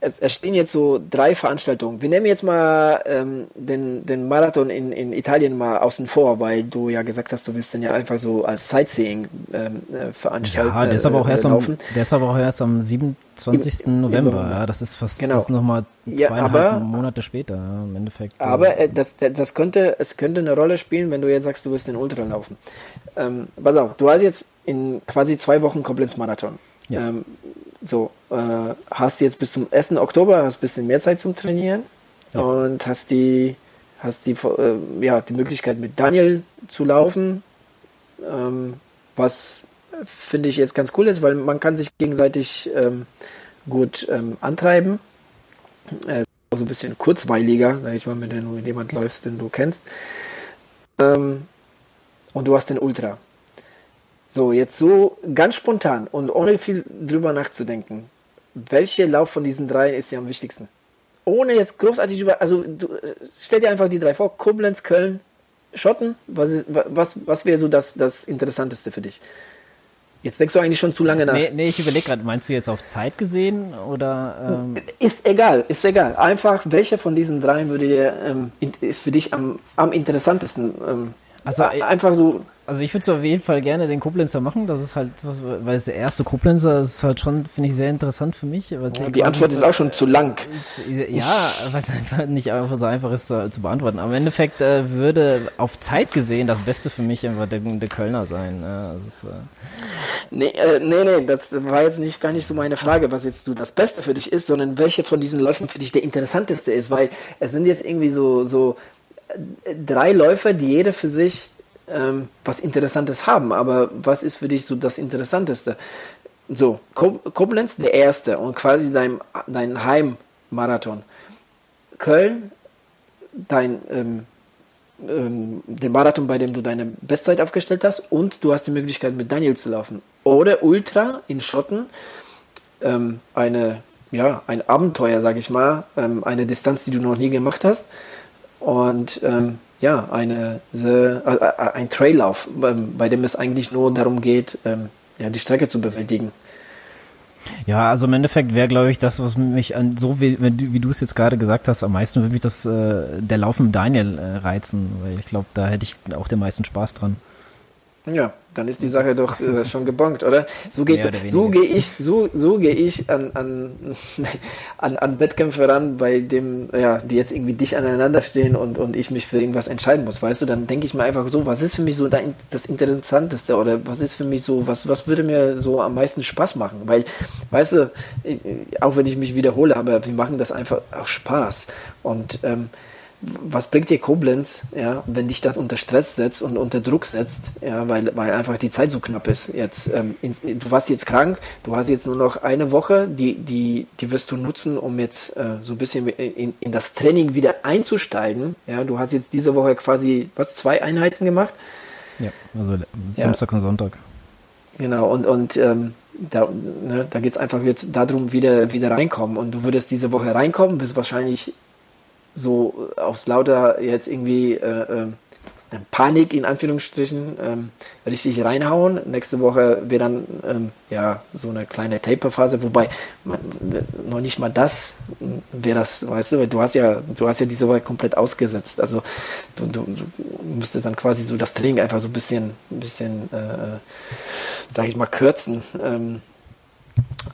Speaker 1: es, es stehen jetzt so drei Veranstaltungen. Wir nehmen jetzt mal ähm, den, den Marathon in, in Italien mal außen vor, weil du ja gesagt hast, du willst dann ja einfach so als Sightseeing ähm, äh, veranstalten. Ja,
Speaker 2: der ist aber auch erst am, der ist aber auch erst am 27. Im, November. Im ja, das ist fast genau. das nochmal zweieinhalb ja, aber, Monate später im Endeffekt.
Speaker 1: Aber äh, das, das könnte, es könnte eine Rolle spielen, wenn du jetzt sagst, du willst den Ultra laufen. Ähm, pass auf, du hast jetzt in quasi zwei Wochen Koblenz-Marathon. Ja. Ähm, so, äh, hast jetzt bis zum 1. Oktober hast ein bisschen mehr Zeit zum Trainieren ja. und hast die, hast die, äh, ja, die Möglichkeit mit Daniel zu laufen, ähm, was finde ich jetzt ganz cool ist, weil man kann sich gegenseitig ähm, gut ähm, antreiben. Äh, so ein bisschen kurzweiliger, sag ich mal, wenn du mit jemand läufst, den du kennst. Ähm, und du hast den Ultra. So, jetzt so ganz spontan und ohne viel drüber nachzudenken. Welcher Lauf von diesen drei ist dir am wichtigsten? Ohne jetzt großartig über, also du, stell dir einfach die drei vor, Koblenz, Köln, Schotten, was, ist, was, was wäre so das, das Interessanteste für dich? Jetzt denkst du eigentlich schon zu lange nach.
Speaker 2: Nee, nee ich überlege gerade, meinst du jetzt auf Zeit gesehen oder?
Speaker 1: Ähm ist egal, ist egal. Einfach, welcher von diesen dreien würde dir, ähm, ist für dich am, am interessantesten? Ähm,
Speaker 2: also einfach so. Also ich würde auf jeden Fall gerne den Koblenzer machen. Das ist halt, weil es der erste Koblenzer ist halt schon, finde ich, sehr interessant für mich. Ja,
Speaker 1: die Antwort ist auch schon zu lang.
Speaker 2: Ja, weil es einfach nicht einfach so einfach ist zu, zu beantworten. Aber im Endeffekt äh, würde auf Zeit gesehen das Beste für mich einfach der, der Kölner sein. Ja, ist, äh
Speaker 1: nee, äh, nee, nee, das war jetzt nicht gar nicht so meine Frage, was jetzt so das Beste für dich ist, sondern welche von diesen Läufen für dich der interessanteste ist, weil es sind jetzt irgendwie so, so drei Läufer, die jeder für sich ähm, was Interessantes haben. Aber was ist für dich so das Interessanteste? So, Koblenz der erste und quasi dein, dein Heimmarathon. Köln, dein, ähm, ähm, den Marathon, bei dem du deine Bestzeit aufgestellt hast und du hast die Möglichkeit mit Daniel zu laufen. Oder Ultra in Schotten, ähm, eine, ja, ein Abenteuer, sag ich mal, ähm, eine Distanz, die du noch nie gemacht hast und ähm, ja, eine, the, äh, äh, ein Traillauf, ähm, bei dem es eigentlich nur darum geht, ähm, ja, die Strecke zu bewältigen.
Speaker 2: Ja, also im Endeffekt wäre, glaube ich, das, was mich an so wie, wie du es jetzt gerade gesagt hast, am meisten würde mich das äh, der Lauf mit Daniel äh, reizen, weil ich glaube, da hätte ich auch den meisten Spaß dran.
Speaker 1: Ja, dann ist die Sache doch äh, schon gebongt, oder? So geht, so gehe ich, so, so gehe ich an, an, an, an Wettkämpfe ran, bei dem, ja, die jetzt irgendwie dicht aneinander stehen und, und ich mich für irgendwas entscheiden muss, weißt du? Dann denke ich mir einfach so, was ist für mich so das Interessanteste oder was ist für mich so, was, was würde mir so am meisten Spaß machen? Weil, weißt du, ich, auch wenn ich mich wiederhole, aber wir machen das einfach auch Spaß. Und ähm, was bringt dir Koblenz, ja, wenn dich das unter Stress setzt und unter Druck setzt, ja, weil, weil einfach die Zeit so knapp ist. Jetzt, ähm, in, du warst jetzt krank, du hast jetzt nur noch eine Woche, die, die, die wirst du nutzen, um jetzt äh, so ein bisschen in, in das Training wieder einzusteigen. Ja, du hast jetzt diese Woche quasi, was, zwei Einheiten gemacht?
Speaker 2: Ja, also Samstag ja. und Sonntag.
Speaker 1: Genau, und, und ähm, da, ne, da geht es einfach jetzt darum, wieder, wieder reinkommen. Und du würdest diese Woche reinkommen, bist wahrscheinlich so aus lauter jetzt irgendwie äh, äh, Panik in Anführungsstrichen ähm, richtig reinhauen. Nächste Woche wäre dann ähm, ja so eine kleine Taper-Phase, wobei man, noch nicht mal das wäre das, weißt du, du hast ja, du hast ja diese Woche komplett ausgesetzt. Also du, du, du müsstest dann quasi so das Training einfach so ein bisschen, ein bisschen, äh, sag ich mal, kürzen. Ähm,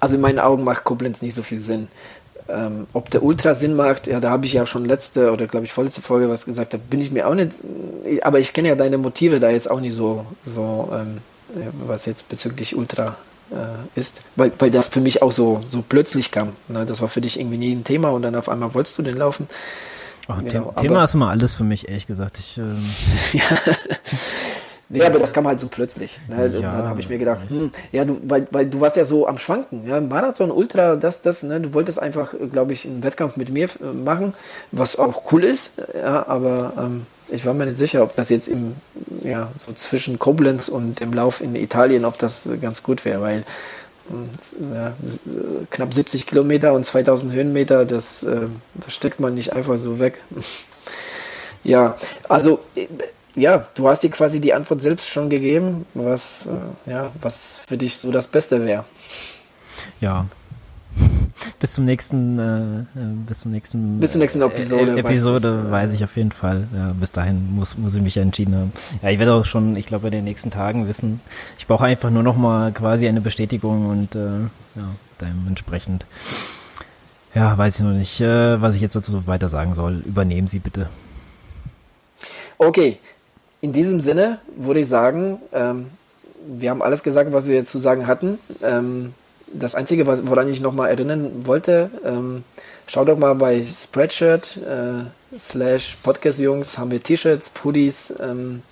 Speaker 1: also in meinen Augen macht Koblenz nicht so viel Sinn. Ähm, ob der Ultra Sinn macht, ja, da habe ich ja schon letzte oder glaube ich vorletzte Folge was gesagt, da bin ich mir auch nicht, aber ich kenne ja deine Motive da jetzt auch nicht so, so ähm, was jetzt bezüglich Ultra äh, ist, weil, weil das für mich auch so, so plötzlich kam. Ne? Das war für dich irgendwie nie ein Thema und dann auf einmal wolltest du den laufen.
Speaker 2: Oh, genau, Thema ist immer alles für mich, ehrlich gesagt. Ich, ähm,
Speaker 1: ja. Ja, aber das kam halt so plötzlich. Ne? Ja. dann habe ich mir gedacht, hm, ja, du, weil, weil du warst ja so am Schwanken. Ja? Marathon, Ultra, das, das, ne? du wolltest einfach, glaube ich, einen Wettkampf mit mir äh, machen, was auch cool ist, ja, aber ähm, ich war mir nicht sicher, ob das jetzt im, ja, so zwischen Koblenz und im Lauf in Italien, ob das ganz gut wäre, weil hm, ja, knapp 70 Kilometer und 2000 Höhenmeter, das, äh, das steckt man nicht einfach so weg. ja, also ja, du hast dir quasi die Antwort selbst schon gegeben, was, äh, ja, was für dich so das Beste wäre.
Speaker 2: Ja. Bis zum nächsten, äh, äh bis zum nächsten,
Speaker 1: bis zur nächsten Episode.
Speaker 2: Äh, Episode weiß, ich auf jeden Fall. Ja, bis dahin muss, muss ich mich ja entschieden haben. Ja, ich werde auch schon, ich glaube, in den nächsten Tagen wissen. Ich brauche einfach nur noch mal quasi eine Bestätigung und äh, ja, dementsprechend. Ja, weiß ich noch nicht, äh, was ich jetzt dazu weiter sagen soll. Übernehmen Sie bitte.
Speaker 1: Okay, in diesem Sinne würde ich sagen, ähm, wir haben alles gesagt, was wir zu sagen hatten. Ähm, das Einzige, was, woran ich nochmal erinnern wollte, ähm, schaut doch mal bei Spreadshirt äh, slash Podcast Jungs, haben wir T-Shirts, Puddies, ähm,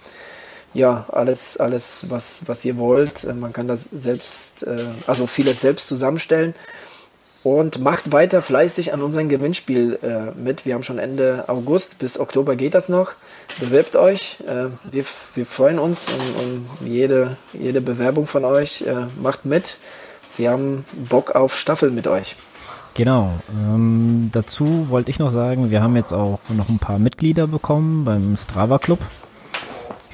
Speaker 1: ja, alles, alles, was, was ihr wollt. Äh, man kann das selbst, äh, also vieles selbst zusammenstellen. Und macht weiter fleißig an unserem Gewinnspiel äh, mit. Wir haben schon Ende August, bis Oktober geht das noch. Bewerbt euch. Äh, wir, wir freuen uns um, um jede, jede Bewerbung von euch. Äh, macht mit. Wir haben Bock auf Staffel mit euch.
Speaker 2: Genau. Ähm, dazu wollte ich noch sagen, wir haben jetzt auch noch ein paar Mitglieder bekommen beim Strava Club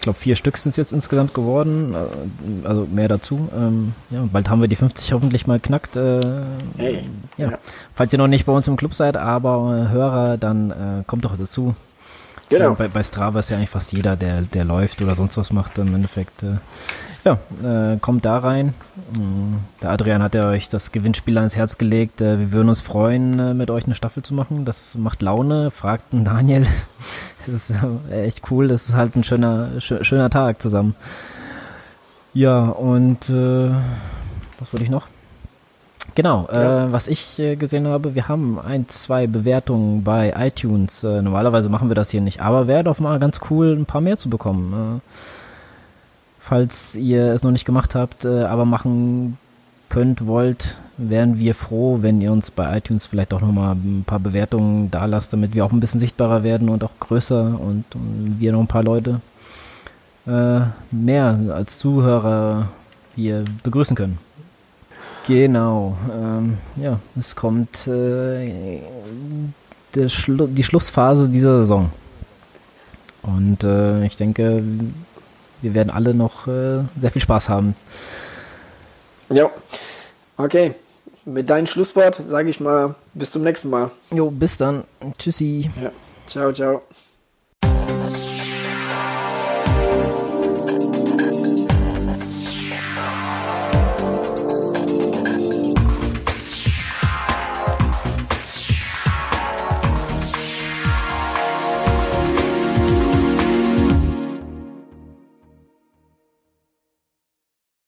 Speaker 2: glaube, vier Stück sind es jetzt insgesamt geworden, äh, also mehr dazu. Ähm, ja, bald haben wir die 50 hoffentlich mal knackt. Äh, hey, ja. ja. Falls ihr noch nicht bei uns im Club seid, aber äh, Hörer, dann äh, kommt doch dazu. Genau. bei, bei Strava ist ja eigentlich fast jeder, der, der läuft oder sonst was macht, im Endeffekt. Äh, ja, äh, kommt da rein. Mm, der Adrian hat ja euch das Gewinnspiel ans Herz gelegt. Äh, wir würden uns freuen, äh, mit euch eine Staffel zu machen. Das macht Laune. Fragt einen Daniel. Das ist äh, echt cool. Das ist halt ein schöner, sch schöner Tag zusammen. Ja, und äh, was wollte ich noch? Genau, ja. äh, was ich äh, gesehen habe, wir haben ein, zwei Bewertungen bei iTunes. Äh, normalerweise machen wir das hier nicht, aber wäre doch mal ganz cool, ein paar mehr zu bekommen. Äh, falls ihr es noch nicht gemacht habt, äh, aber machen könnt, wollt, wären wir froh, wenn ihr uns bei iTunes vielleicht auch nochmal ein paar Bewertungen da lasst, damit wir auch ein bisschen sichtbarer werden und auch größer und, und wir noch ein paar Leute äh, mehr als Zuhörer hier begrüßen können. Genau, ähm, ja, es kommt äh, Schlu die Schlussphase dieser Saison. Und äh, ich denke, wir werden alle noch äh, sehr viel Spaß haben.
Speaker 1: Ja, okay. Mit deinem Schlusswort sage ich mal bis zum nächsten Mal.
Speaker 2: Jo, bis dann. Tschüssi.
Speaker 1: Ja. Ciao, ciao.